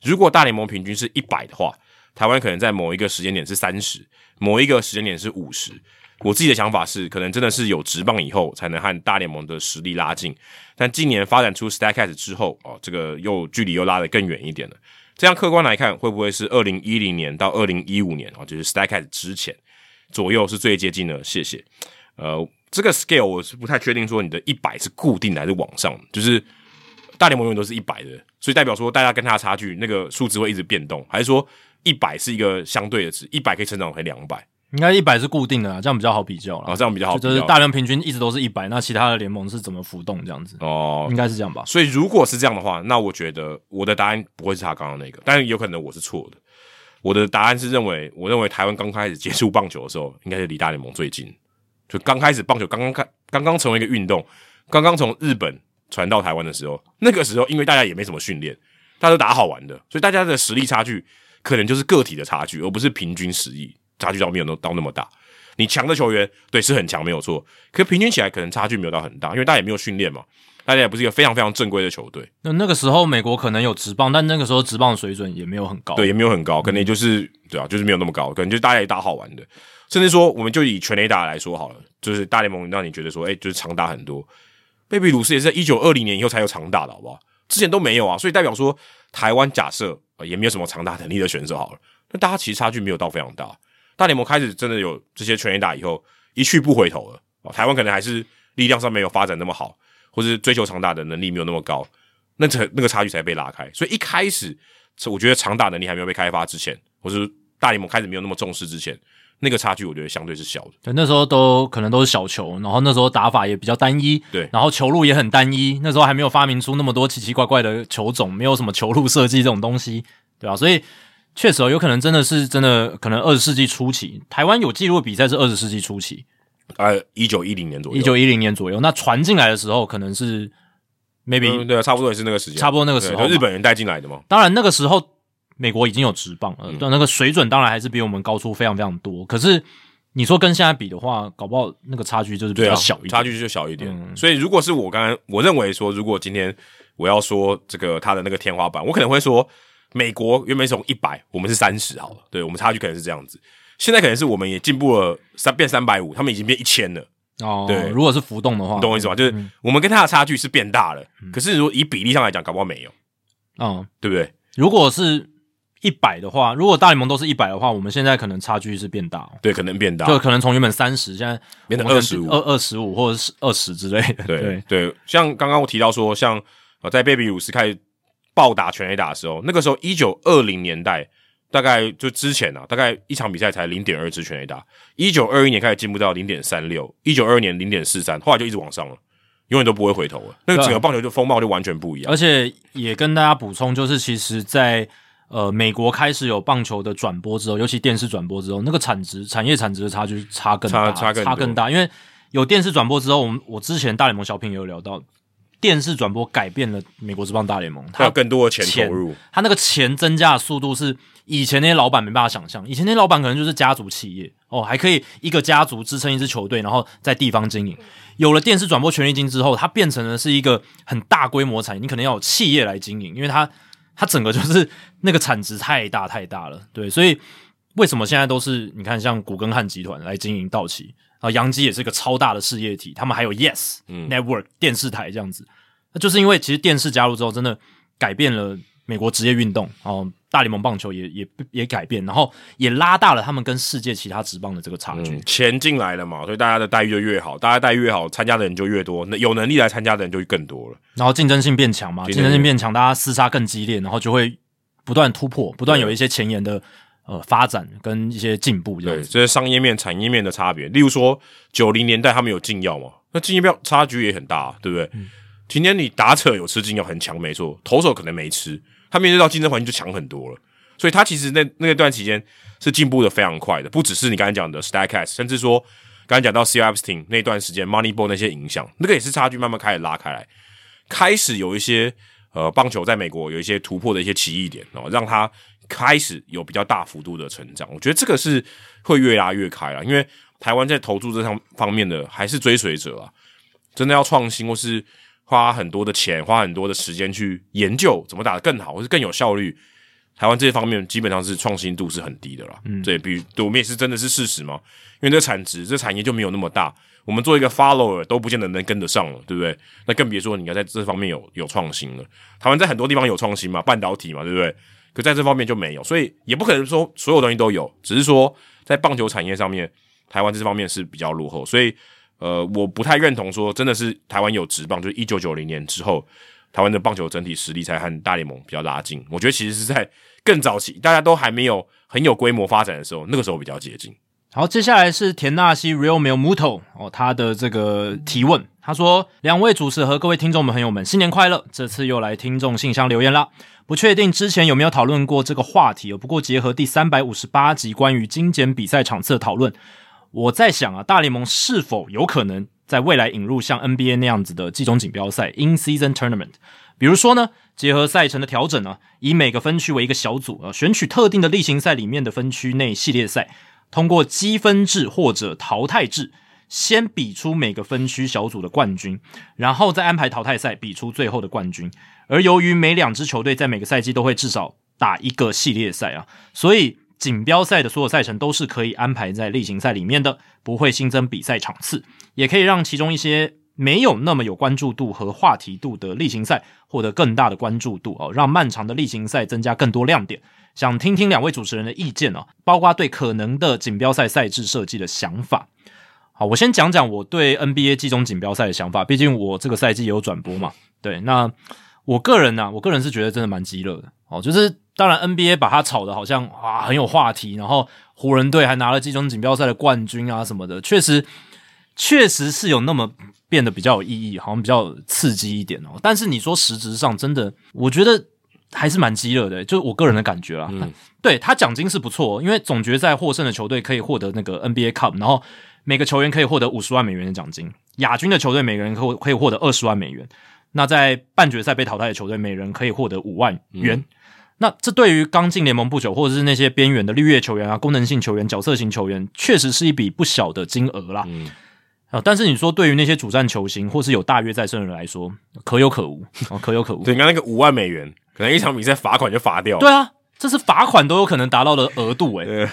如果大联盟平均是一百的话，台湾可能在某一个时间点是三十，某一个时间点是五十。我自己的想法是，可能真的是有职棒以后才能和大联盟的实力拉近。但今年发展出 Stacks 之后，哦，这个又距离又拉得更远一点了。这样客观来看，会不会是二零一零年到二零一五年啊，就是 Stacks 之前？左右是最接近的，谢谢。呃，这个 scale 我是不太确定说你的一百是固定的还是往上，就是大联盟永远都是一百的，所以代表说大家跟他的差距那个数字会一直变动，还是说一百是一个相对的值，一百可以成长回两百？应该一百是固定的啦，这样比较好比较啦。啊，这样比较好比较。就是大量平均一直都是一百，那其他的联盟是怎么浮动这样子？哦，应该是这样吧？所以如果是这样的话，那我觉得我的答案不会是他刚刚那个，但是有可能我是错的。我的答案是认为，我认为台湾刚开始接触棒球的时候，应该是离大联盟最近。就刚开始棒球刚刚开，刚刚成为一个运动，刚刚从日本传到台湾的时候，那个时候因为大家也没什么训练，大家都打好玩的，所以大家的实力差距可能就是个体的差距，而不是平均实力差距到没有到那么大。你强的球员对是很强没有错，可平均起来可能差距没有到很大，因为大家也没有训练嘛，大家也不是一个非常非常正规的球队。那那个时候美国可能有职棒，但那个时候职棒的水准也没有很高，对，也没有很高，可能也就是对啊，就是没有那么高，可能就大家也打好玩的。甚至说，我们就以全垒打来说好了，就是大联盟让你觉得说，哎、就是长打很多。贝比鲁斯也是在一九二零年以后才有长打的，好不好？之前都没有啊，所以代表说台湾假设、呃、也没有什么长打能力的选手好了，那大家其实差距没有到非常大。大联盟开始真的有这些全垒打以后，一去不回头了。哦，台湾可能还是力量上没有发展那么好，或是追求长打的能力没有那么高，那才那个差距才被拉开。所以一开始，我觉得长打能力还没有被开发之前，或是大联盟开始没有那么重视之前，那个差距我觉得相对是小的。对，那时候都可能都是小球，然后那时候打法也比较单一，对然后球路也很单一。那时候还没有发明出那么多奇奇怪怪的球种，没有什么球路设计这种东西，对吧、所以确实哦，有可能真的是真的，可能二十世纪初期，台湾有记录的比赛是二十世纪初期，呃，一九一零年左右，一九一零年左右。那传进来的时候，可能是 maybe、嗯对啊，差不多也是那个时间，差不多那个时候日本人带进来的嘛。当然，那个时候美国已经有直棒了，嗯但那个水准当然还是比我们高出非常非常多。可是你说跟现在比的话，搞不好那个差距就是比较小一点。差距就小一点。嗯所以如果是我刚刚我认为说，如果今天我要说这个他的那个天花板，我可能会说，美国原本是从一百，我们是三十好了，对我们差距可能是这样子。现在可能是我们也进步了三变三百五，他们已经变一千了，哦，对。如果是浮动的话，你懂我意思吗？就是我们跟他的差距是变大了，可是如果以比例上来讲，搞不好没有，嗯，对不对？如果是一百的话，如果大联盟都是一百的话，我们现在可能差距是变大哦，对，可能变大，就可能从原本三十，现在变成我们25二二十五或者是二十之类的。对对，对，像刚刚我提到说，像呃，在贝比鲁斯开始暴打全垒打的时候，那个时候一九二零年代，大概就之前啊，大概一场比赛才零点二支全垒打，一九二一年开始进步到零点三六，一九二二年零点四三，后来就一直往上了，永远都不会回头了。那个整个棒球就风貌就完全不一样而。且也跟大家补充，就是其实在，呃美国开始有棒球的转播之后，尤其电视转播之后，那个产值产业产值的差距差更大，差差更多大。因为有电视转播之后，我们我之前大联盟小品也有聊到，电视转播改变了美国职棒大联盟，它有更多的钱钱投入，它那个钱增加的速度是以前那些老板没办法想象。以前那些老板可能就是家族企业哦，还可以一个家族支撑一支球队，然后在地方经营。有了电视转播权利金之后，它变成了是一个很大规模产业，你可能要有企业来经营，因为它它整个就是那个产值太大太大了。对，所以为什么现在都是你看像古根汉集团来经营道奇啊，洋基也是一个超大的事业体，他们还有 Yes、Network 电视台这样子。那就是因为其实电视加入之后，真的改变了美国职业运动哦，大联盟棒球也也也改变，然后也拉大了他们跟世界其他职棒的这个差距。嗯，钱进来了嘛，所以大家的待遇就越好，大家待遇越好，参加的人就越多，那有能力来参加的人就更多了。然后竞争性变强嘛，竞争性变强，大家厮杀更激烈，然后就会不断突破，不断有一些前沿的呃发展跟一些进步这样对，子。这是商业面、产业面的差别。例如说，九零年代他们有禁药嘛，那禁药差距也很大、对不对？今天你打者有吃禁药很强，没错，投手可能没吃，他面对到竞争环境就强很多了。所以他其实那那段期间是进步的非常快的，不只是你刚才讲的 Statcast，甚至说刚才讲到 C. Epstein 那段时间 Moneyball 那些影响，那个也是差距慢慢开始拉开来，开始有一些呃棒球在美国有一些突破的一些奇异点哦，让它开始有比较大幅度的成长。我觉得这个是会越拉越开了，因为台湾在投注这上方面的还是追随者啊，真的要创新或是花很多的钱、花很多的时间去研究怎么打得更好，或是更有效率。台湾这方面基本上是创新度是很低的啦，嗯，对，比我们也是真的是事实嘛，因为这产值、这产业就没有那么大，我们做一个 follower 都不见得能跟得上了，对不对？那更别说你要在这方面有有创新了。台湾在很多地方有创新嘛，半导体嘛，对不对？可在这方面就没有，所以也不可能说所有东西都有，只是说在棒球产业上面，台湾这方面是比较落后，所以呃，我不太认同说真的是台湾有职棒，就是一九九零年之后，台湾的棒球整体实力才和大联盟比较拉近。我觉得其实是在更早期，大家都还没有很有规模发展的时候，那个时候比较接近。好，接下来是田纳西 Real Mil Muto 哦，他的这个提问，他说：两位主持和各位听众朋友们，新年快乐！这次又来听众信箱留言啦。不确定之前有没有讨论过这个话题哦，不过结合第三百五十八集关于精简比赛场次的讨论。我在想啊，大联盟是否有可能在未来引入像 NBA 那样子的季中锦标赛 （In-Season Tournament）？比如说呢，结合赛程的调整呢，以每个分区为一个小组啊，选取特定的例行赛里面的分区内系列赛，通过积分制或者淘汰制，先比出每个分区小组的冠军，然后再安排淘汰赛比出最后的冠军。而由于每两支球队在每个赛季都会至少打一个系列赛啊，所以。锦标赛的所有赛程都是可以安排在例行赛里面的，不会新增比赛场次，也可以让其中一些没有那么有关注度和话题度的例行赛获得更大的关注度哦，让漫长的例行赛增加更多亮点。想听听两位主持人的意见哦，包括对可能的锦标赛赛制设计的想法。好，我先讲讲我对 NBA 季中锦标赛的想法，毕竟我这个赛季也有转播嘛。对，那我个人呢，我个人是觉得真的蛮激烈的哦，就是。当然，NBA 把它炒的好像啊很有话题，然后湖人队还拿了季中锦标赛的冠军啊什么的，确实确实是有那么变得比较有意义，好像比较刺激一点哦。但是你说实质上真的，我觉得还是蛮激烈的，就是我个人的感觉啦。嗯，对他奖金是不错，因为总决赛获胜的球队可以获得那个 NBA Cup，然后每个球员可以获得五十万美元的奖金，亚军的球队每个人可可以获得二十万美元，那在半决赛被淘汰的球队每人可以获得五万元。那这对于刚进联盟不久，或者是那些边缘的绿叶球员啊、功能性球员、角色型球员，确实是一笔不小的金额啦。嗯，啊，但是你说对于那些主战球星或是有大约在身的人来说，可有可无哦，可有可无。对，你看那个五万美元，可能一场比赛罚款就罚掉。对啊，这是罚款都有可能达到的额度诶。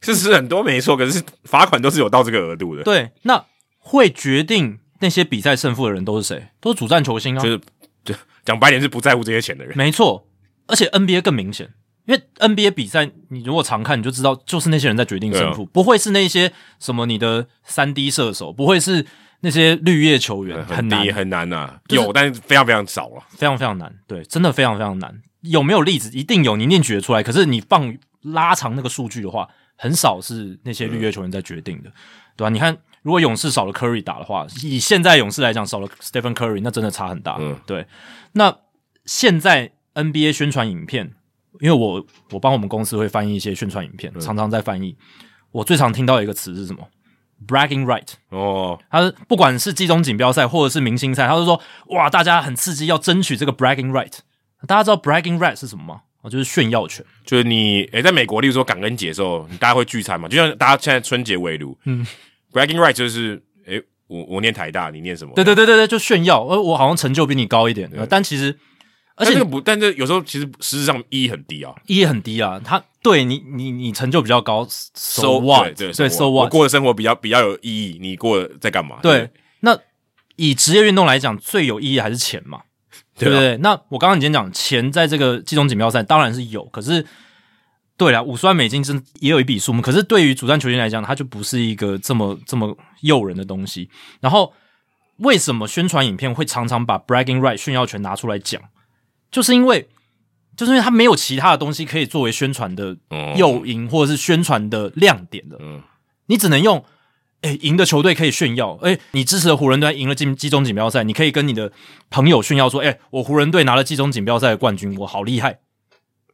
是是很多没错，可是罚款都是有到这个额度的。对，那会决定那些比赛胜负的人都是谁？都是主战球星啊。就是，就讲白点是不在乎这些钱的人。没错。而且 NBA 更明显，因为 NBA 比赛，你如果常看，你就知道，就是那些人在决定胜负，不会是那些什么你的三 D 射手，不会是那些绿叶球员，很难很难呐，有，但是非常非常少啊，非常非常难，对，真的非常非常难。有没有例子？一定有，你念举得出来。可是你放拉长那个数据的话，很少是那些绿叶球员在决定的，对吧？你看，如果勇士少了 Curry 打的话，以现在勇士来讲，少了 Stephen Curry，那真的差很大。嗯，对。那现在。NBA 宣传影片，因为我我帮我们公司会翻译一些宣传影片，常常在翻译。我最常听到一个词是什么？Bragging right 哦，他不管是季中锦标赛或者是明星赛，他就说哇，大家很刺激，要争取这个 Bragging right。大家知道 Bragging right 是什么吗？哦，就是炫耀权，就是你诶，在美国，例如说感恩节的时候，大家会聚餐嘛，就像大家现在春节围炉，嗯，Bragging right 就是诶，我我念台大，你念什么？对对对对对，就炫耀，呃，我好像成就比你高一点，但其实。而且这个不，但这有时候其实实质上意义很低啊，意义很低啊。他对你，你你成就比较高，so what？对，so what？我过的生活比较比较有意义，你过在干嘛？对，那以职业运动来讲，最有意义还是钱嘛，对不对？那我刚刚已经讲，钱在这个季中锦标赛当然是有，可是对了，五十万美金真也有一笔数目，可是对于主战球员来讲，它就不是一个这么这么诱人的东西。然后为什么宣传影片会常常把 bragging right 炫耀权拿出来讲？就是因为，就是因为他没有其他的东西可以作为宣传的诱因，或者是宣传的亮点的。嗯，你只能用，哎，赢的球队可以炫耀，哎，你支持的湖人队赢了季季中锦标赛，你可以跟你的朋友炫耀说，哎，我湖人队拿了季中锦标赛的冠军，我好厉害。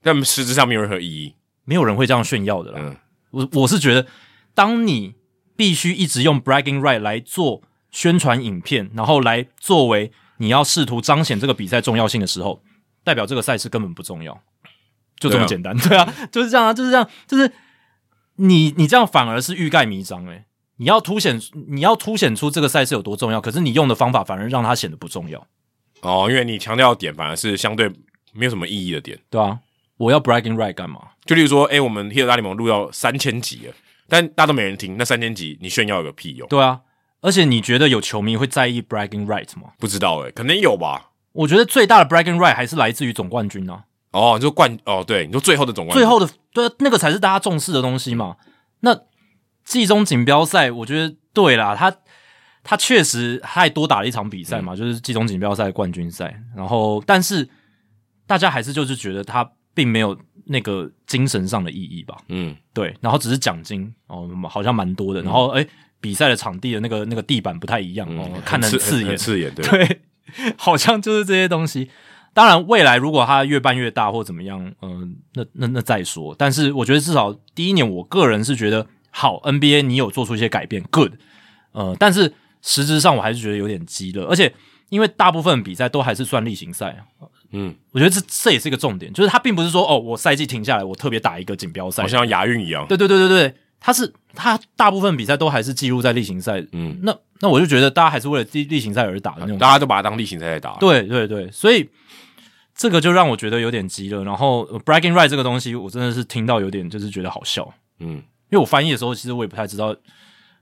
但实质上没有任何意义，没有人会这样炫耀的啦。嗯，我我是觉得，当你必须一直用 bragging right 来做宣传影片，然后来作为你要试图彰显这个比赛重要性的时候。代表这个赛事根本不重要，就这么简单，对啊，就是这样啊，就是这样，就是你你这样反而是欲盖弥彰诶，你要凸显你要凸显出这个赛事有多重要，可是你用的方法反而让它显得不重要哦，因为你强调的点反而是相对没有什么意义的点，对啊，我要 bragging right 干嘛？就例如说，哎，我们《黑色大联盟》录到三千集了，但大家都没人听，那三千集你炫耀有个屁用？对啊，而且你觉得有球迷会在意 bragging right 吗？不知道诶，可能有吧。我觉得最大的 bragging right 还是来自于总冠军呢。哦，就冠哦，对，你说最后的总冠军，最后的对，那个才是大家重视的东西嘛。那季中锦标赛，我觉得对啦，他他确实还多打了一场比赛嘛，就是季中锦标赛冠军赛。然后，但是大家还是就是觉得他并没有那个精神上的意义吧？嗯，对。然后只是奖金哦，好像蛮多的。然后，哎，比赛的场地的那个那个地板不太一样哦，看得很刺眼，刺眼，对，对，好像就是这些东西。当然，未来如果它越办越大或怎么样，嗯，那那那再说。但是我觉得至少第一年，我个人是觉得好 NBA，你有做出一些改变，good。呃，但是实质上我还是觉得有点鸡了，而且因为大部分比赛都还是算例行赛，嗯，我觉得这这也是一个重点，就是它并不是说哦，我赛季停下来，我特别打一个锦标赛，好像亚运一样。对对对对对，它是它大部分比赛都还是记录在例行赛，嗯，那那我就觉得大家还是为了例例行赛而打的那种，大家都把它当例行赛在打。对对对，所以。这个就让我觉得有点急了。然后 bragging right 这个东西，我真的是听到有点就是觉得好笑。嗯，因为我翻译的时候，其实我也不太知道，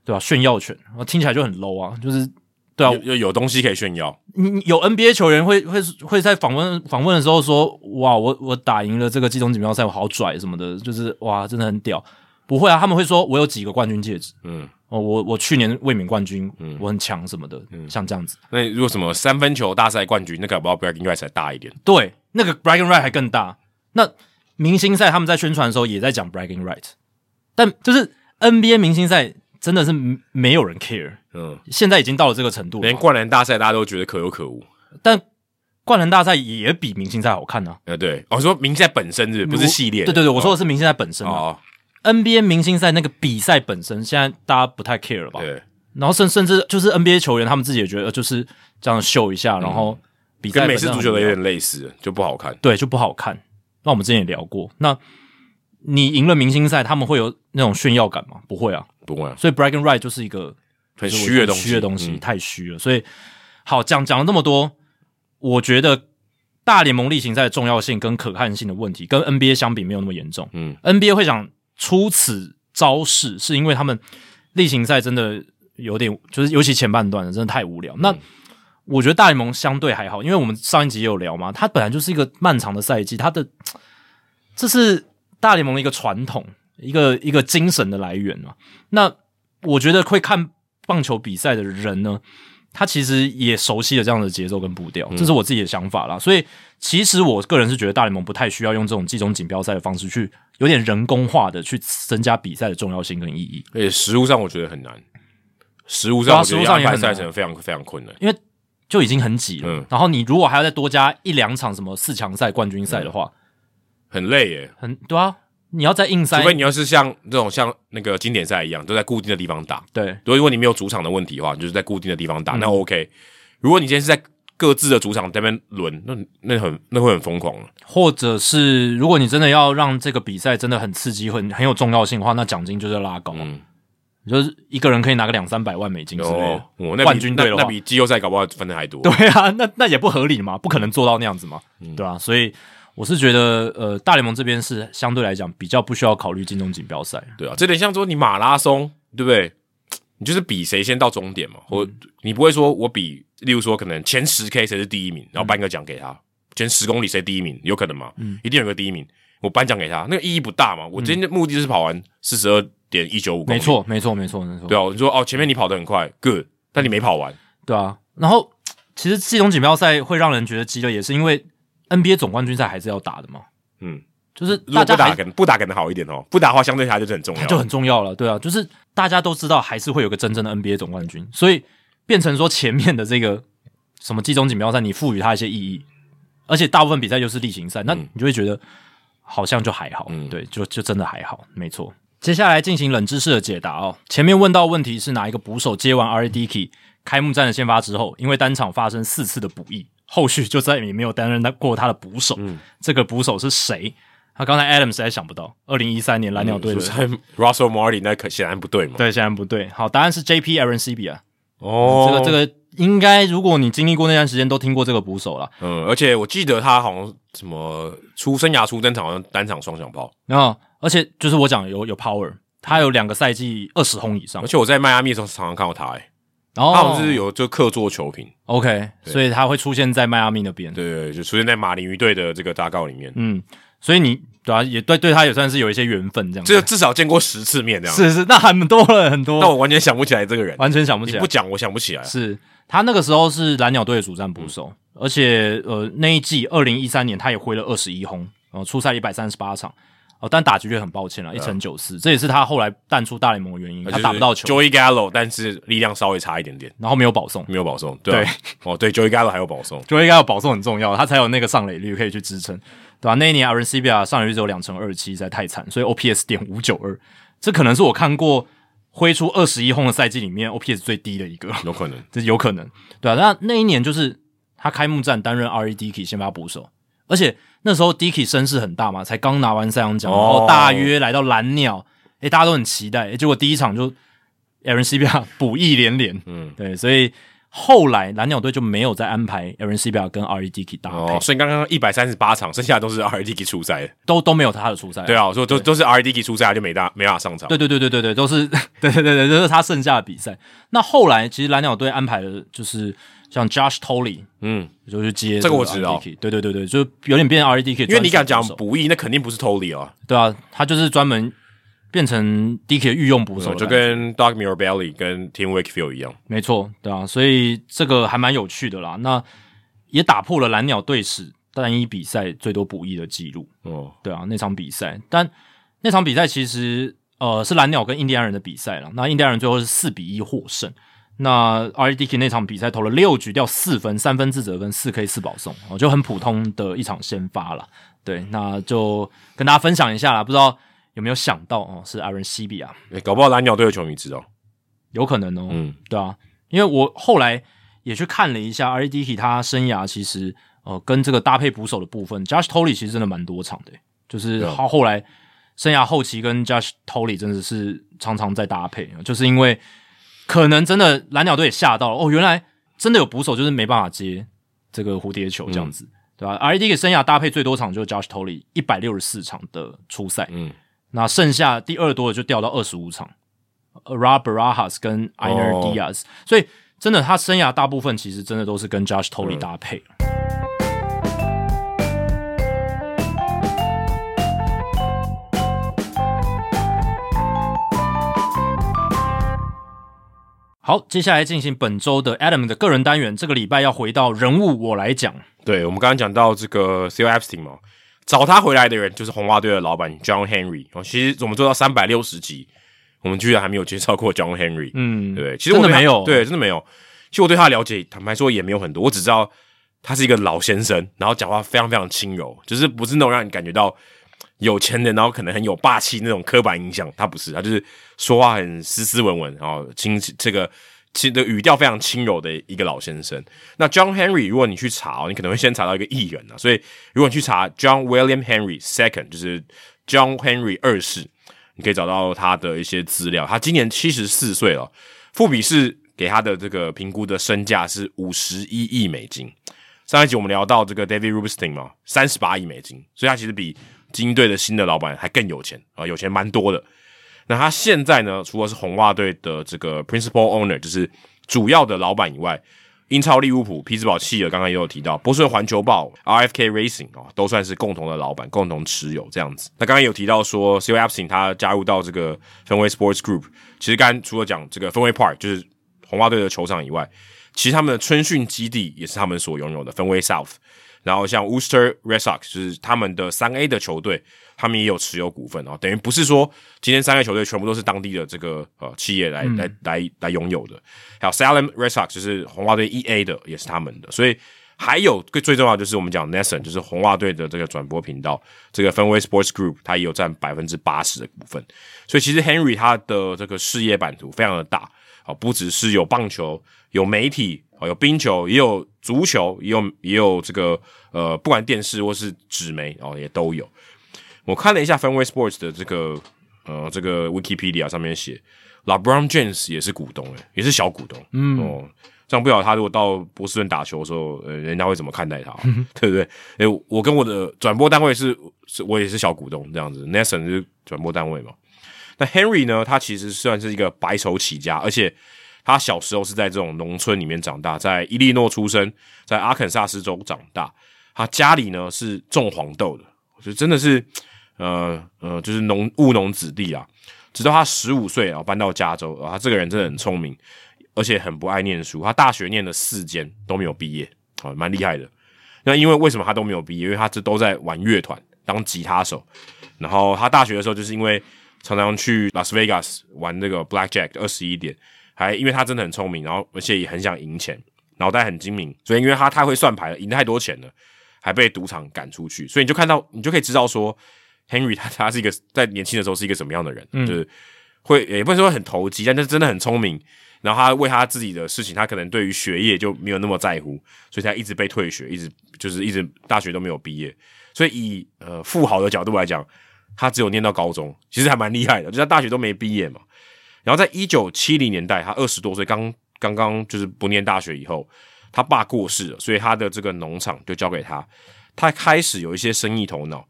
对吧？炫耀权，听起来就很 low 啊。就是对啊，有有东西可以炫耀。你有 NBA 球员会会会在访问访问的时候说：“哇，我我打赢了这个季中锦标赛，我好拽什么的。”就是哇，真的很屌。不会啊，他们会说：“我有几个冠军戒指。”嗯。哦，我我去年卫冕冠军，嗯，我很强什么的，嗯，像这样子。那如果什么三分球大赛冠军，那个不知道 bragging right 才大一点。对，那个 bragging right 还更大。那明星赛他们在宣传的时候也在讲 bragging right，但就是 NBA 明星赛真的是没有人 care。嗯，现在已经到了这个程度，连灌篮大赛大家都觉得可有可无。但灌篮大赛也比明星赛好看呢。呃，对，我说明星赛本身是不是系列？对对对，我说的是明星赛本身哦 NBA 明星赛那个比赛本身，现在大家不太 care 了吧？对。然后甚甚至就是 NBA 球员，他们自己也觉得就是这样秀一下，然后比赛跟美式足球的有点类似，就不好看。对，就不好看。那我们之前也聊过，那你赢了明星赛，他们会有那种炫耀感吗？不会啊，不会啊。所以 bragging right 就是一个很虚的东西，虚的东西太虚了。所以好讲讲了那么多，我觉得大联盟例行赛的重要性跟可看性的问题，跟 NBA 相比没有那么严重。嗯，NBA 会想。出此招式，是因为他们例行赛真的有点，就是尤其前半段的真的太无聊。那我觉得大联盟相对还好，因为我们上一集也有聊嘛，它本来就是一个漫长的赛季，它的这是大联盟的一个传统，一个一个精神的来源嘛。那我觉得会看棒球比赛的人呢。他其实也熟悉了这样的节奏跟步调，这是我自己的想法啦。所以，其实我个人是觉得大联盟不太需要用这种季中锦标赛的方式去有点人工化的去增加比赛的重要性跟意义。而且，实物上我觉得很难，实物上实物上也很赛程非常非常困难，因为就已经很挤了。然后，你如果还要再多加一两场什么四强赛、冠军赛的话，很累耶。很对啊。你要在硬塞，除非你要是像这种像那个经典赛一样，都在固定的地方打。对，如果你没有主场的问题的话，就是在固定的地方打，那 OK。如果你今天是在各自的主场那边轮，那那很那会很疯狂了。或者是如果你真的要让这个比赛真的很刺激、很很有重要性的话，那奖金就是要拉高，嗯，就是一个人可以拿个两三百万美金之类的。哦，那冠军队那比季后赛搞不好分的还多。对啊，那那也不合理嘛，不可能做到那样子嘛，对吧？所以。我是觉得，呃，大联盟这边是相对来讲比较不需要考虑金钟锦标赛，对啊，这点像说你马拉松，对不对？你就是比谁先到终点嘛，或你不会说我比，例如说可能前十 K 谁是第一名，然后颁个奖给他，前十公里谁第一名，有可能吗？嗯，一定有个第一名，我颁奖给他，那个意义不大嘛。我今天的目的就是跑完四十二点一九五公里，没错，没错，没错，没错。对啊，你说哦，前面你跑得很快，good，但你没跑完，对啊。然后其实季中锦标赛会让人觉得激烈，也是因为 NBA 总冠军赛还是要打的嘛。嗯，就是大家不打，不打可能好一点哦。不打的话，相对下就是很重要，就很重要了。对啊，就是大家都知道，还是会有个真正的 NBA 总冠军，所以变成说前面的这个什么季中锦标赛，你赋予它一些意义，而且大部分比赛又是例行赛，那你就会觉得好像就还好。嗯，对，就就真的还好，没错。接下来进行冷知识的解答哦。前面问到问题是哪一个捕手接完 R. D. K. 开幕战的先发之后，因为单场发生四次的补役。后续就再也没有担任过他的捕手。嗯，这个捕手是谁？他刚才 Adam 实在想不到。二零一三年蓝鸟队的 Russell Martin，那可显然不对嘛？对，显然不对。好，答案是 J.P. Aaron C. B. 啊。哦，这个这个应该，如果你经历过那段时间，都听过这个捕手了。嗯，而且我记得他好像什么出生涯初登场，好像单场双响炮。后，而且就是我讲有有 power，他有两个赛季二十轰以上。而且我在迈阿密的时候常常看到他，哎。然后他好像是有就客座球评，OK，所以他会出现在迈阿密那边，对对，就出现在马林鱼队的这个大告里面。嗯，所以你对啊，也对对他也算是有一些缘分这样子。这至少见过十次面这样。是是，那很多了很多。那我完全想不起来这个人，完全想不起来。不讲我想不起来。是他那个时候是蓝鸟队的主战捕手，而且呃那一季二零一三年他也挥了二十一轰，呃出赛一百三十八场。哦，但打击率很抱歉了，一成九四，这也是他后来淡出大联盟的原因，他打不到球。Joey Gallo，但是力量稍微差一点点，然后没有保送，没有保送。对，哦，对，Joey Gallo 还有保送，Joey Gallo 保送很重要，他才有那个上垒率可以去支撑，对吧？那一年 Aaron c b a 上垒率只有两成二七，实在太惨，所以 OPS 点五九二，这可能是我看过挥出二十一轰的赛季里面 OPS 最低的一个，有可能，这有可能，对啊，那那一年就是他开幕战担任 RED 先发捕手，而且。那时候 Dicky 声势很大嘛，才刚拿完赛扬奖，然后大约来到蓝鸟，诶，大家都很期待，结果第一场就 Aaron c b a 补益连连，嗯，对，所以后来蓝鸟队就没有再安排 Aaron c b a 跟 R E Dicky 搭配，所以刚刚一百三十八场，剩下都是 R E Dicky 出赛，都都没有他的出赛，对啊，说都都是 R E Dicky 出赛，就没大没法上场，对对对对对对，都是 对对对对，都是他剩下的比赛。那后来其实蓝鸟队安排的就是。像 Josh Tolley，嗯，就是接这个我知道，对对对对，就有点变 R E D K，因为你敢讲补益，那肯定不是 Tolley 啊，对啊，他就是专门变成 D K 御用捕手，就跟 Doug Mirabelli 跟 Tim Wakefield 一样，没错，对啊，所以这个还蛮有趣的啦，那也打破了蓝鸟队史单一比赛最多补益的记录，哦，对啊，那场比赛，但那场比赛其实呃是蓝鸟跟印第安人的比赛了，那印第安人最后是四比一获胜。那 R. E. D. K. 那场比赛投了六局掉四分，三分自责分，四 K 四保送，哦，就很普通的一场先发了。对，那就跟大家分享一下啦。不知道有没有想到哦，是 Aaron C. B. 啊？搞不好蓝鸟队的球迷知道，有可能哦。嗯，对啊，因为我后来也去看了一下 R. E. D. K. 他生涯其实呃跟这个搭配捕手的部分，Josh Tolley 其实真的蛮多场的，就是他后来生涯后期跟 Josh Tolley 真的是常常在搭配，就是因为。可能真的蓝鸟队也吓到了哦，原来真的有捕手就是没办法接这个蝴蝶球这样子，对吧？R. E. D. 给生涯搭配最多场就是 Josh Tolley 一百六十四场的初赛，嗯，那剩下第二多的就掉到二十五场，Rob Barajas 跟 Iner Diaz，所以真的他生涯大部分其实真的都是跟 Josh Tolley 搭配。好，接下来进行本周的 Adam 的个人单元。这个礼拜要回到人物，我来讲。对，我们刚刚讲到这个 C. O. Epstein 嘛，找他回来的人就是红袜队的老板 John Henry。哦，其实我们做到三百六十集，我们居然还没有介绍过 John Henry。嗯，对，其实真的没有，对，真的没有。其实我对他了解，坦白说也没有很多，我只知道他是一个老先生，然后讲话非常非常轻柔，就是不是那种让你感觉到。有钱人，然后可能很有霸气那种刻板印象，他不是，他就是说话很斯斯文文，然后轻这个轻的语调非常轻柔的一个老先生。那 John Henry，如果你去查，你可能会先查到一个艺人啊，所以如果你去查 John William Henry Second，就是 John Henry 二世，你可以找到他的一些资料。他今年七十四岁了，富比士给他的这个评估的身价是五十一亿美金。上一集我们聊到这个 David Rubinstein 嘛，三十八亿美金，所以他其实比精英队的新的老板还更有钱啊，有钱蛮多的。那他现在呢，除了是红袜队的这个 principal owner，就是主要的老板以外，英超利物浦、匹兹堡企鹅刚刚也有提到，波士顿环球报、RFK Racing 啊，都算是共同的老板，共同持有这样子。那刚刚有提到说，C. O. Epstein 他加入到这个氛围 Sports Group，其实刚除了讲这个氛围 Park 就是红袜队的球场以外，其实他们的春训基地也是他们所拥有的氛围 South。然后像 Worcester Red Sox 就是他们的三 A 的球队，他们也有持有股份哦，等于不是说今天三 A 球队全部都是当地的这个呃企业来来来来拥有的。还有 Salem Red Sox 就是红袜队 E A 的，也是他们的。所以还有最最重要就是我们讲 Nesson 就是红袜队的这个转播频道，这个氛围 Sports Group 它也有占百分之八十的股份。所以其实 Henry 他的这个事业版图非常的大啊，不只是有棒球，有媒体。有冰球，也有足球，也有也有这个呃，不管电视或是纸媒哦，也都有。我看了一下 Fenway Sports 的这个呃这个 Wikipedia 上面写，LeBron James 也是股东诶，也是小股东。嗯哦，这样不晓得他如果到波士顿打球的时候，呃，人家会怎么看待他，对不对？诶，我跟我的转播单位是是，我也是小股东这样子。Nathan 是转播单位嘛？那 Henry 呢？他其实算是一个白手起家，而且。他小时候是在这种农村里面长大，在伊利诺出生，在阿肯萨斯州长大。他家里呢是种黄豆的，就真的是呃呃，就是农务农子弟啊。直到他十五岁啊，搬到加州啊，他这个人真的很聪明，而且很不爱念书。他大学念了四间都没有毕业啊，蛮厉害的。那因为为什么他都没有毕业？因为他这都在玩乐团当吉他手。然后他大学的时候，就是因为常常去拉斯维加斯玩那个 Blackjack 二十一点，还因为他真的很聪明，然后而且也很想赢钱，脑袋很精明，所以因为他太会算牌了，赢太多钱了，还被赌场赶出去。所以你就看到，你就可以知道说。Henry 他他是一个在年轻的时候是一个什么样的人，就是会也不能说很投机，但是真的很聪明。然后他为他自己的事情，他可能对于学业就没有那么在乎，所以他一直被退学，一直就是一直大学都没有毕业。所以以呃富豪的角度来讲，他只有念到高中，其实还蛮厉害的，就他大学都没毕业嘛。然后在一九七零年代，他二十多岁，刚刚刚就是不念大学以后，他爸过世了，所以他的这个农场就交给他，他开始有一些生意头脑。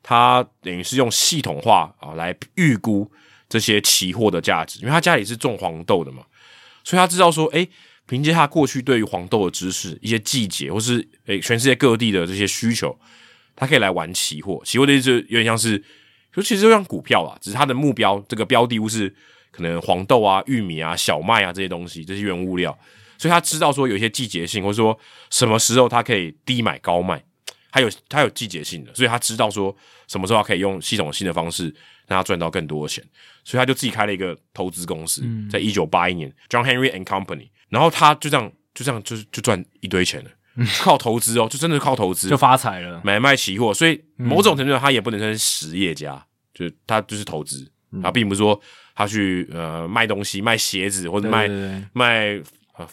他等于是用系统化啊来预估这些期货的价值，因为他家里是种黄豆的嘛，所以他知道说，哎，凭借他过去对于黄豆的知识，一些季节或是诶全世界各地的这些需求，他可以来玩期货。期货的意思有点像是，就其实就像股票啊，只是他的目标这个标的物是可能黄豆啊、玉米啊、小麦啊这些东西，这些原物料，所以他知道说有一些季节性，或者说什么时候他可以低买高卖。他有他有季节性的，所以他知道说什么时候可以用系统性的方式让他赚到更多的钱，所以他就自己开了一个投资公司，在一九八一年，John Henry and Company，然后他就这样就这样就就赚一堆钱了，靠投资哦，就真的靠投资。就发财了，买卖期货，所以某种程度上他也不能算是实业家，就是他就是投资，他并不是说他去呃卖东西卖鞋子或者卖卖。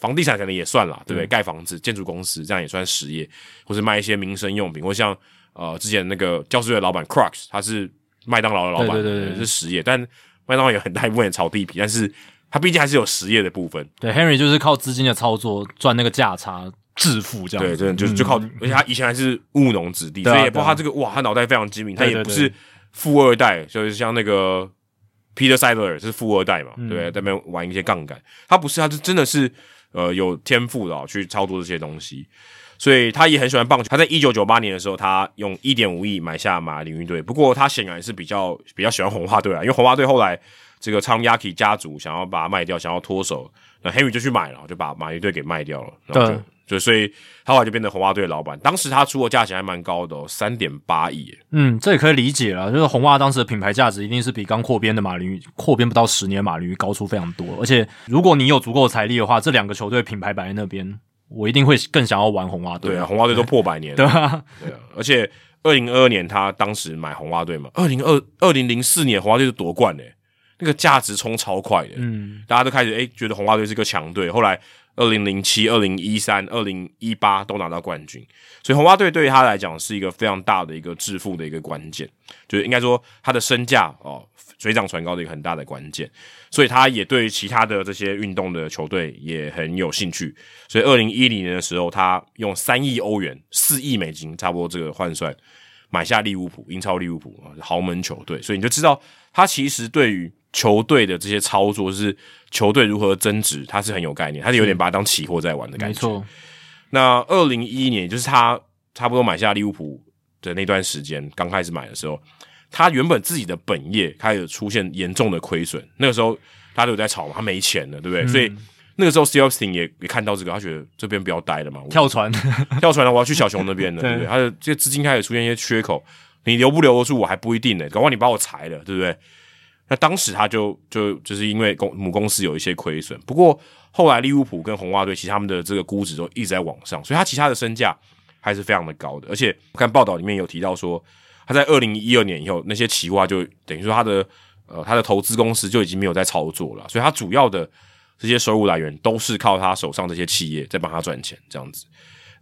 房地产可能也算啦，对不对？盖房子、建筑公司这样也算实业，或者卖一些民生用品，或像呃之前那个教师的老板 Crux，他是麦当劳的老板，对对对，是实业。但麦当劳有很大一部分炒地皮，但是他毕竟还是有实业的部分。对，Henry 就是靠资金的操作赚那个价差致富，这样对，真的就是就靠，而且他以前还是务农子弟，所以也不知道他这个哇，他脑袋非常精明，他也不是富二代，就是像那个 Peter Siler 是富二代嘛，对，在那边玩一些杠杆，他不是，他是真的是。呃，有天赋的去操作这些东西，所以他也很喜欢棒球。他在一九九八年的时候，他用一点五亿买下马林鱼队。不过他显然是比较比较喜欢红袜队啊，因为红袜队后来这个昌 Yaki 家族想要把它卖掉，想要脱手，那 Henry 就去买了，就把马林队给卖掉了。对。就所以，他后来就变成红袜队的老板。当时他出的价钱还蛮高的，哦，三点八亿。嗯，这也可以理解了，就是红袜当时的品牌价值一定是比刚扩编的马林鱼扩编不到十年马林鱼高出非常多。而且，如果你有足够的财力的话，这两个球队品牌摆在那边，我一定会更想要玩红袜队。对啊，红袜队都破百年了。对啊，对啊。而且，二零二二年他当时买红袜队嘛，二零二二零零四年红袜队就夺冠嘞，那个价值冲超快的。嗯，大家都开始诶觉得红袜队是个强队，后来。二零零七、二零一三、二零一八都拿到冠军，所以红袜队对于他来讲是一个非常大的一个致富的一个关键，就是应该说他的身价哦水涨船高的一个很大的关键，所以他也对其他的这些运动的球队也很有兴趣，所以二零一零年的时候，他用三亿欧元、四亿美金，差不多这个换算买下利物浦，英超利物浦啊豪门球队，所以你就知道他其实对于。球队的这些操作是球队如何增值，他是很有概念，他是有点把它当期货在玩的感觉。没错。那二零一一年，就是他差不多买下利物浦的那段时间，刚开始买的时候，他原本自己的本业开始出现严重的亏损。那个时候大家都有在炒嘛，他没钱了，对不对？所以那个时候 s t e l s t i n 也也看到这个，他觉得这边不要待了嘛，跳船，跳船了，我要去小熊那边了，对不对？他的这些资金开始出现一些缺口，你留不留得住我还不一定呢，搞不好你把我裁了，对不对？那当时他就就就是因为公母公司有一些亏损，不过后来利物浦跟红袜队其实他们的这个估值都一直在往上，所以他其他的身价还是非常的高的。而且我看报道里面有提到说，他在二零一二年以后那些期货就等于说他的呃他的投资公司就已经没有在操作了，所以他主要的这些收入来源都是靠他手上这些企业在帮他赚钱这样子。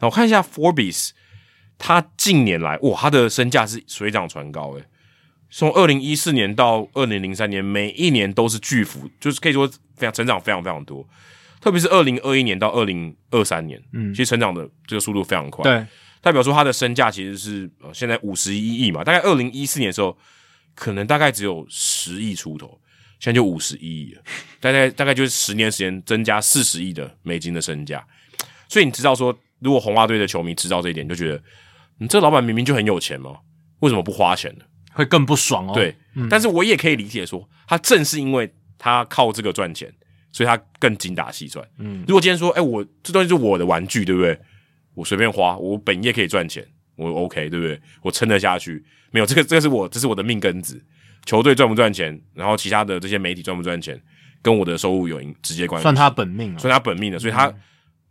那我看一下 Forbes，他近年来哇他的身价是水涨船高诶。从二零一四年到二零零三年，每一年都是巨幅，就是可以说非常成长，非常非常多。特别是二零二一年到二零二三年，嗯，其实成长的这个速度非常快。对，代表说它的身价其实是呃现在五十一亿嘛，大概二零一四年的时候，可能大概只有十亿出头，现在就五十一亿了，大概大概就是十年时间增加四十亿的美金的身价。所以你知道说，如果红袜队的球迷知道这一点，就觉得你这老板明明就很有钱嘛。为什么不花钱呢？会更不爽哦。对，但是我也可以理解说，他正是因为他靠这个赚钱，所以他更精打细算。嗯，如果今天说，哎，我这东西是我的玩具，对不对？我随便花，我本业可以赚钱，我 OK，对不对？我撑得下去。没有这个，这个是我，这是我的命根子。球队赚不赚钱，然后其他的这些媒体赚不赚钱，跟我的收入有直接关系。算他本命，算他本命的，所以他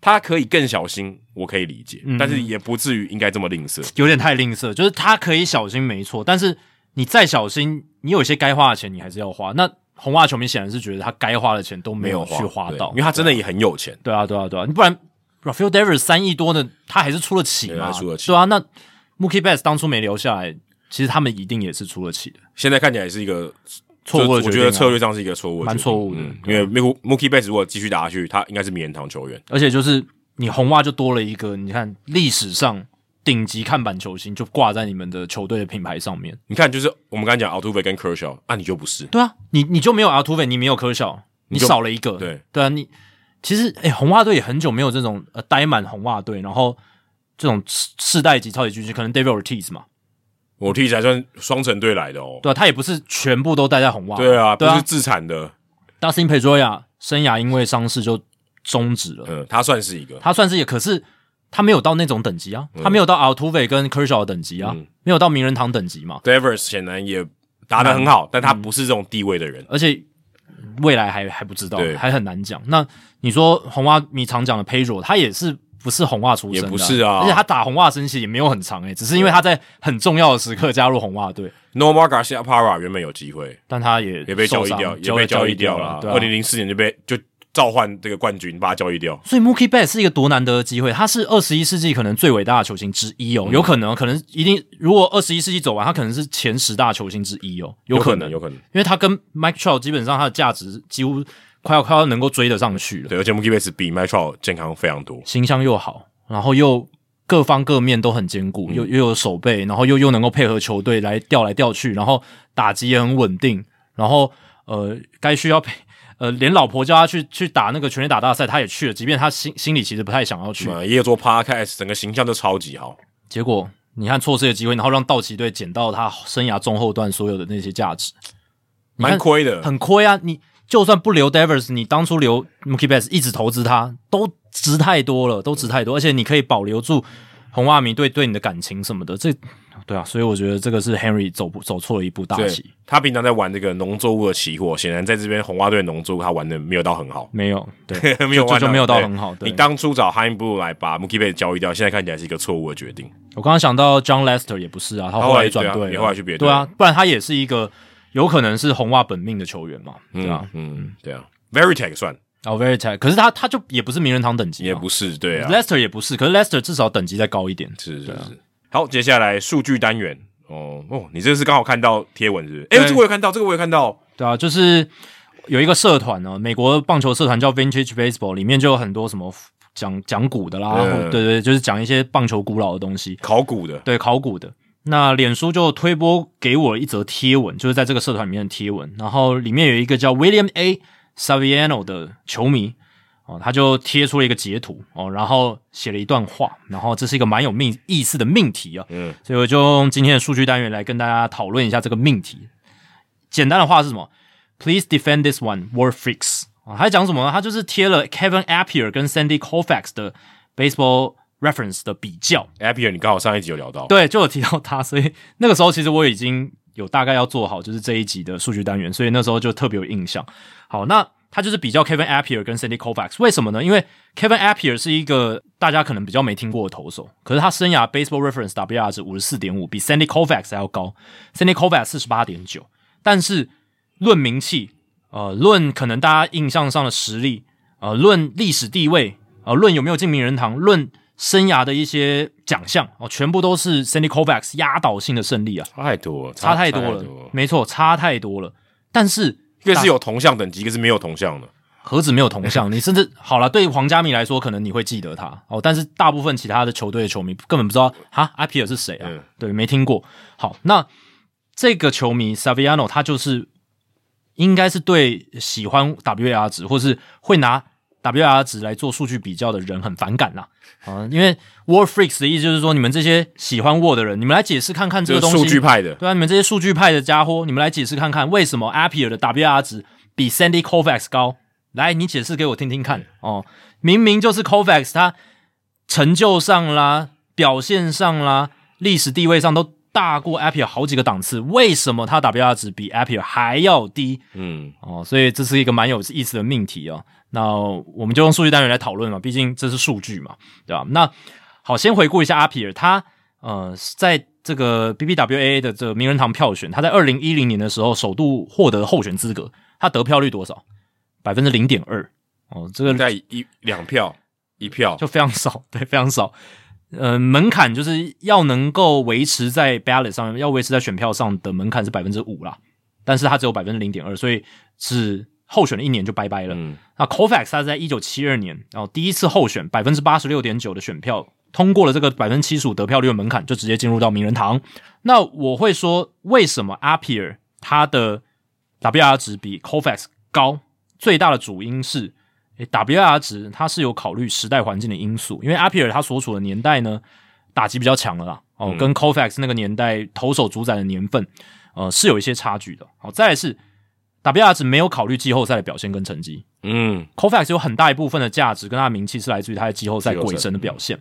他可以更小心，我可以理解，但是也不至于应该这么吝啬，有点太吝啬。就是他可以小心，没错，但是你再小心，你有些该花的钱，你还是要花。那红袜球迷显然是觉得他该花的钱都没有去花到，因为他真的也很有钱。对啊，对啊，对啊，你不然 Rafael Devers 三亿多的，他还是出得起嘛？出得起。对啊，那 Mookie Betts 当初没留下来。其实他们一定也是出得起的。现在看起来是一个错误，我觉得策略上是一个错误，蛮错误的。因为 Mookie Betts 如果继续打下去，他应该是名人堂球员。而且就是你红袜就多了一个，你看历史上顶级看板球星就挂在你们的球队的品牌上面。你看，就是我们刚才讲 Altuve 跟 Kershaw，啊，你就不是。对啊，你你就没有 Altuve，你没有 Kershaw，你少了一个。对对啊，你其实哎，红袜队也很久没有这种呃呆满红袜队，然后这种世代级超级巨星，可能 David Ortiz 嘛。我替才算双城队来的哦，对啊，他也不是全部都待在红袜，对啊，不是自产的。Dustin Pedroia 生涯因为伤势就终止了，嗯，他算是一个，他算是一个，可是他没有到那种等级啊，他没有到 Altuve 跟 Kershaw 等级啊，没有到名人堂等级嘛。Devers 显然也打得很好，但他不是这种地位的人，而且未来还还不知道，还很难讲。那你说红袜迷常讲的 Pedro，他也是。不是红袜出身，也不是啊，而且他打红袜生期也没有很长诶，只是因为他在很重要的时刻加入红袜队。Normal Garcia Parra 原本有机会，但他也也被交易掉，也被交易掉了。二零零四年就被就召唤这个冠军，把他交易掉。所以 Mookie Betts 是一个多难得的机会，他是二十一世纪可能最伟大的球星之一哦，有可能，可能一定，如果二十一世纪走完，他可能是前十大球星之一哦，有可能，有可能，因为他跟 Mike Trout 基本上他的价值几乎快要快要能够追得上去了。对，而且 Mookie Betts 比 Mike Trout 健康非常多，形象又好。然后又各方各面都很坚固，又又有手背，然后又又能够配合球队来调来调去，然后打击也很稳定，然后呃，该需要配呃，连老婆叫他去去打那个全垒打大赛，他也去了，即便他心心里其实不太想要去。也有做 podcast，整个形象都超级好。结果你看错失的机会，然后让道奇队捡到他生涯中后段所有的那些价值，蛮亏的，很亏啊！你就算不留 Devers，你当初留 Mookie Betts 一直投资他都。值太多了，都值太多，而且你可以保留住红袜迷对对你的感情什么的，这对啊，所以我觉得这个是 Henry 走走错了一步大棋。他平常在玩这个农作物的期货，显然在这边红袜队农作物他玩的没有到很好，没有，对，没有就没有到很好。你当初找 h i n b l 来把 Mookie Betts 交易掉，现在看起来是一个错误的决定。我刚刚想到 John Lester 也不是啊，他后来转队，后来去别队，对啊，不然他也是一个有可能是红袜本命的球员嘛，对啊，嗯，对啊，Very Tech 算。哦，very tight。可是他他就也不是名人堂等级，也不是对啊。Lester 也不是，可是 Lester 至少等级再高一点。是是是。好，接下来数据单元。哦哦，你这是刚好看到贴文是？哎，这个我有看到，这个我有看到。对啊，就是有一个社团呢，美国棒球社团叫 Vintage Baseball，里面就有很多什么讲讲古的啦，对对，就是讲一些棒球古老的东西，考古的，对，考古的。那脸书就推播给我一则贴文，就是在这个社团里面的贴文，然后里面有一个叫 William A。Saviano 的球迷哦，他就贴出了一个截图哦，然后写了一段话，然后这是一个蛮有命意思的命题啊，嗯，所以我就用今天的数据单元来跟大家讨论一下这个命题。简单的话是什么？Please defend this one, War Freaks 啊，他讲什么呢？他就是贴了 Kevin Appier 跟 Sandy Koufax 的 Baseball Reference 的比较。Appier 你刚好上一集有聊到，对，就有提到他，所以那个时候其实我已经有大概要做好就是这一集的数据单元，所以那时候就特别有印象。好，那他就是比较 Kevin Appier 跟 Sandy Koufax，为什么呢？因为 Kevin Appier 是一个大家可能比较没听过的投手，可是他生涯 Baseball Reference WR 值五十四点五，比 Sandy Koufax 还要高，Sandy Koufax 四十八点九。但是论名气，呃，论可能大家印象上的实力，呃，论历史地位，呃，论有没有进名人堂，论生涯的一些奖项，哦，全部都是 Sandy Koufax 压倒性的胜利啊！差太多，差太多了，没错，差太多了。但是一个是有铜像等级，一个是没有铜像的。何止没有铜像？你甚至好了，对皇家米来说，可能你会记得他哦。但是大部分其他的球队的球迷根本不知道哈阿皮尔是谁啊？对，没听过。好，那这个球迷 Saviano 他就是应该是对喜欢 WAR 值，或是会拿 WR 值来做数据比较的人很反感啦。啊，因为 Word Freaks 的意思就是说，你们这些喜欢 Word 的人，你们来解释看看这个东西。数据派的，对啊，你们这些数据派的家伙，你们来解释看看，为什么 Appier 的 WR 值比 Sandy Koufax 高？来，你解释给我听听看哦。明明就是 Koufax，他成就上啦、表现上啦、历史地位上都大过 Appier 好几个档次，为什么他 WR 值比 Appier 还要低？嗯，哦，所以这是一个蛮有意思的命题哦。那我们就用数据单元来讨论嘛，毕竟这是数据嘛，对吧？那好，先回顾一下阿皮尔，他呃，在这个 BBWA 的这个名人堂票选，他在二零一零年的时候首度获得候选资格，他得票率多少？百分之零点二哦，这个在一两票一票就非常少，对，非常少。呃，门槛就是要能够维持在 ballot 上面，要维持在选票上的门槛是百分之五啦，但是他只有百分之零点二，所以是。候选了一年就拜拜了。那 Cofax 他在一九七二年，然后第一次候选，百分之八十六点九的选票通过了这个百分之七十五得票率的门槛，就直接进入到名人堂。那我会说，为什么 Appier 他的 WR 值比 Cofax 高？最大的主因是，WR 值它是有考虑时代环境的因素，因为 Appier 他所处的年代呢，打击比较强了啦。哦，跟 Cofax 那个年代投手主宰的年份，呃，是有一些差距的。好，再来是。WR 值没有考虑季后赛的表现跟成绩。嗯，Cofax 有很大一部分的价值跟他的名气是来自于他在季后赛鬼神的表现。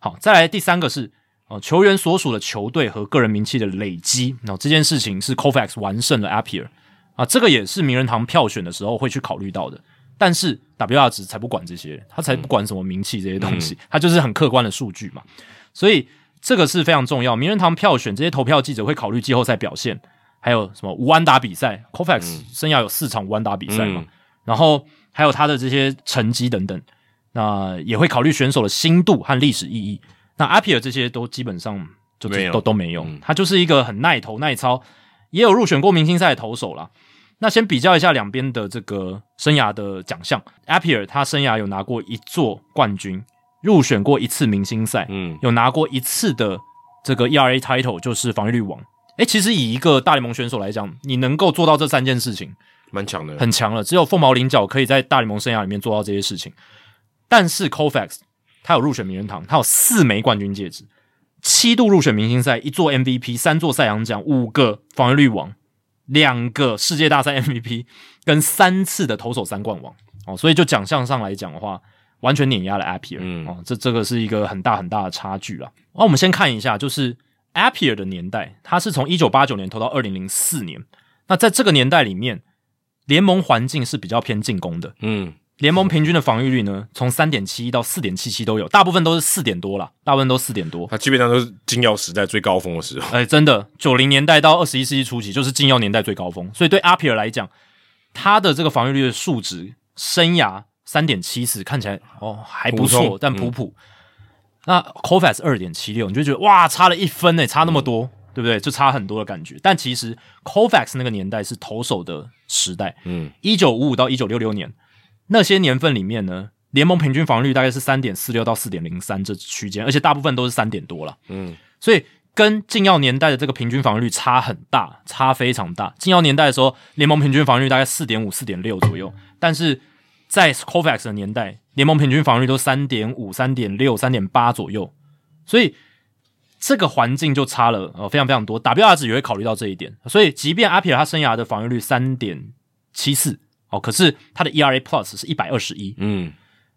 好，再来第三个是哦，球员所属的球队和个人名气的累积。那这件事情是 Cofax 完胜了 Appier 啊，这个也是名人堂票选的时候会去考虑到的。但是 WR 值才不管这些，他才不管什么名气这些东西，他就是很客观的数据嘛。所以这个是非常重要。名人堂票选这些投票记者会考虑季后赛表现。还有什么无安打比赛？Cofax 生涯有四场无安打比赛嘛？然后还有他的这些成绩等等，那也会考虑选手的心度和历史意义。那阿皮尔这些都基本上就都都没用，他就是一个很耐投耐操，也有入选过明星赛的投手啦。那先比较一下两边的这个生涯的奖项，阿皮尔他生涯有拿过一座冠军，入选过一次明星赛，嗯，有拿过一次的这个 ERA title，就是防御率王。哎，其实以一个大联盟选手来讲，你能够做到这三件事情，蛮强的，很强了。只有凤毛麟角可以在大联盟生涯里面做到这些事情。但是 Cofax 他有入选名人堂，他有四枚冠军戒指，七度入选明星赛，一座 MVP，三座赛扬奖，五个防御率王，两个世界大赛 MVP，跟三次的投手三冠王哦。所以就奖项上来讲的话，完全碾压了 Appier 哦。这这个是一个很大很大的差距了。那我们先看一下，就是。Appier 的年代，他是从一九八九年投到二零零四年。那在这个年代里面，联盟环境是比较偏进攻的。嗯，联盟平均的防御率呢，从三点七到四点七七都有，大部分都是四点多啦，大部分都四点多。他基本上都是禁药时代最高峰的时候。哎，真的，九零年代到二十一世纪初期就是禁药年代最高峰。所以对 Appier 来讲，他的这个防御率的数值生涯三点七四，看起来哦还不错，但普普。那 Cofax 二点七六，你就觉得哇，差了一分呢，差那么多，对不对？就差很多的感觉。但其实 Cofax 那个年代是投手的时代，嗯，一九五五到一九六六年那些年份里面呢，联盟平均防御率大概是三点四六到四点零三这区间，而且大部分都是三点多了，嗯，所以跟禁药年代的这个平均防御率差很大，差非常大。禁药年代的时候，联盟平均防御率大概四点五、四点六左右，但是在 Cofax 的年代。联盟平均防御率都三点五、三点六、三点八左右，所以这个环境就差了呃非常非常多。WR 值也会考虑到这一点，所以即便阿皮尔他生涯的防御率三点七四哦，可是他的 ERA Plus 是一百二十一，嗯，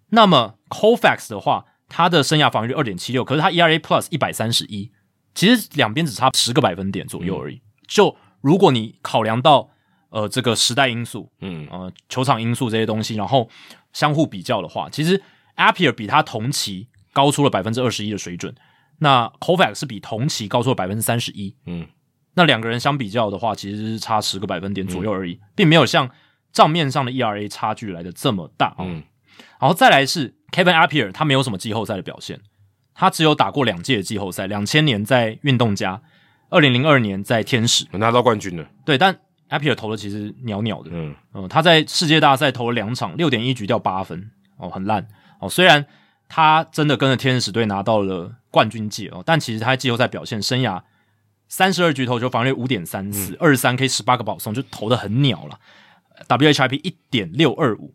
那么 Cofax 的话，他的生涯防御率二点七六，可是他 ERA Plus 一百三十一，其实两边只差十个百分点左右而已。就如果你考量到呃这个时代因素，嗯呃球场因素这些东西，然后。相互比较的话，其实 Appier 比他同期高出了百分之二十一的水准，那 Kovac 是比同期高出了百分之三十一。嗯，那两个人相比较的话，其实是差十个百分点左右而已，并没有像账面上的 ERA 差距来的这么大嗯，然后再来是 Kevin Appier，他没有什么季后赛的表现，他只有打过两届季后赛，两千年在运动家，二零零二年在天使拿到冠军了。对，但 Appier 投的其实鸟鸟的，嗯。嗯，他在世界大赛投了两场，六点一局掉八分，哦，很烂。哦。虽然他真的跟着天使队拿到了冠军戒哦，但其实他在季后赛表现，生涯三十二局投球防御率五点三四，二十三 K 十八个保送，就投的很鸟了。WHIP 一点六二五。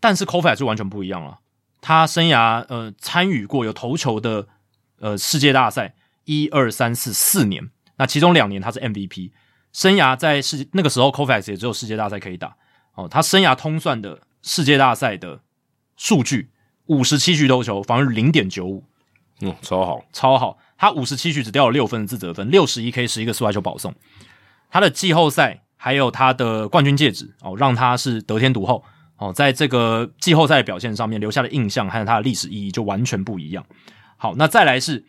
但是 Kovac 就完全不一样了，他生涯呃参与过有投球的呃世界大赛一二三四四年，那其中两年他是 MVP，生涯在世那个时候 Kovac 也只有世界大赛可以打哦，他生涯通算的世界大赛的数据五十七局投球，防御零点九五，嗯，超好，超好。他五十七局只掉了六分的自责分，六十一 K 十一个速外球保送。他的季后赛还有他的冠军戒指哦，让他是得天独厚哦，在这个季后赛的表现上面留下的印象还有他的历史意义就完全不一样。好，那再来是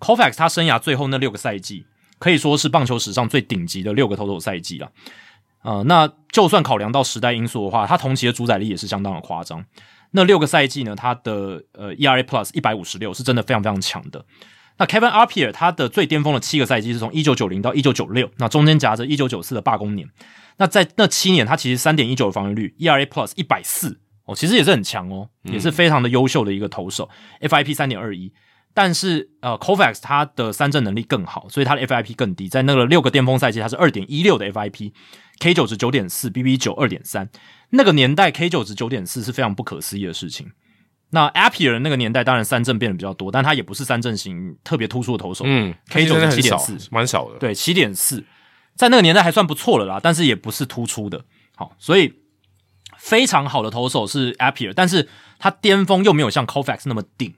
Kovacs，他生涯最后那六个赛季可以说是棒球史上最顶级的六个投手赛季了。呃，那就算考量到时代因素的话，他同期的主宰力也是相当的夸张。那六个赛季呢，他的呃 ERA Plus 一百五十六是真的非常非常强的。那 Kevin a r p i e r 他的最巅峰的七个赛季是从一九九零到一九九六，那中间夹着一九九四的罢工年。那在那七年，他其实三点一九的防御率，ERA Plus 一百四哦，其实也是很强哦，也是非常的优秀的一个投手，FIP 三点二一。但是呃 c o v a x 他的三振能力更好，所以他的 FIP 更低，在那个六个巅峰赛季，他是二点一六的 FIP，K 九值九点四，BB 九二点三。那个年代 K 九值九点四是非常不可思议的事情。那 Appier 那个年代当然三振变得比较多，但他也不是三振型特别突出的投手。嗯，K 九七点四，蛮少的。对，七点四，在那个年代还算不错了啦，但是也不是突出的。好，所以非常好的投手是 Appier，但是他巅峰又没有像 c o v a x 那么顶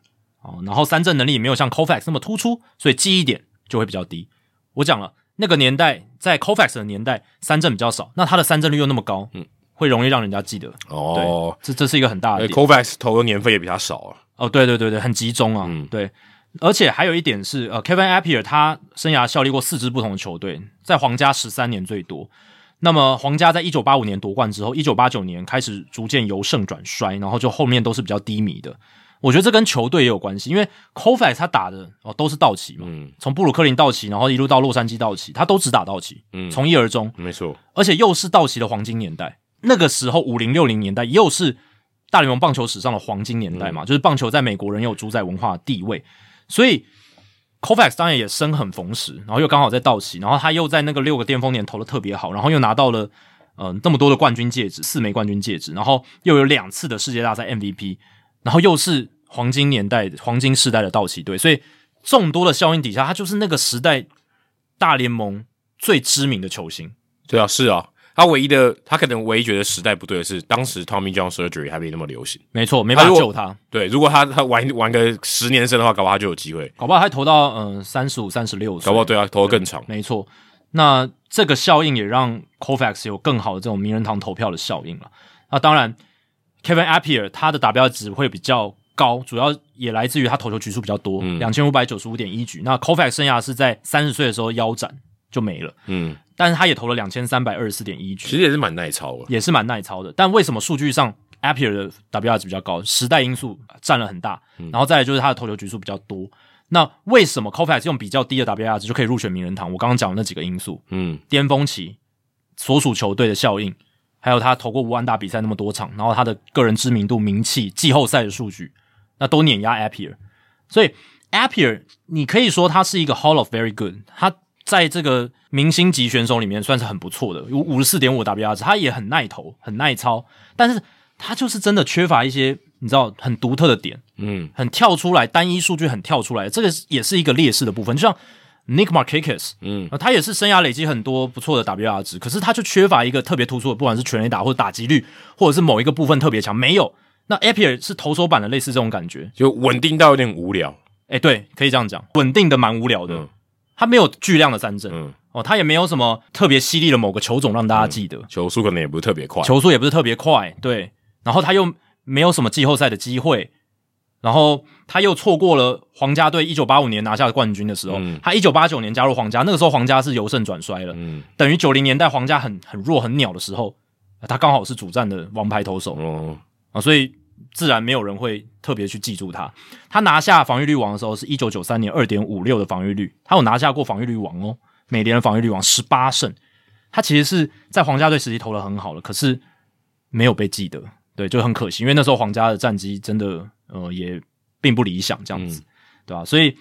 哦，然后三振能力也没有像 Kovacs 那么突出，所以记忆点就会比较低。我讲了，那个年代在 Kovacs 的年代三振比较少，那他的三振率又那么高，嗯。会容易让人家记得哦，这这是一个很大的。Kovacs 投的年份也比较少啊。哦，对对对对，很集中啊。嗯，对。而且还有一点是，呃，Kevin Appier 他生涯效力过四支不同的球队，在皇家十三年最多。那么皇家在一九八五年夺冠之后，一九八九年开始逐渐由盛转衰，然后就后面都是比较低迷的。我觉得这跟球队也有关系，因为 Kovacs 他打的哦都是道奇嘛，从布鲁克林道奇，然后一路到洛杉矶道奇，他都只打道奇，嗯，从一而终，没错。而且又是道奇的黄金年代。那个时候，五零六零年代又是大联盟棒球史上的黄金年代嘛，就是棒球在美国人有主宰文化地位，所以 Kovacs 当然也生很逢时，然后又刚好在道奇，然后他又在那个六个巅峰年投的特别好，然后又拿到了呃那么多的冠军戒指，四枚冠军戒指，然后又有两次的世界大赛 MVP，然后又是黄金年代黄金时代的道奇队，所以众多的效应底下，他就是那个时代大联盟最知名的球星。对啊，是啊。他唯一的，他可能唯一觉得时代不对的是，当时 Tommy John surgery 还没那么流行。没错，没办法救他。对，如果他他玩玩个十年生的话，搞不好他就有机会。搞不好他投到嗯三十五、三十六岁。搞不好对啊，投的更长。没错，那这个效应也让 Kovacs 有更好的这种名人堂投票的效应了。那当然，Kevin Appier 他的达标值会比较高，主要也来自于他投球局数比较多，两千五百九十五点一局。那 Kovacs 生涯是在三十岁的时候腰斩。就没了，嗯，但是他也投了两千三百二十四点一局，其实也是蛮耐操的，也是蛮耐操的。但为什么数据上 Appier 的 WR 值比较高？时代因素占了很大，然后再来就是他的投球局数比较多。那为什么 Kovacs 用比较低的 WR 值就可以入选名人堂？我刚刚讲的那几个因素，嗯，巅峰期所属球队的效应，还有他投过五万大比赛那么多场，然后他的个人知名度、名气、季后赛的数据，那都碾压 Appier。所以 Appier 你可以说他是一个 Hall of Very Good，他。在这个明星级选手里面算是很不错的，有五十四点五 WR 值，他也很耐投，很耐操，但是他就是真的缺乏一些你知道很独特的点，嗯，很跳出来，单一数据很跳出来，这个也是一个劣势的部分。就像 Nick Markakis，嗯，他也是生涯累积很多不错的 WR 值，可是他就缺乏一个特别突出的，不管是全垒打或者打击率，或者是某一个部分特别强，没有。那 Appier 是投手版的类似这种感觉，就稳定到有点无聊。哎，对，可以这样讲，稳定的蛮无聊的。他没有巨量的三振，嗯，哦，他也没有什么特别犀利的某个球种让大家记得，球速可能也不是特别快，球速也不是特别快，对，然后他又没有什么季后赛的机会，然后他又错过了皇家队一九八五年拿下冠军的时候，他一九八九年加入皇家，那个时候皇家是由盛转衰了，嗯，等于九零年代皇家很很弱很鸟的时候，他刚好是主战的王牌投手，哦，啊，所以。自然没有人会特别去记住他。他拿下防御率王的时候是一九九三年二点五六的防御率，他有拿下过防御率王哦，美联的防御率王十八胜。他其实是在皇家队时期投的很好了，可是没有被记得，对，就很可惜，因为那时候皇家的战绩真的呃也并不理想，这样子，对吧？所以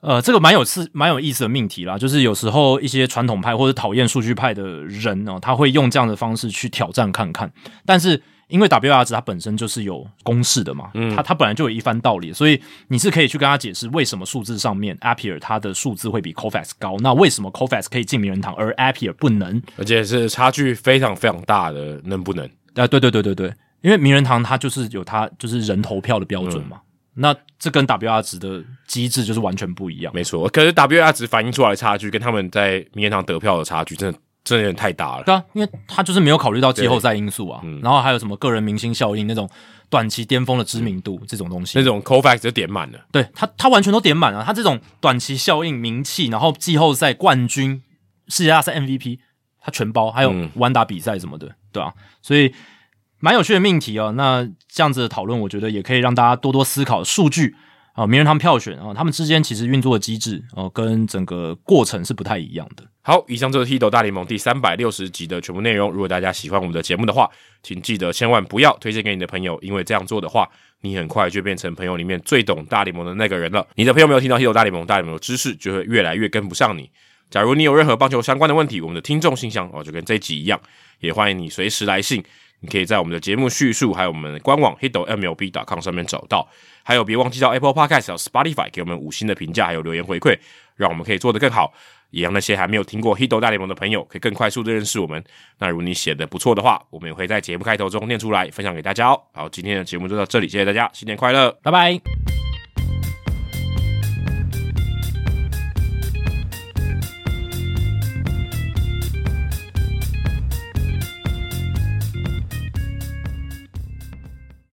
呃，这个蛮有是蛮有意思的命题啦，就是有时候一些传统派或者讨厌数据派的人哦，他会用这样的方式去挑战看看，但是。因为 WR 值它本身就是有公式的嘛，嗯它它本来就有一番道理，所以你是可以去跟他解释为什么数字上面 Appier 它的数字会比 Cofax 高，那为什么 Cofax 可以进名人堂而 Appier 不能？而且是差距非常非常大的，能不能？啊，对对对对对，因为名人堂它就是有它就是人投票的标准嘛，那这跟 WR 值的机制就是完全不一样。没错，可是 WR 值反映出来的差距跟他们在名人堂得票的差距，真的真的有点太大了。对啊，因为他就是没有考虑到季后赛因素啊，然后还有什么个人明星效应那种短期巅峰的知名度这种东西，那种 Cofax 就点满了。对他他完全都点满了，他这种短期效应、名气，然后季后赛冠军、世界大赛 MVP，他全包，还有完打比赛什么的，对啊，所以蛮有趣的命题哦。那这样子的讨论，我觉得也可以让大家多多思考数据啊，名人堂票选啊，他们之间其实运作的机制哦，跟整个过程是不太一样的。好，以上就是《h i t 大联盟》第三百六十集的全部内容。如果大家喜欢我们的节目的话，请记得千万不要推荐给你的朋友，因为这样做的话，你很快就变成朋友里面最懂大联盟的那个人了。你的朋友没有听到《h i t 大联盟》大联盟的知识，就会越来越跟不上你。假如你有任何棒球相关的问题，我们的听众信箱哦，就跟这一集一样，也欢迎你随时来信。你可以在我们的节目叙述，还有我们的官网 hitomlb.com 上面找到。还有，别忘记到 Apple Podcast 和 Spotify 给我们五星的评价，还有留言回馈，让我们可以做得更好。也让那些还没有听过 Hito 大联盟的朋友，可以更快速的认识我们。那如果你写的不错的话，我们也会在节目开头中念出来，分享给大家哦。好，今天的节目就到这里，谢谢大家，新年快乐，拜拜。